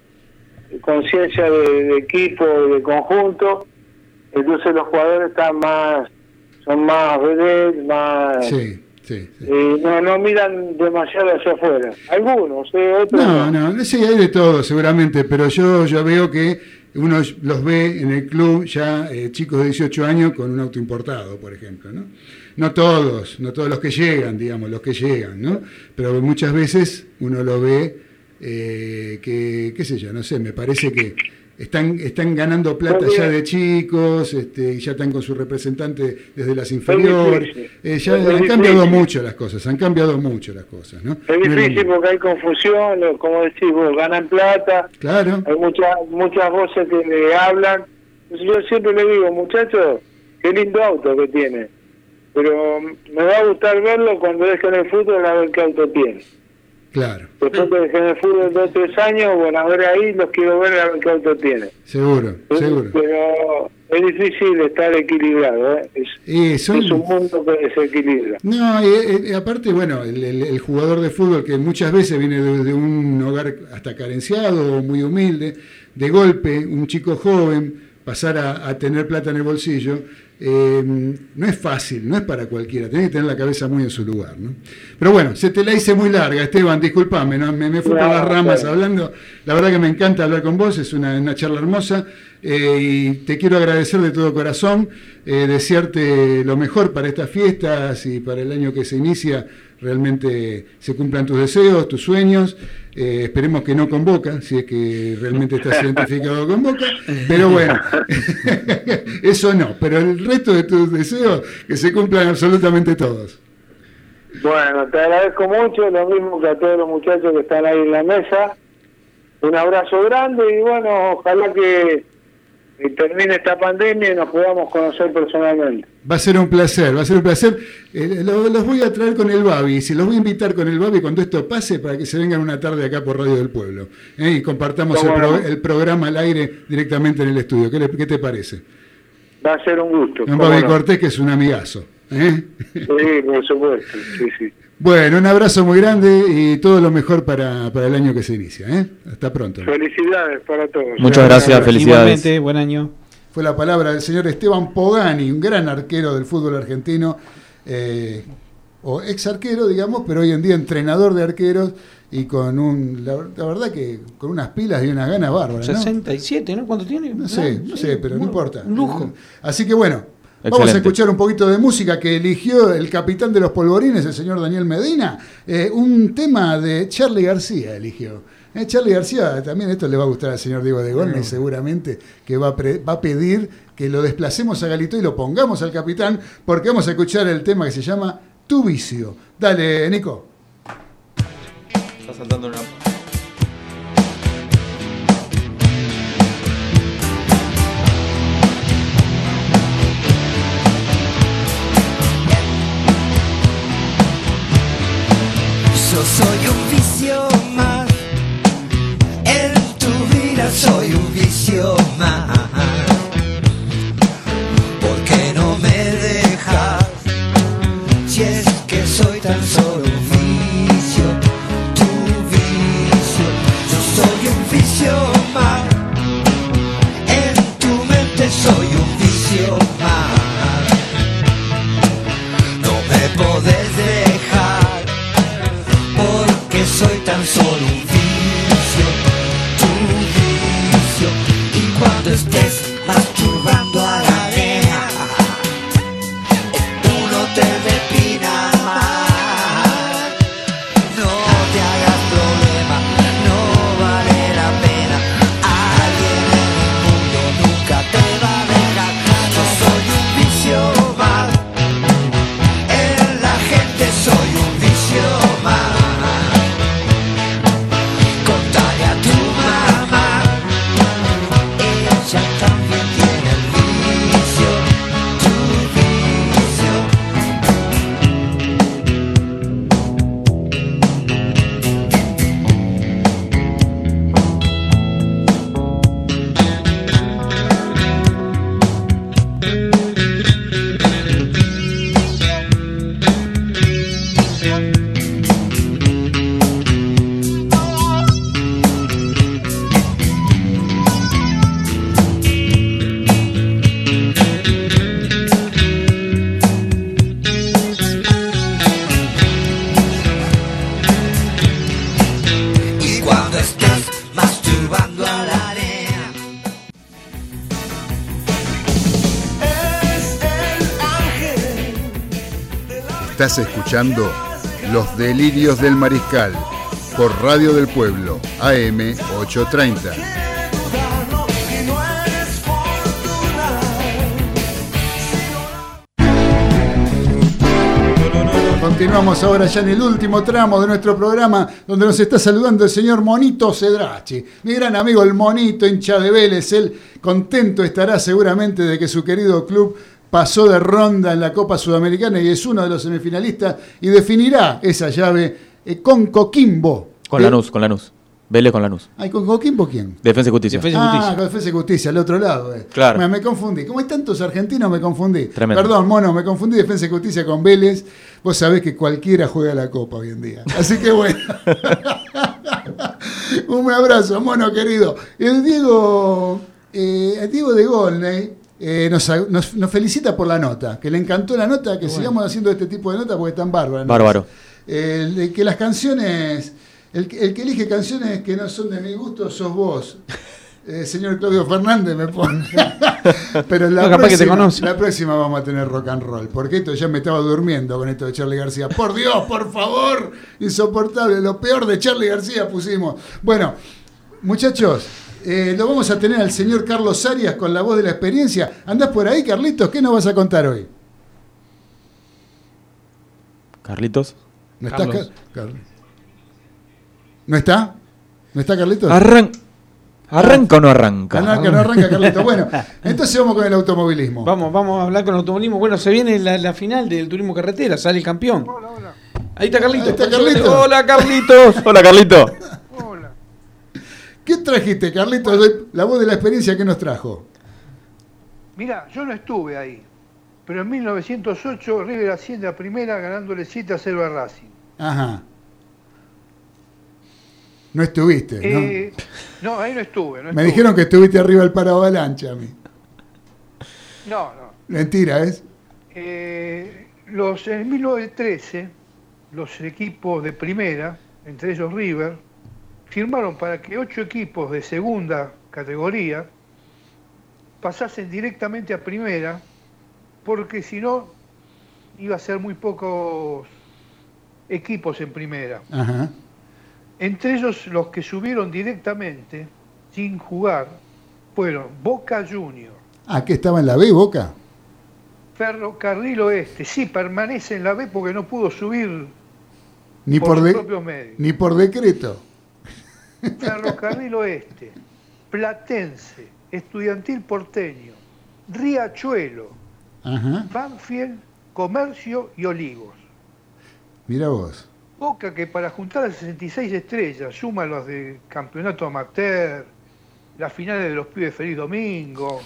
conciencia de, de equipo, de conjunto, entonces los jugadores están más, son más vedettes, más... Sí, sí. no, no miran demasiado hacia afuera. Algunos, eh, otros No, no, sí, hay de todo seguramente, pero yo, yo veo que uno los ve en el club ya eh, chicos de 18 años con un auto importado, por ejemplo, ¿no? No todos, no todos los que llegan, digamos, los que llegan, ¿no? Pero muchas veces uno lo ve eh, que, qué sé yo, no sé, me parece que están, están ganando plata ya de chicos, este, y ya están con su representante desde las inferiores, eh, ya Es han cambiado mucho las cosas, han cambiado mucho las cosas, ¿no? Es No difícil porque hay confusión, como decís vos, ganan plata, Claro. hay muchas muchas voces que le hablan. Yo siempre le digo, muchachos, qué lindo auto que tiene, pero me va a gustar verlo cuando dejen el fútbol a ver qué auto tiene. Claro, Después que dejen el fútbol dos o tres años, bueno, a ver ahí los quiero ver a ver qué auto tiene. seguro, seguro. Pero es difícil estar equilibrado, ¿eh? es, Y son- es un mundo que desequilibra. No, y, y aparte, bueno, el, el- el jugador de fútbol que muchas veces viene de, de un hogar hasta carenciado o muy humilde, de golpe, un chico joven, pasar a, a tener plata en el bolsillo, eh, no es fácil, no es para cualquiera, tenés que tener la cabeza muy en su lugar. ¿no? Pero bueno, se te la hice muy larga, Esteban, disculpame, ¿no? me, me fui por No, las ramas claro. hablando. La verdad que me encanta hablar con vos, es una, una charla hermosa eh, y te quiero agradecer de todo corazón, eh, desearte lo mejor para estas fiestas y para el año que se inicia, realmente se cumplan tus deseos, tus sueños. Eh, esperemos que no con Boca, si es que realmente estás identificado con Boca, pero bueno, *laughs* eso no, pero el resto de tus deseos que se cumplan absolutamente todos. Bueno, te agradezco mucho, lo mismo que a todos los muchachos que están ahí en la mesa. Un abrazo grande y bueno, ojalá que eh, termine esta pandemia y nos podamos conocer personalmente. Va a ser un placer, va a ser un placer. Eh, lo- los voy a traer con el Babi, si los voy a invitar con el Babi cuando esto pase para que se vengan una tarde acá por Radio del Pueblo ¿eh? y compartamos el, pro- el programa al aire directamente en el estudio. ¿Qué, le- qué te parece? Va a ser un gusto. Un Babi no. Cortés que es un amigazo. ¿eh? Sí, por supuesto. Sí, sí. Bueno, un abrazo muy grande y todo lo mejor para, para el año que se inicia. ¿eh? Hasta pronto. Felicidades para todos. Muchas gracias, felicidades. Igualmente, buen año. Fue la palabra del señor Esteban Pogani, un gran arquero del fútbol argentino, eh, o ex arquero, digamos, pero hoy en día entrenador de arqueros y con un, la, la verdad que con unas pilas y unas ganas bárbaras. ¿no? 67, ¿no? ¿Cuánto tiene? No sé, no sé, pero no importa. Un lujo. Así que bueno, vamos a escuchar un poquito de música que eligió el capitán de los polvorines, el señor Daniel Medina. Eh, un tema de Charlie García eligió. Eh, Charlie García, también esto le va a gustar al señor Diego de Gómez, seguramente, que va a, pre- va a pedir que lo desplacemos a Galito y lo pongamos al capitán, porque vamos a escuchar el tema que se llama Tu vicio. Dale, Nico. Está saltando una. Yo soy un vicio más, en tu vida soy un vicio más. Estás escuchando Los Delirios del Mariscal por Radio del Pueblo, AM 830. Continuamos ahora ya en el último tramo de nuestro programa, donde nos está saludando el señor Monito Cedrachi, mi gran amigo el Monito, hincha de Vélez. Él contento estará seguramente de que su querido club pasó de ronda en la Copa Sudamericana y es uno de los semifinalistas y definirá esa llave eh, con Coquimbo. Con Eh, Lanús, con Lanús. Vélez con Lanús. Ay, ¿con Coquimbo quién? Defensa y Justicia. ah, con Defensa y Justicia, al otro lado. eh. Claro. Me, me confundí. Como hay tantos argentinos, me confundí. Tremendo. Perdón, mono, me confundí Defensa y Justicia con Vélez. Vos sabés que cualquiera juega la Copa hoy en día. Así que bueno. *laughs* Un abrazo, mono querido. El Diego, eh, el Diego de Golney eh, nos, nos- nos felicita por la nota, que le encantó la nota, que sigamos haciendo este tipo de notas porque están bárbaras. ¿no? Bárbaro. Que las canciones, el, que- el que elige canciones que no son de mi gusto sos vos. Eh, señor Claudio Fernández me pone. *laughs* Pero la, No, capaz que te próxima, conoce. la próxima vamos a tener rock and roll. Porque esto ya me estaba durmiendo con esto de Charlie García. Por Dios, por favor. Insoportable. Lo peor de Charlie García pusimos. Bueno, muchachos. Eh, lo vamos a tener al señor Carlos Arias con la voz de la experiencia. ¿Andás por ahí, Carlitos? ¿Qué nos vas a contar hoy? Carlitos. ¿No está, Carlos. Car- ¿No está? ¿No está Carlitos? Arran- ¿Arranca o no arranca? Arranca, no arranca, Carlitos. Bueno, entonces vamos con el automovilismo. Vamos, vamos a hablar con el automovilismo. Bueno, se viene la, la final del turismo carretera, sale el campeón. Ahí está Carlitos. Ahí está Carlitos. Hola, Carlitos. *laughs* Hola, Carlito. ¿Qué trajiste, Carlitos? Doy La voz de la experiencia, ¿qué nos trajo? Mira, yo no estuve ahí, pero en 1908 River asciende a primera ganándole 7 a 0 a Racing. Ajá. No estuviste, ¿no? Eh, no, ahí no estuve. No Me estuve. dijeron que estuviste arriba del paravalancha a mí. No, no. Mentira, ¿es? Eh, los, en 1913, los equipos de primera, entre ellos River, firmaron para que ocho equipos de segunda categoría pasasen directamente a primera, porque si no, iba a ser muy pocos equipos en primera. Ajá. Entre ellos los que subieron directamente, sin jugar, fueron Boca Juniors, Ah, ¿qué estaba en la B, Boca? Ferrocarril Oeste, sí, permanece en la B porque no pudo subir Ni por por, sus de- propios medios. ni por decreto. Ferrocarril Oeste, Platense, Estudiantil Porteño, Riachuelo, Ajá. Banfield, Comercio y Olivos. Mira vos. Boca que para juntar las 66 estrellas suma los de campeonato amateur, las finales de los pibes Feliz Domingo,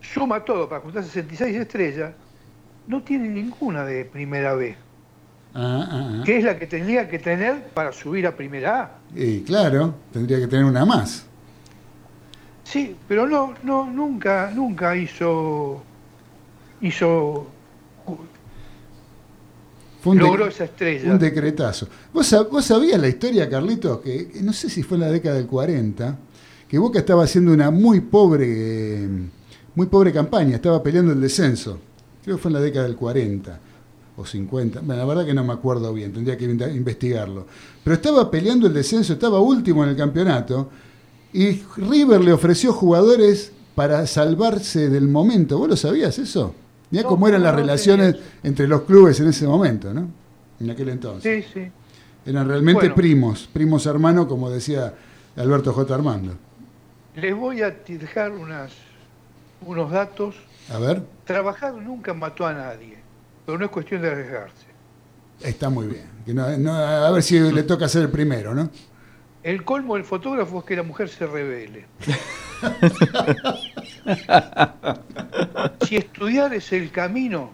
suma todo para juntar 66 estrellas, no tiene ninguna de primera B, Ah, ah, ah. que es la que tendría que tener para subir a primera A. Y claro, tendría que tener una más. Sí, pero no, no, nunca, nunca hizo, hizo Fue un, logró esa estrella. un decretazo. ¿Vos, sab- ¿Vos sabías la historia, Carlitos? Que que no sé si fue en la década del 40, que Boca estaba haciendo una muy pobre, eh, muy pobre campaña, estaba peleando el descenso. Creo que fue en la década del 40 o 50. Bueno, la verdad que no me acuerdo bien, tendría que inve- investigarlo. Pero estaba peleando el descenso, estaba último en el campeonato y River le ofreció jugadores para salvarse del momento. ¿Vos lo sabías eso? Mirá No, cómo eran no, las no relaciones entre los clubes en ese momento, ¿no? En aquel entonces. Sí, sí. Eran realmente Bueno. primos, primos hermanos, como decía Alberto J. Armando. Les voy a dejar unas, unos datos. A ver, Trabajar nunca mató a nadie, pero no es cuestión de arriesgarse. está muy bien. Que no- no- a ver si le toca ser el primero, ¿no? El colmo del fotógrafo es que la mujer se revele. *laughs* si estudiar es el camino,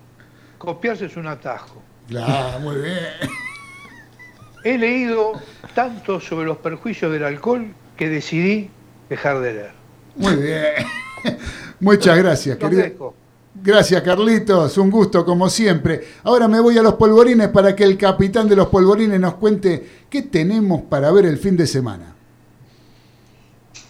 copiarse es un atajo. Claro, muy bien. He leído tanto sobre los perjuicios del alcohol que decidí dejar de leer. Muy bien. Muchas gracias, querido. Gracias, Carlitos. Un gusto, como siempre. Ahora me voy a los polvorines para que el capitán de los polvorines nos cuente qué tenemos para ver el fin de semana.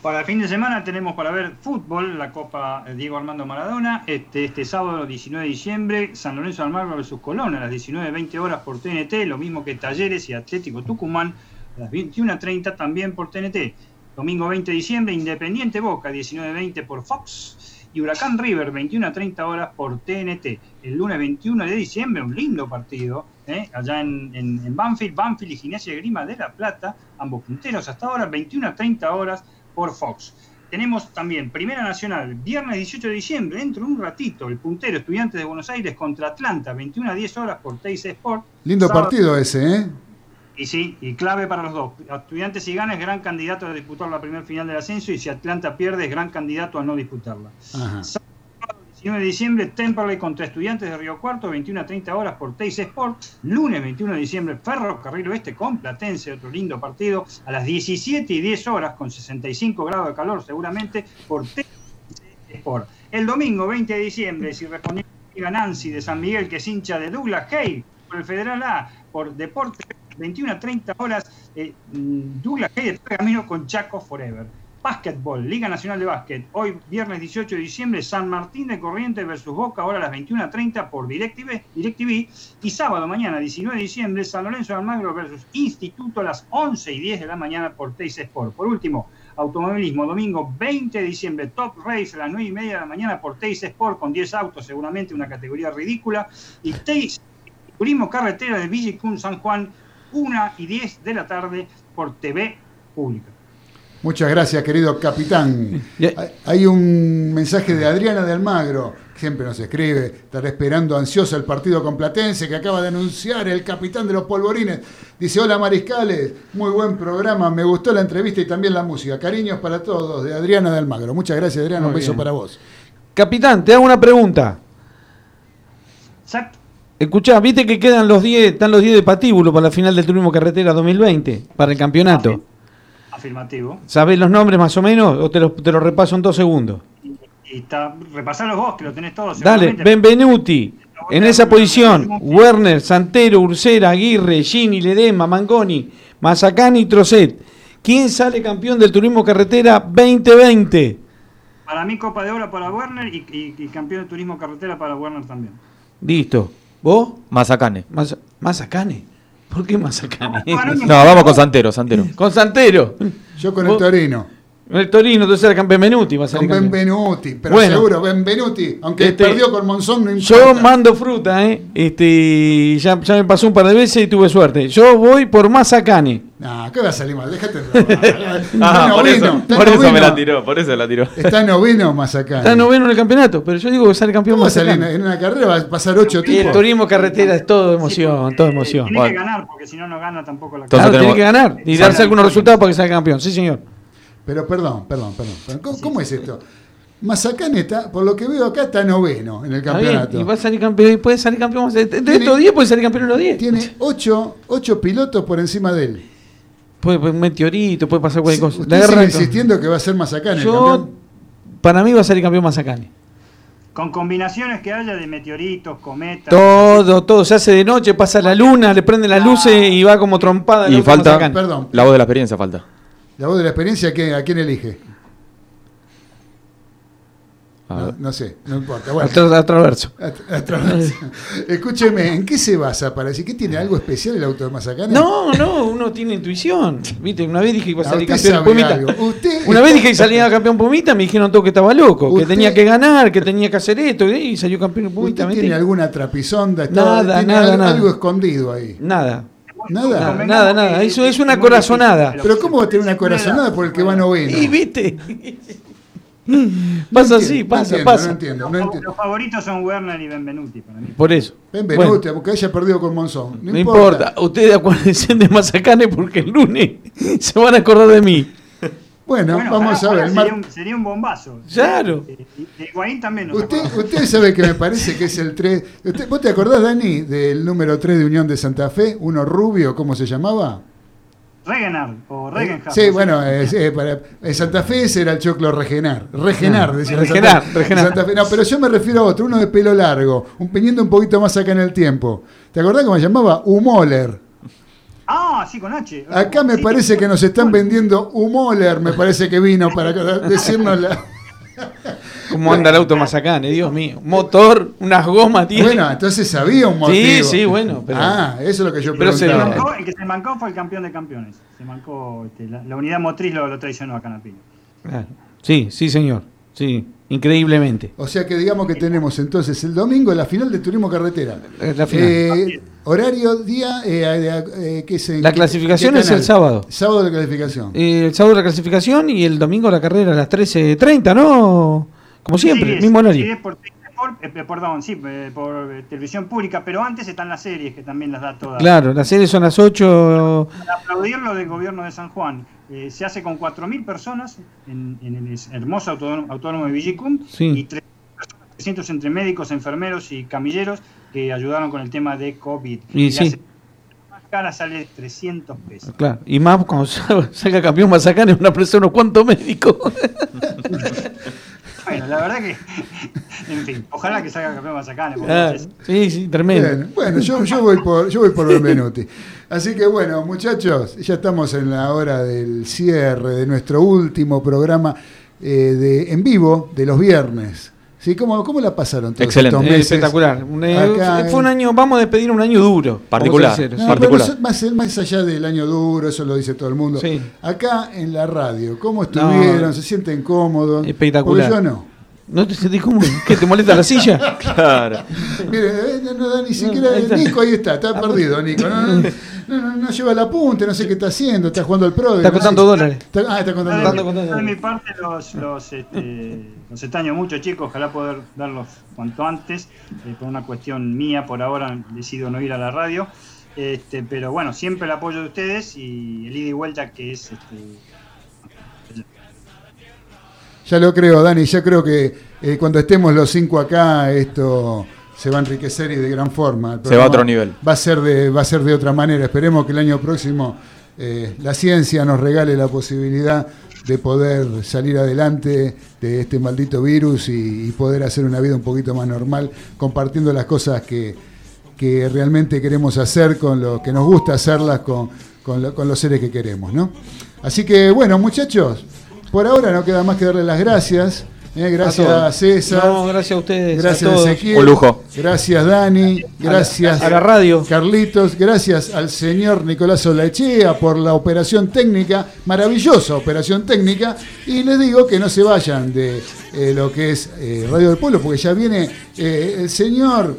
Para el fin de semana tenemos para ver fútbol, la Copa Diego Armando Maradona. Este, este sábado 19 de diciembre, San Lorenzo Almagro versus Colón a las 19.20 horas por TNT, lo mismo que Talleres y Atlético Tucumán a las 21.30 también por TNT. Domingo 20 de diciembre, Independiente Boca 19.20 por Fox y Huracán River 21.30 horas por TNT. El lunes 21 de diciembre, un lindo partido, ¿eh? allá en, en- en Banfield, Banfield y Gimnasia de Grima de La Plata, ambos punteros hasta ahora, 21.30 horas por Fox. Tenemos también Primera Nacional, viernes 18 de diciembre, dentro de un ratito, el puntero Estudiantes de Buenos Aires contra Atlanta, 21 a 10 horas por Teis Sport. Lindo Sábado- partido ese, ¿eh? Y sí, y clave para los dos. Estudiantes si gana es gran candidato a disputar la primera final del ascenso y si Atlanta pierde es gran candidato a no disputarla. Ajá. 19 de diciembre, Temperley contra Estudiantes de Río Cuarto, 21 a 30 horas por Teis Sport. Lunes 21 de diciembre, Ferrocarril Oeste con Platense, otro lindo partido, a las 17 y 10 horas, con 65 grados de calor seguramente, por Teis Sport. El domingo 20 de diciembre, si respondimos a Nancy de San Miguel, que es hincha de Douglas Hay, por el Federal A, por Deporte 21 a 30 horas, eh, mm, Douglas Hay de Pergamino con Chaco Forever. Básquetbol, Liga Nacional de Básquet, hoy viernes 18 de diciembre, San Martín de Corrientes versus Boca, ahora a las 21 a 30 por DirecTV, DirecTV, y sábado mañana 19 de diciembre, San Lorenzo de Almagro versus Instituto a las 11 y 10 de la mañana por Teis Sport. Por último, automovilismo, domingo 20 de diciembre, Top Race a las 9 y media de la mañana por Teis Sport con 10 autos, seguramente una categoría ridícula, y Teis Turismo Carretera de Villicún San Juan, 1 y 10 de la tarde por TV Pública. Muchas gracias, querido capitán. Hay- un mensaje de Adriana de Almagro, siempre nos escribe, estará esperando ansiosa el partido con Platense que acaba de anunciar el capitán de los polvorines. Dice, hola Mariscales, muy buen programa, me gustó la entrevista y también la música. Cariños para todos, de Adriana de Almagro. Muchas gracias, Adriana, un beso bien. para vos. Capitán, te hago una pregunta. Escuchá, viste que quedan los 10, están los 10 de patíbulo para la final del Turismo Carretera 2020, para el campeonato. Afirmativo. ¿Sabés los nombres más o menos o te los te los repaso en dos segundos? Y está, repasalos vos, que lo tenés todos. Dale. Benvenuti, en esa posición, Werner, Santero, Ursera, Aguirre, Gini, Ledema, Mangoni, Mazacani y Trocet. ¿Quién sale campeón del Turismo Carretera 2020? Para mí, Copa de Oro para Werner y, y- y campeón de turismo carretera para Werner también. Listo. ¿Vos? Mazacane. Maza- ¿Mazacane? ¿Por qué Mazacane? No, vamos con Santero, Santero. Con Santero. Yo con el Torino. El Torino, entonces era campeón Benvenuti. Va a Con campeón. Benvenuti, pero Bueno. seguro, Benvenuti, aunque Este, perdió con Monzón, no Yo importa. mando fruta, ¿eh? Este, ya, ya me pasó un par de veces y tuve suerte. Yo voy por Mazacane. No, ¿qué va a salir mal? Déjate *laughs* Ah, por eso, por eso me la tiró, por eso la tiró. Está noveno Mazacane. Está noveno en el campeonato, pero yo digo que sale campeón ¿Cómo va a salir en una carrera? Va a pasar ocho Y el tipos. turismo carretera es todo emoción, todo emoción. Tiene que ganar, porque si no, no gana tampoco la Claro, Entonces tiene que ganar y Sí. darse algunos resultados para que salga campeón. Sí, señor. Pero perdón, perdón, perdón. perdón. ¿Cómo, cómo es esto? Mazacane está, por lo que veo acá, está noveno en el bien, campeonato. y va a salir campeón, y puede salir campeón. De de Tiene- estos 10 puede salir campeón en los 10. Tiene ocho, ocho pilotos por encima de él. Puede, puede un meteorito, puede pasar cualquier cosa. Usted La sigue guerra- insistiendo que va a ser Mazacane el Yo, campeón. para mí va a salir campeón Mazacane. Con combinaciones que haya de meteoritos, cometas. Todo, todo. Se hace de noche, pasa la luna, le prenden las luces y va como trompada. el Y falta. Perdón. la voz de la experiencia, falta. La voz de la experiencia, ¿qué- ¿a quién elige? No, sé, no importa. Bueno. A tra- a traverso. A- a traverso. *laughs* Escúcheme, ¿en qué se basa para decir que tiene algo especial el auto de Mazacane? No, no, uno tiene intuición. Viste, una vez dije que iba a salir campeón Pumita. Usted Una está- vez dije que salía campeón Pumita, me dijeron todo que estaba loco, que tenía que ganar, que tenía que hacer esto, y salió campeón Pumita. ¿Usted tiene alguna trapisonda? Está- Nada, tiene nada, algo, nada. algo escondido ahí. Nada. Nada. Nada, nada, nada. Eso es una corazonada. Pero ¿cómo va a tener una corazonada por el que va noveno? Y viste. *laughs* *laughs* pasa así, No pasa, entiendo, pasa. No entiendo, no Los, entiendo. los favoritos son Werner y Benvenuti para mí. Por eso. Benvenuti, porque haya perdido con Monzón. No, No importa. Ustedes acuérdense *laughs* de Mazacane porque el lunes *laughs* se van a acordar de mí. Bueno, Bueno, vamos a ver. Sería un, sería un bombazo. Claro. Eh, y- y Higuaín también nos Usted, usted sabe que me parece que es el 3. Usted, ¿Vos te acordás, Dani, del número 3 de Unión de Santa Fe? Uno rubio, ¿cómo se llamaba? Regenard o Regenhard. Sí, bueno, eh, para- en Santa Fe ese era el choclo Regenar. Regenar, Ah, decía en Regenar, Santa. Regenar. Santa Fe. No, pero yo me refiero a otro, uno de pelo largo, un peñiendo un poquito más acá en el tiempo. ¿Te acordás cómo se llamaba? Humoller. Ah, sí, con H. Acá me Sí, parece que nos están vendiendo Humoller, me parece que vino para *laughs* decirnos la... ¿Cómo anda el auto Mazacane? Dios mío. Motor, unas gomas tiene. Bueno, entonces había un motivo. Sí, sí, bueno. Pero... Ah, eso es lo que yo Pero se- preguntaba. mancó- el que se mancó fue el campeón de campeones. Se mancó, este, la, la unidad motriz lo, lo traicionó a Canapino. Claro. Sí, sí, señor. Sí, increíblemente. O sea que digamos que tenemos entonces el domingo la final de turismo carretera. La final. Eh, horario, día, eh, eh, ¿qué se- La clasificación qué es el sábado. Sábado de clasificación. Eh, el sábado la clasificación y el domingo la carrera a las 13.30, ¿no? Como siempre, Sí, es- mismo horario. sí, es por, por- eh, perdón, sí, eh, por eh, televisión pública, pero antes están las series que también las da todas. Claro, las series son las 8. Para aplaudir lo del gobierno de San Juan. Eh, se hace con 4.000 personas en, en el hermoso autódromo de Villicum Sí. y 300 entre médicos, enfermeros y camilleros que ayudaron con el tema de COVID. Y la sí. más cara sale 300 pesos. Claro, y más cuando *laughs* salga campeón Mazacane, una persona, unos cuantos médicos. *laughs* Bueno, la verdad que, *laughs* en fin, ojalá que salga campeón Mazacane. Ah, sí, sí, tremendo. Bien, bueno, yo, yo voy por yo voy por Benvenuti. Así que bueno, muchachos, ya estamos en la hora del cierre de nuestro último programa eh, de en vivo de los viernes. ¿Sí? ¿Cómo, cómo la pasaron todos Excelente. estos Eh, meses? espectacular. Un, eh, Acá fue un en- año, vamos a despedir un año duro. Particular. No, particular. más, más allá del año duro, eso lo dice todo el mundo. Sí. Acá en la radio, ¿cómo estuvieron? No. ¿Se sienten cómodos? Espectacular. Porque yo no. ¿No te sentís cómodo? ¿Qué te molesta la silla? *laughs* Claro. Mire, eh, no, da ni siquiera. ahí está. Nico ahí está, está perdido, Nico. No, *laughs* no, no, no- lleva el apunte, no sé qué está haciendo, está jugando al pro. Está no contando sé. dólares. Está- ah, está contando dólares. de mi parte los, los, este, los extraño mucho chicos, ojalá poder darlos cuanto antes, eh, por una cuestión mía por ahora decido no ir a la radio, este, pero bueno, siempre el apoyo de ustedes y el ida y vuelta que es este, Ya lo creo, Dani, ya creo que eh, cuando estemos los cinco acá, esto se va a enriquecer y de gran forma. Se va a otro nivel. Va a ser de, va a ser de otra manera. Esperemos que el año próximo eh, la ciencia nos regale la posibilidad de poder salir adelante de este maldito virus y, y poder hacer una vida un poquito más normal, compartiendo las cosas que, que realmente queremos hacer, con lo que nos gusta hacerlas con, con, lo- con los seres que queremos, ¿no? Así que bueno, muchachos, por ahora no queda más que darle las gracias. ¿Eh? Gracias A. César. No, gracias a ustedes. Gracias a todos. Ezequiel. Un lujo. Gracias Dani. Gracias a la radio. Carlitos. Gracias al señor Nicolás Olaechea por la operación técnica. Maravillosa operación técnica. Y les digo que no se vayan de eh, lo que es eh, Radio del Pueblo porque ya viene eh, el señor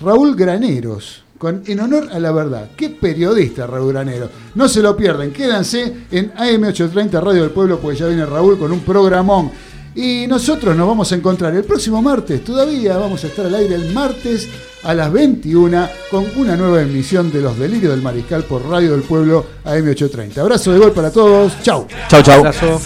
Raúl Graneros. Con, en honor a la verdad. Qué periodista Raúl Graneros. No se lo pierden. Quédense en AM830 Radio del Pueblo porque ya viene Raúl con un programón. Y nosotros nos vamos a encontrar el próximo martes. Todavía vamos a estar al aire el martes a las 21 con una nueva emisión de Los Delirios del Mariscal por Radio del Pueblo AM830. Abrazo de gol para todos. Chau. Chau, chau. Abrazo.